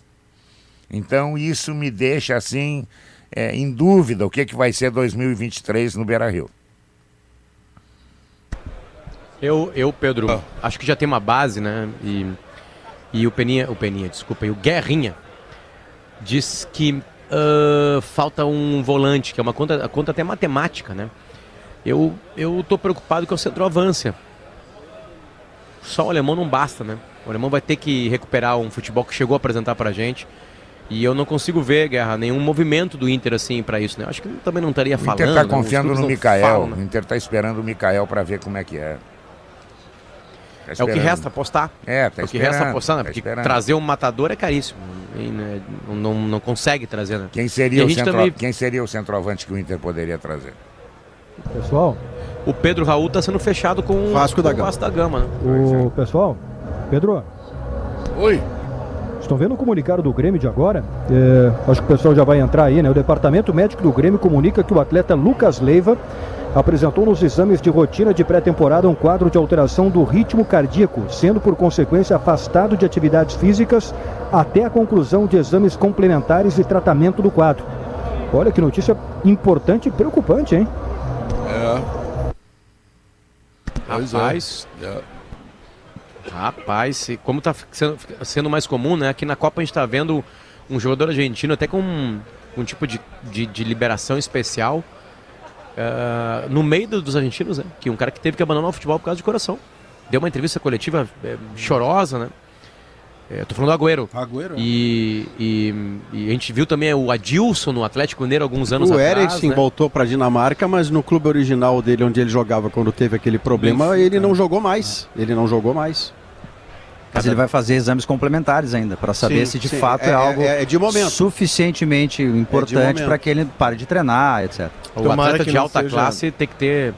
Então isso me deixa assim é, em dúvida o que, que vai ser 2023 no Beira Rio.
Eu, eu, Pedro, ah. acho que já tem uma base, né? E, e o Peninha, o Peninha, desculpa, e o Guerrinha diz que uh, falta um volante, que é uma conta, conta até matemática, né? Eu, eu tô preocupado com o centroavância. Só o alemão não basta, né? O alemão vai ter que recuperar um futebol que chegou a apresentar pra gente. E eu não consigo ver, Guerra, nenhum movimento do Inter assim para isso, né? Acho que também não estaria falando. O
Inter está confiando né? no Mikael. Falam, né? O Inter está esperando o Mikael para ver como é que é.
Tá é o que resta apostar.
É, tá
é o que resta apostar, né? Tá porque esperando. trazer um matador é caríssimo. Né, não, não, consegue trazer, né?
Quem seria, o centro... também... Quem seria o centroavante que o Inter poderia trazer?
Pessoal.
O Pedro Raul está sendo fechado com
Vasco da
Gama.
Vasco
da Gama né?
O pessoal, Pedro.
Oi.
Estão vendo o comunicado do Grêmio de agora? É, acho que o pessoal já vai entrar aí, né? O departamento médico do Grêmio comunica que o atleta Lucas Leiva apresentou nos exames de rotina de pré-temporada um quadro de alteração do ritmo cardíaco, sendo por consequência afastado de atividades físicas até a conclusão de exames complementares e tratamento do quadro. Olha que notícia importante e preocupante, hein?
É.
Rapaz, é. Rapaz, como está sendo, sendo, mais comum, né? Aqui na Copa a gente está vendo um jogador argentino até com um, um tipo de, de, de, liberação especial uh, no meio dos argentinos, né? Que um cara que teve que abandonar o futebol por causa de coração. Deu uma entrevista coletiva é, chorosa, né? É, tô falando do Agüero.
Agüero.
E, e, e, a gente viu também o Adilson no Atlético Mineiro alguns anos
o
atrás.
O Eriksen
né?
voltou para Dinamarca, mas no clube original dele, onde ele jogava quando teve aquele problema, ele não jogou mais. Ele não jogou mais.
Mas ele vai fazer exames complementares ainda, para saber sim, se de sim. fato é, é algo é, é suficientemente importante para que ele pare de treinar, etc.
O Tomara atleta de alta seja... classe tem que ter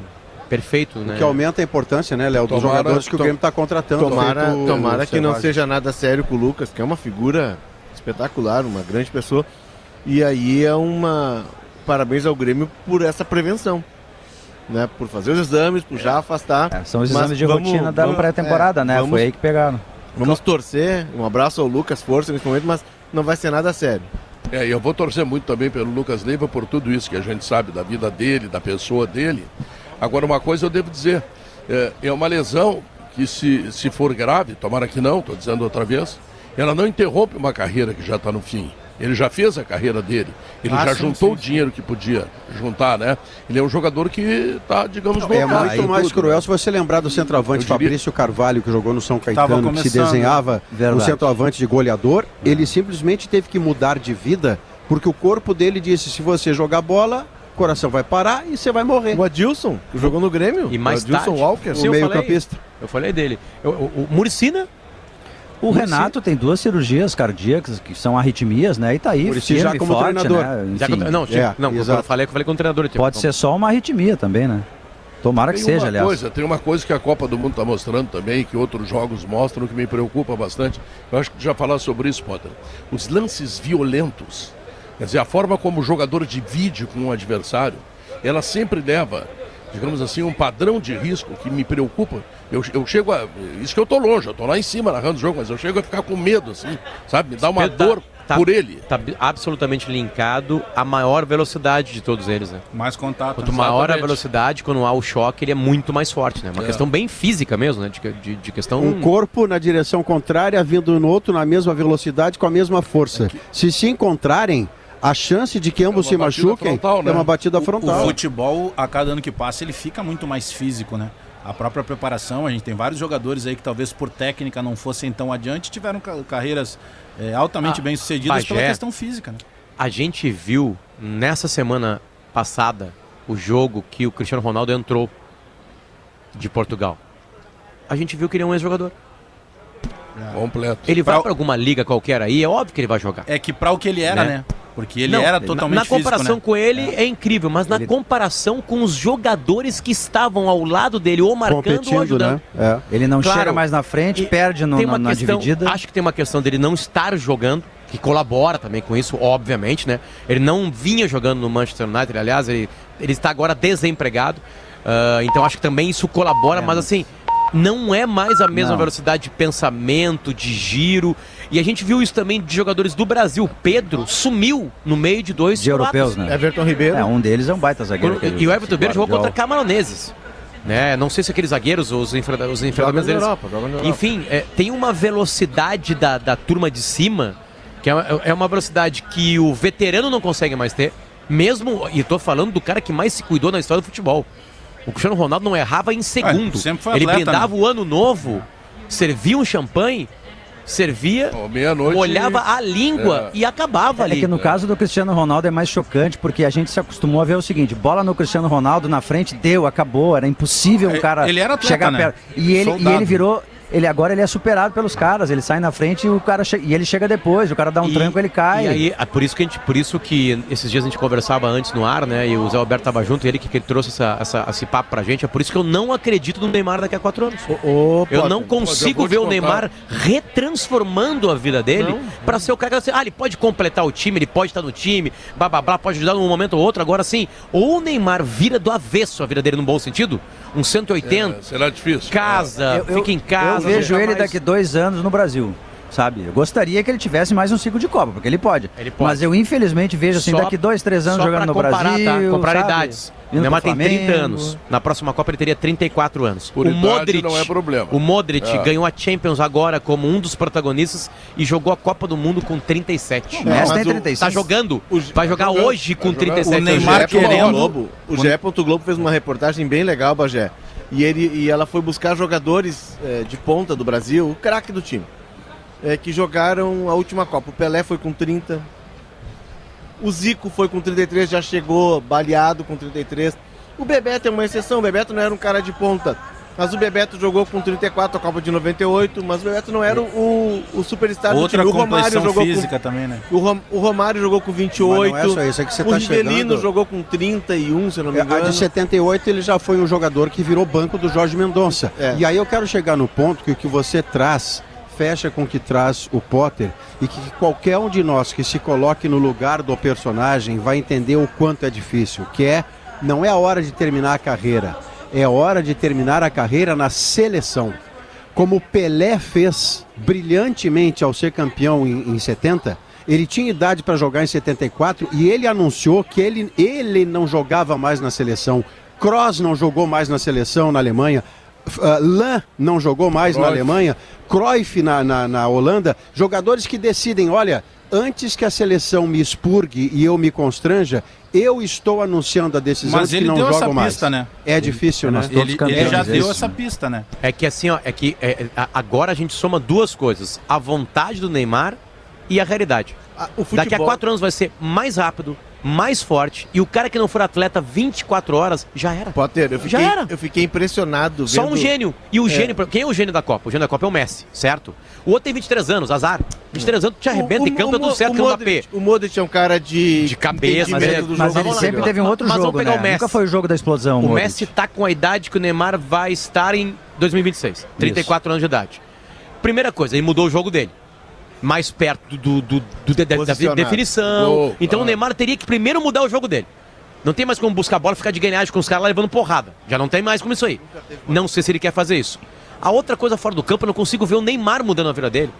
perfeito, né?
O que aumenta a importância, né, Léo, dos tomara, jogadores que o Grêmio está contratando.
Tomara, tomara que não seja nada sério com o Lucas, que é uma figura espetacular, uma grande pessoa. E aí é uma parabéns ao Grêmio por essa prevenção. Né, por fazer os exames, por já afastar.
É, são os exames de vamos, rotina da pré-temporada, é, né? Vamos, Foi aí que pegaram.
Vamos torcer. Um abraço ao Lucas, força nesse momento, mas não vai ser nada sério.
É, eu vou torcer muito também pelo Lucas Leiva por tudo isso que a gente sabe da vida dele, da pessoa dele. Agora, uma coisa eu devo dizer: é, é uma lesão que, se, se for grave, tomara que não, estou dizendo outra vez, ela não interrompe uma carreira que já está no fim. Ele já fez a carreira dele. Ele ah, já sim, juntou sim, o dinheiro que podia juntar, né? Ele é um jogador que está, digamos,
no É muito mais tudo, cruel né? se você lembrar do centroavante diria... Fabrício Carvalho, que jogou no São Caetano, que se desenhava no centroavante de goleador. Ele simplesmente teve que mudar de vida, porque o corpo dele disse: se você jogar bola, o coração vai parar e você vai morrer.
O Adilson, que jogou no Grêmio.
E mais
o Adilson
tarde,
Walker,
o meio-campista. Eu falei dele. O, o, o Muricina
o Renato tem duas cirurgias cardíacas que são arritmias, né? E tá aí,
Muricy já como forte, treinador.
Né?
Enfim, já, não, tipo, é, não, eu falei que eu falei com o treinador. Tipo,
Pode ser só uma arritmia também, né? Tomara tem que seja, aliás.
Coisa, tem uma coisa que a Copa do Mundo está mostrando também, que outros jogos mostram, que me preocupa bastante. Eu acho que já falar sobre isso, Potter. Os lances violentos, quer dizer, a forma como o jogador divide com um adversário, ela sempre leva, digamos assim, um padrão de risco que me preocupa eu, eu chego a. Isso que eu tô longe, eu tô lá em cima narrando o jogo, mas eu chego a ficar com medo, assim, sabe? Me dá uma dor. tá, por ele.
Está absolutamente linkado à maior velocidade de todos eles, né?
Mais contato.
Quanto maior a velocidade, quando há o choque, ele é muito mais forte, né? Uma é. questão bem física mesmo, né? De, de, de, questão...
Um corpo na direção contrária, vindo no outro na mesma velocidade, com a mesma força. É que... Se se encontrarem, a chance de que ambos é se machuquem frontal, né? é uma batida frontal.
O, o futebol, a cada ano que passa, ele fica muito mais físico, né? a própria preparação. A gente tem vários jogadores aí que talvez por técnica não fossem tão adiante, tiveram carreiras é, altamente ah, bem sucedidas Bagé, pela questão física. Né?
A gente viu nessa semana passada o jogo que o Cristiano Ronaldo entrou de Portugal. A gente viu que ele é um ex-jogador.
É. Completo.
Ele vai para alguma liga qualquer aí, é óbvio que ele vai jogar.
É que para o que ele era, né? né? Porque ele não, era totalmente
Na, na comparação
físico, né?
com ele é. é. incrível, mas na ele... comparação com os jogadores que estavam ao lado dele, ou marcando ou ajudando.
Né? É. Ele não claro, chega mais na frente, perde no, na, na
questão,
dividida.
Acho que tem uma questão dele não estar jogando, que colabora também com isso, obviamente, né? Ele não vinha jogando no Manchester United, aliás, ele, ele está agora desempregado. Uh, então acho que também isso colabora, é, mas assim, não é mais a mesma não. velocidade de pensamento, de giro. E a gente viu isso também de jogadores do Brasil. Pedro sumiu no meio de dois
de europeus, né?
Everton Ribeiro.
É, um deles é um baita zagueiro.
E o Everton Ribeiro jogou contra camaroneses. Né? Não sei se aqueles zagueiros, os, enfrenta os enfrentamentos deles. Europa, Enfim, é, tem uma velocidade da, da turma de cima, que é, é uma velocidade que o veterano não consegue mais ter. Mesmo, e estou falando do cara que mais se cuidou na história do futebol. O Cristiano Ronaldo não errava em segundo. Ah, ele brindava né? o ano novo, servia um champanhe, servia,
oh,
molhava a língua é. e acabava
é,
ali.
É que no caso do Cristiano Ronaldo é mais chocante, porque a gente se acostumou a ver o seguinte: bola no Cristiano Ronaldo na frente, deu, acabou, era impossível um é, cara
ele era atleta,
chegar
né?
perto. E ele, e ele virou ele agora ele é superado pelos caras, ele sai na frente e o cara e ele chega depois, o cara dá um e, tranco, ele cai.
E aí, é por isso que a gente, por isso que esses dias a gente conversava antes no ar, né? E o Zé Alberto tava junto, e ele que, que ele trouxe essa, essa, esse papo pra gente, é por isso que eu não acredito no Neymar daqui a quatro anos.
Oh,
eu não consigo ver o Neymar retransformando a vida dele para ser o cara que ah, ele pode completar o time, ele pode estar no time, blá, blá, blá pode ajudar num momento ou outro. Agora sim, ou o Neymar vira do avesso a vida dele no bom sentido, um 180. É,
será difícil.
Casa, eu, fica em casa.
Eu vejo ele mais... daqui dois anos no Brasil sabe? Eu gostaria que ele tivesse mais um ciclo de Copa, porque ele pode. Ele pode. Mas eu infelizmente vejo assim, só, daqui dois, três anos jogando no comparar, tá? Brasil.
Tá? Comparar idades. O Neymar tem 30 anos. Na próxima Copa ele teria 34 anos.
Por
o
Modric não é problema.
O Modric é. ganhou a Champions agora como um dos protagonistas e jogou a Copa do Mundo com 37.
O Messi tem 36.
Tá jogando. Vai jogar tá hoje com 37
O Neymar querendo. Globo, o GE. Globo fez uma reportagem bem legal, Bagé. E, ele, e ela foi buscar jogadores é, de ponta do Brasil, o craque do time é, que jogaram a última Copa. O Pelé foi com 30. O Zico foi com 33, já chegou baleado com 33. O Bebeto é uma exceção, o Bebeto não era um cara de ponta. Mas o Bebeto jogou com 34 a Copa de 98, mas o Bebeto não era o, o superstar
Outra
do time. O Romário jogou
física com, também, né?
O, Rom, o Romário jogou com 28. Mas não é só isso, é que você o tá Rivelino chegando... jogou com 31, se eu não me engano.
A de 78 ele já foi um jogador que virou banco do Jorge Mendonça. É. E aí eu quero chegar no ponto que o que você traz fecha com o que traz o Potter e que qualquer um de nós que se coloque no lugar do personagem vai entender o quanto é difícil, que é não é a hora de terminar a carreira, é hora de terminar a carreira na seleção. Como Pelé fez brilhantemente ao ser campeão em, em 70, ele tinha idade para jogar em 74 e ele anunciou que ele, ele não jogava mais na seleção. Kroos não jogou mais na seleção na Alemanha. Uh, Lan não jogou mais Cruyff. na Alemanha, Cruyff na, na, na, Holanda, jogadores que decidem, olha, antes que a seleção me expurgue e eu me constranja, eu estou anunciando a decisão
Mas
de que não
jogo
mais.
Pista, né?
É difícil, né?
Ele, ele já deu essa pista, né?
É que assim, ó, é que é, agora a gente soma duas coisas: a vontade do Neymar e a realidade. Ah, futebol... Daqui a quatro anos vai ser mais rápido, mais forte. E o cara que não for atleta 24 horas, já era.
Potter, eu fiquei, já era. Eu fiquei impressionado.
Só um gênio. E o é. gênio. Quem é o gênio da Copa? O gênio da Copa é o Messi, certo? O outro tem 23 anos, azar. 23 anos, te arrebenta o, em campo, tá tudo certo, o,
o Modric, o Modric é um cara de,
de cabeça,
mas, ele, mas ele sempre teve um outro mas jogo, né? o Messi. Nunca foi o jogo da explosão.
O, o Messi tá com a idade que o Neymar vai estar em 2026. 34 Isso. anos de idade. Primeira coisa, ele mudou o jogo dele mais perto do, do, do da, da, definição. Oh, então ah. o Neymar teria que primeiro mudar o jogo dele. Não tem mais como buscar a bola e ficar de ganhagem com os caras lá levando porrada. Já não tem mais como isso aí. Não sei se ele quer fazer isso. A outra coisa fora do campo, eu não consigo ver o Neymar mudando a vida dele.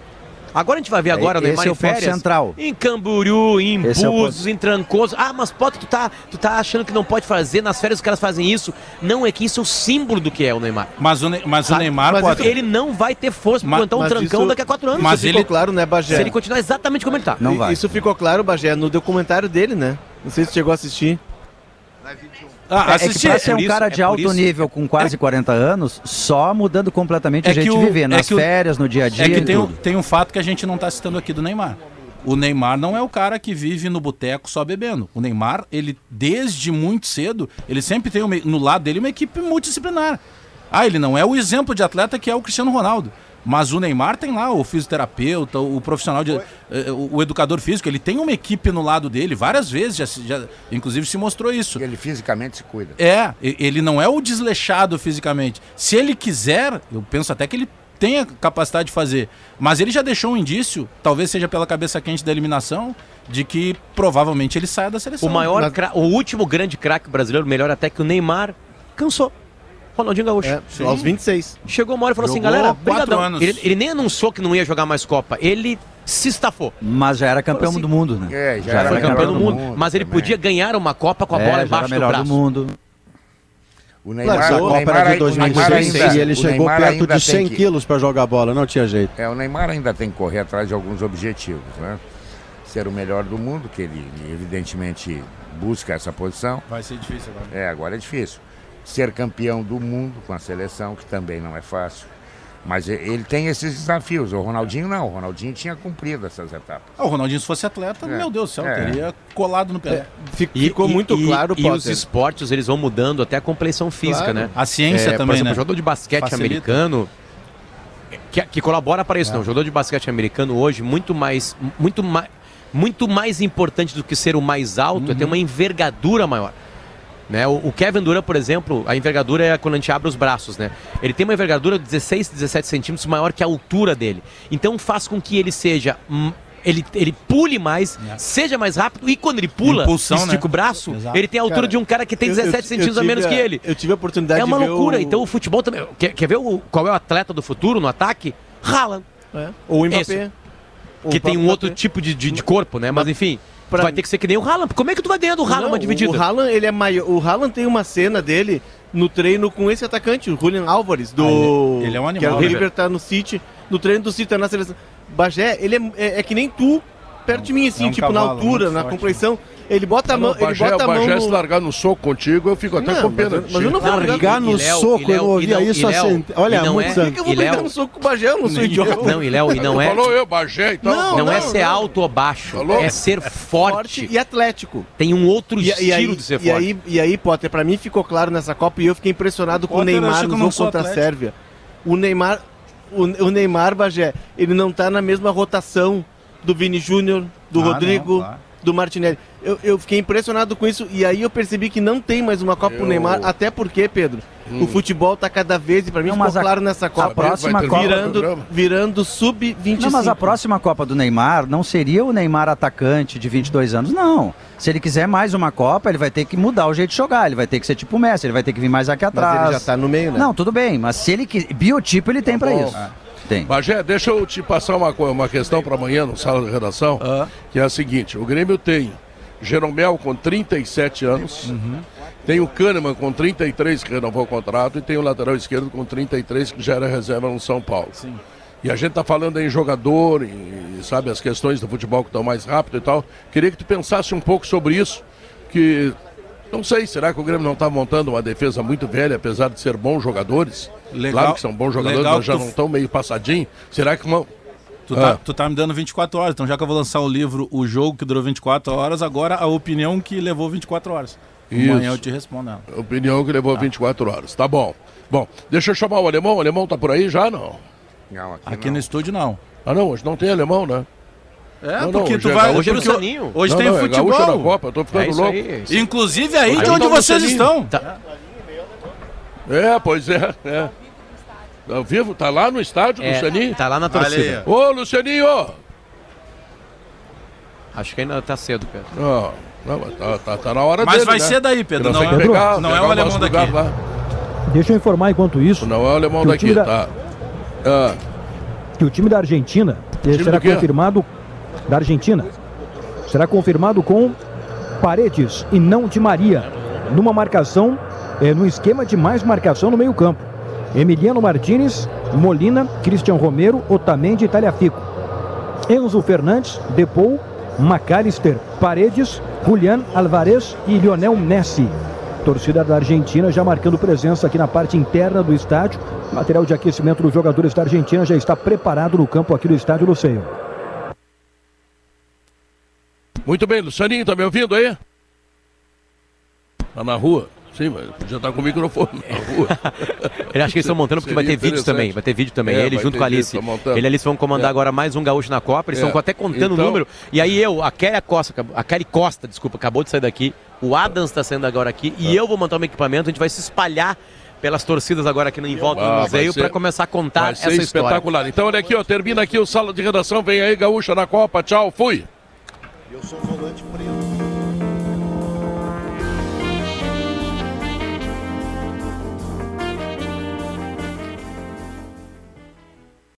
Agora a gente vai ver agora
é,
o Neymar
é
em férias.
central.
Em Camboriú, em
Esse é
Búzios, em Trancoso. Ah, mas pode, tu tá, tu tá achando que não pode fazer, nas férias os caras fazem isso. Não, é que isso é o símbolo do que é o Neymar.
Mas o, mas o Neymar
mas
pode...
Ele não vai ter força pra aguentar um trancão
isso,
daqui a quatro anos.
Mas ele... ficou claro, né, Bagé?
Se ele continuar exatamente como ele tá.
Não vai. Isso ficou claro, Bagé, no documentário dele, né? Não sei se chegou a assistir.
Ah, é, é que pra ser um cara de é alto nível com quase 40 anos, só mudando completamente
é
o jeito
o,
de viver, nas
é
férias, no dia a dia.
É que tem um, tem um fato que a gente não está citando aqui do Neymar. O Neymar não é o cara que vive no boteco só bebendo. O Neymar, ele desde muito cedo, ele sempre tem uma, no lado dele uma equipe multidisciplinar. Ah, ele não é o exemplo de atleta que é o Cristiano Ronaldo. Mas o Neymar tem lá o fisioterapeuta, o profissional, de, eh, o educador físico, ele tem uma equipe no lado dele, várias vezes, já, já, inclusive se mostrou isso.
Ele fisicamente se cuida.
É, ele não é o desleixado fisicamente. Se ele quiser, eu penso até que ele tem a capacidade de fazer. Mas ele já deixou um indício, talvez seja pela cabeça quente da eliminação, de que provavelmente ele saia da seleção.
O maior, o último grande craque brasileiro, melhor até que o Neymar, cansou. Ronaldinho Gaúcho. É,
aos 26.
Chegou uma hora e falou assim,
Jogou
assim, galera,
quatro anos.
Ele, ele, nem anunciou que não ia jogar mais Copa. Ele se estafou.
Mas já era campeão
assim,
do mundo, né?
É, já,
Já
era
foi campeão do mundo.
mundo
mas ele
também.
podia ganhar uma Copa com a
É,
bola embaixo do braço.
do mundo.
O Neymar, o
Copa
Neymar,
era de
ai- o Neymar
2006
ainda,
e ele chegou perto de 100
tem que-
quilos para jogar a bola, não tinha jeito.
É, o Neymar ainda tem que correr atrás de alguns objetivos, né? Ser o melhor do mundo, que ele evidentemente busca essa posição.
Vai ser difícil agora.
É, agora é difícil. Ser campeão do mundo com a seleção, que também não é fácil. Mas ele tem esses desafios. O Ronaldinho não. O Ronaldinho tinha cumprido essas etapas.
Ah, o Ronaldinho, se fosse atleta,
É.
meu Deus do céu,
É.
teria colado no pé.
E-
Ficou
e-
muito
e-
claro,
E
Potter.
os esportes, eles vão mudando até a compleição física,
Claro.
né?
A ciência
Por
também,
exemplo,
né?
o jogador de basquete
Facilita.
americano, que, que colabora para isso, não. O jogador de basquete americano hoje, muito mais, muito mais, muito mais importante do que ser o mais alto, é ter uma envergadura maior. Né? O, o Kevin Durant, por exemplo, a envergadura é quando a gente abre os braços, né? Ele tem uma envergadura de 16, 17 centímetros maior que a altura dele. Então faz com que ele seja. Ele, ele pule mais, seja mais rápido, e quando ele pula,
Impulsão,
estica
né?
o braço,
Exato.
ele tem a altura
Cara,
de um cara que tem
eu- eu-
17
eu
centímetros a
tive
menos que ele.
Eu tive a oportunidade
É uma
de ver
loucura.
o-
Então o futebol também. Quer, quer ver o, qual é o atleta do futuro no ataque? Haaland.
É. Ou o Mbappé.
Esse. Que tem um outro
Mbappé.
tipo de, de, de corpo, né? Mas enfim,
pra-
vai ter que ser que nem o Haaland. Como é que tu vai ganhar do Haaland
Não,
uma dividida?
O Haaland, ele é maior. O Haaland tem uma cena dele no treino com esse atacante, o Julian Álvares, do.
Ah, ele- ele é um
Que
animal,
o
né,
River tá no City, no treino do City, tá na seleção. Bagé, ele é, é- é que nem tu, perto de mim, assim,
é um
tipo na altura, na
forte.
compleição. Ele bota a mão,
Não,
ele
Bagé,
bota a
o
mão
Bagé se
no...
largar no soco contigo, eu fico até
Não,
com pena
mas mas eu não vou Brigar
no
Léo-
soco,
Léo-
eu não ouvi
não-
isso assim. Olha,
e não
muito
é-
Por que, eu vou soco com o Bagé? Eu não sou idiota.
Não, e Léo, e não é.
Falou eu, Bagé, então.
Não,
Não, é ser
não.
alto ou baixo,
Falou?
é ser forte.
Forte e atlético.
Tem um outro
E,
estilo
e aí,
de ser
e,
forte.
aí, e aí, Potter, pra mim ficou claro nessa Copa e eu fiquei impressionado com o Neymar no jogo contra a. Sérvia. O Neymar, o, o Neymar, Bagé, ele não tá na mesma rotação do Vini Júnior, do
Ah,
Rodrigo,
não, claro.
Do Martinelli. Eu, eu fiquei impressionado com isso e aí eu percebi que não tem mais uma Copa pro
Eu-
Neymar, até porque, Pedro, o futebol tá cada vez, e pra mim
Não,
ficou
a-
claro nessa
a
Copa,
próxima
Vai terminar
Copa-
virando, virando sub-25.
Não, mas a próxima Copa do Neymar não seria o Neymar atacante de 22 anos, não. Se ele quiser mais uma Copa, ele vai ter que mudar o jeito de jogar. Ele vai ter que ser tipo o Messi, ele vai ter que vir mais aqui atrás.
Mas ele já tá no meio, né?
Não, tudo bem, mas se ele quiser. Biotipo ele tem pra
bom.
isso. Tem.
Bagé, deixa eu te passar uma, uma questão para amanhã no sala de redação,
Ah.
que é a seguinte: o Grêmio tem Jeromel com 37 anos,
Uhum.
tem o Kahneman com 33 que renovou o contrato e tem o lateral esquerdo com 33 que já era reserva no São Paulo. E a gente tá falando em jogador, e sabe as questões do futebol que estão mais rápido e tal. Queria que tu pensasse um pouco sobre isso, que não sei, será que o Grêmio não está montando uma defesa muito velha, apesar de ser bons jogadores?
Legal-
claro que são bons jogadores, mas já
tu-
não estão meio passadinho. Será que uma,
Tu tá,
Ah.
tu tá me dando 24 horas, então já que eu vou lançar o livro O Jogo que durou 24 horas, agora a opinião que levou 24 horas.
Isso.
Amanhã eu te respondo ela.
Opinião que levou 24 horas. Tá bom. Bom, deixa eu chamar o alemão. O alemão tá por aí já, não?
Não, aqui,
Aqui
não.
no estúdio não.
Ah, não, hoje não tem alemão, né?
É,
Não, não,
porque
hoje
tu
é
vai.
Hoje é
porque
Lucianinho.
Hoje
não,
tem
não, é
futebol.
Copa, eu tô ficando
É
louco.
aí.
Inclusive aí
Aí
de onde
tá
vocês estão.
Tá.
É, pois é, é. Ao vivo, tá lá no estádio,
É,
Lucianinho?
tá lá na torcida.
Ô, Lucianinho!
Acho que ainda tá cedo, Pedro.
Não, não, mas tá, tá, tá na hora
Mas
dele,
vai
né?
ser daí, Pedro.
Nós
Não, é,
pegar-
não é
pegar
o
o
alemão daqui.
lá.
Deixa eu informar enquanto isso
Não é o alemão daqui,
da-
tá? Ah,
que o time da Argentina será confirmado da Argentina. Será confirmado com Paredes e não de Maria. Numa marcação, é, no esquema de mais marcação no meio-campo. Emiliano Martinez, Molina, Cristian Romero, Otamendi e Talhafico. Enzo Fernandes, Depou, Macalister, Paredes, Julián Alvarez e Lionel Messi. Torcida da Argentina já marcando presença aqui na parte interna do estádio. Material de aquecimento dos jogadores da Argentina já está preparado no campo aqui do estádio Luceio.
Muito bem, Lucianinho, tá me ouvindo aí? Tá na rua? Sim, mas podia estar com o microfone na rua.
Ele acha que eles estão montando porque vai ter vídeo também. Vai ter vídeo também. É, ele junto com a Alice. Ele e Alice vão comandar é. agora mais um gaúcho na Copa. Eles estão é. até contando então... o número. E aí eu, a Kelly Costa, a Kelly Costa, desculpa, acabou de sair daqui. O Adams está saindo agora aqui. E tá. eu vou montar um equipamento. A gente vai se espalhar pelas torcidas agora aqui em volta ah, do museu para começar a contar essa história.
espetacular. Então olha aqui, ó, termina aqui o sala de redação, vem aí Gaúcha na Copa. Tchau, fui. Eu sou volante preto.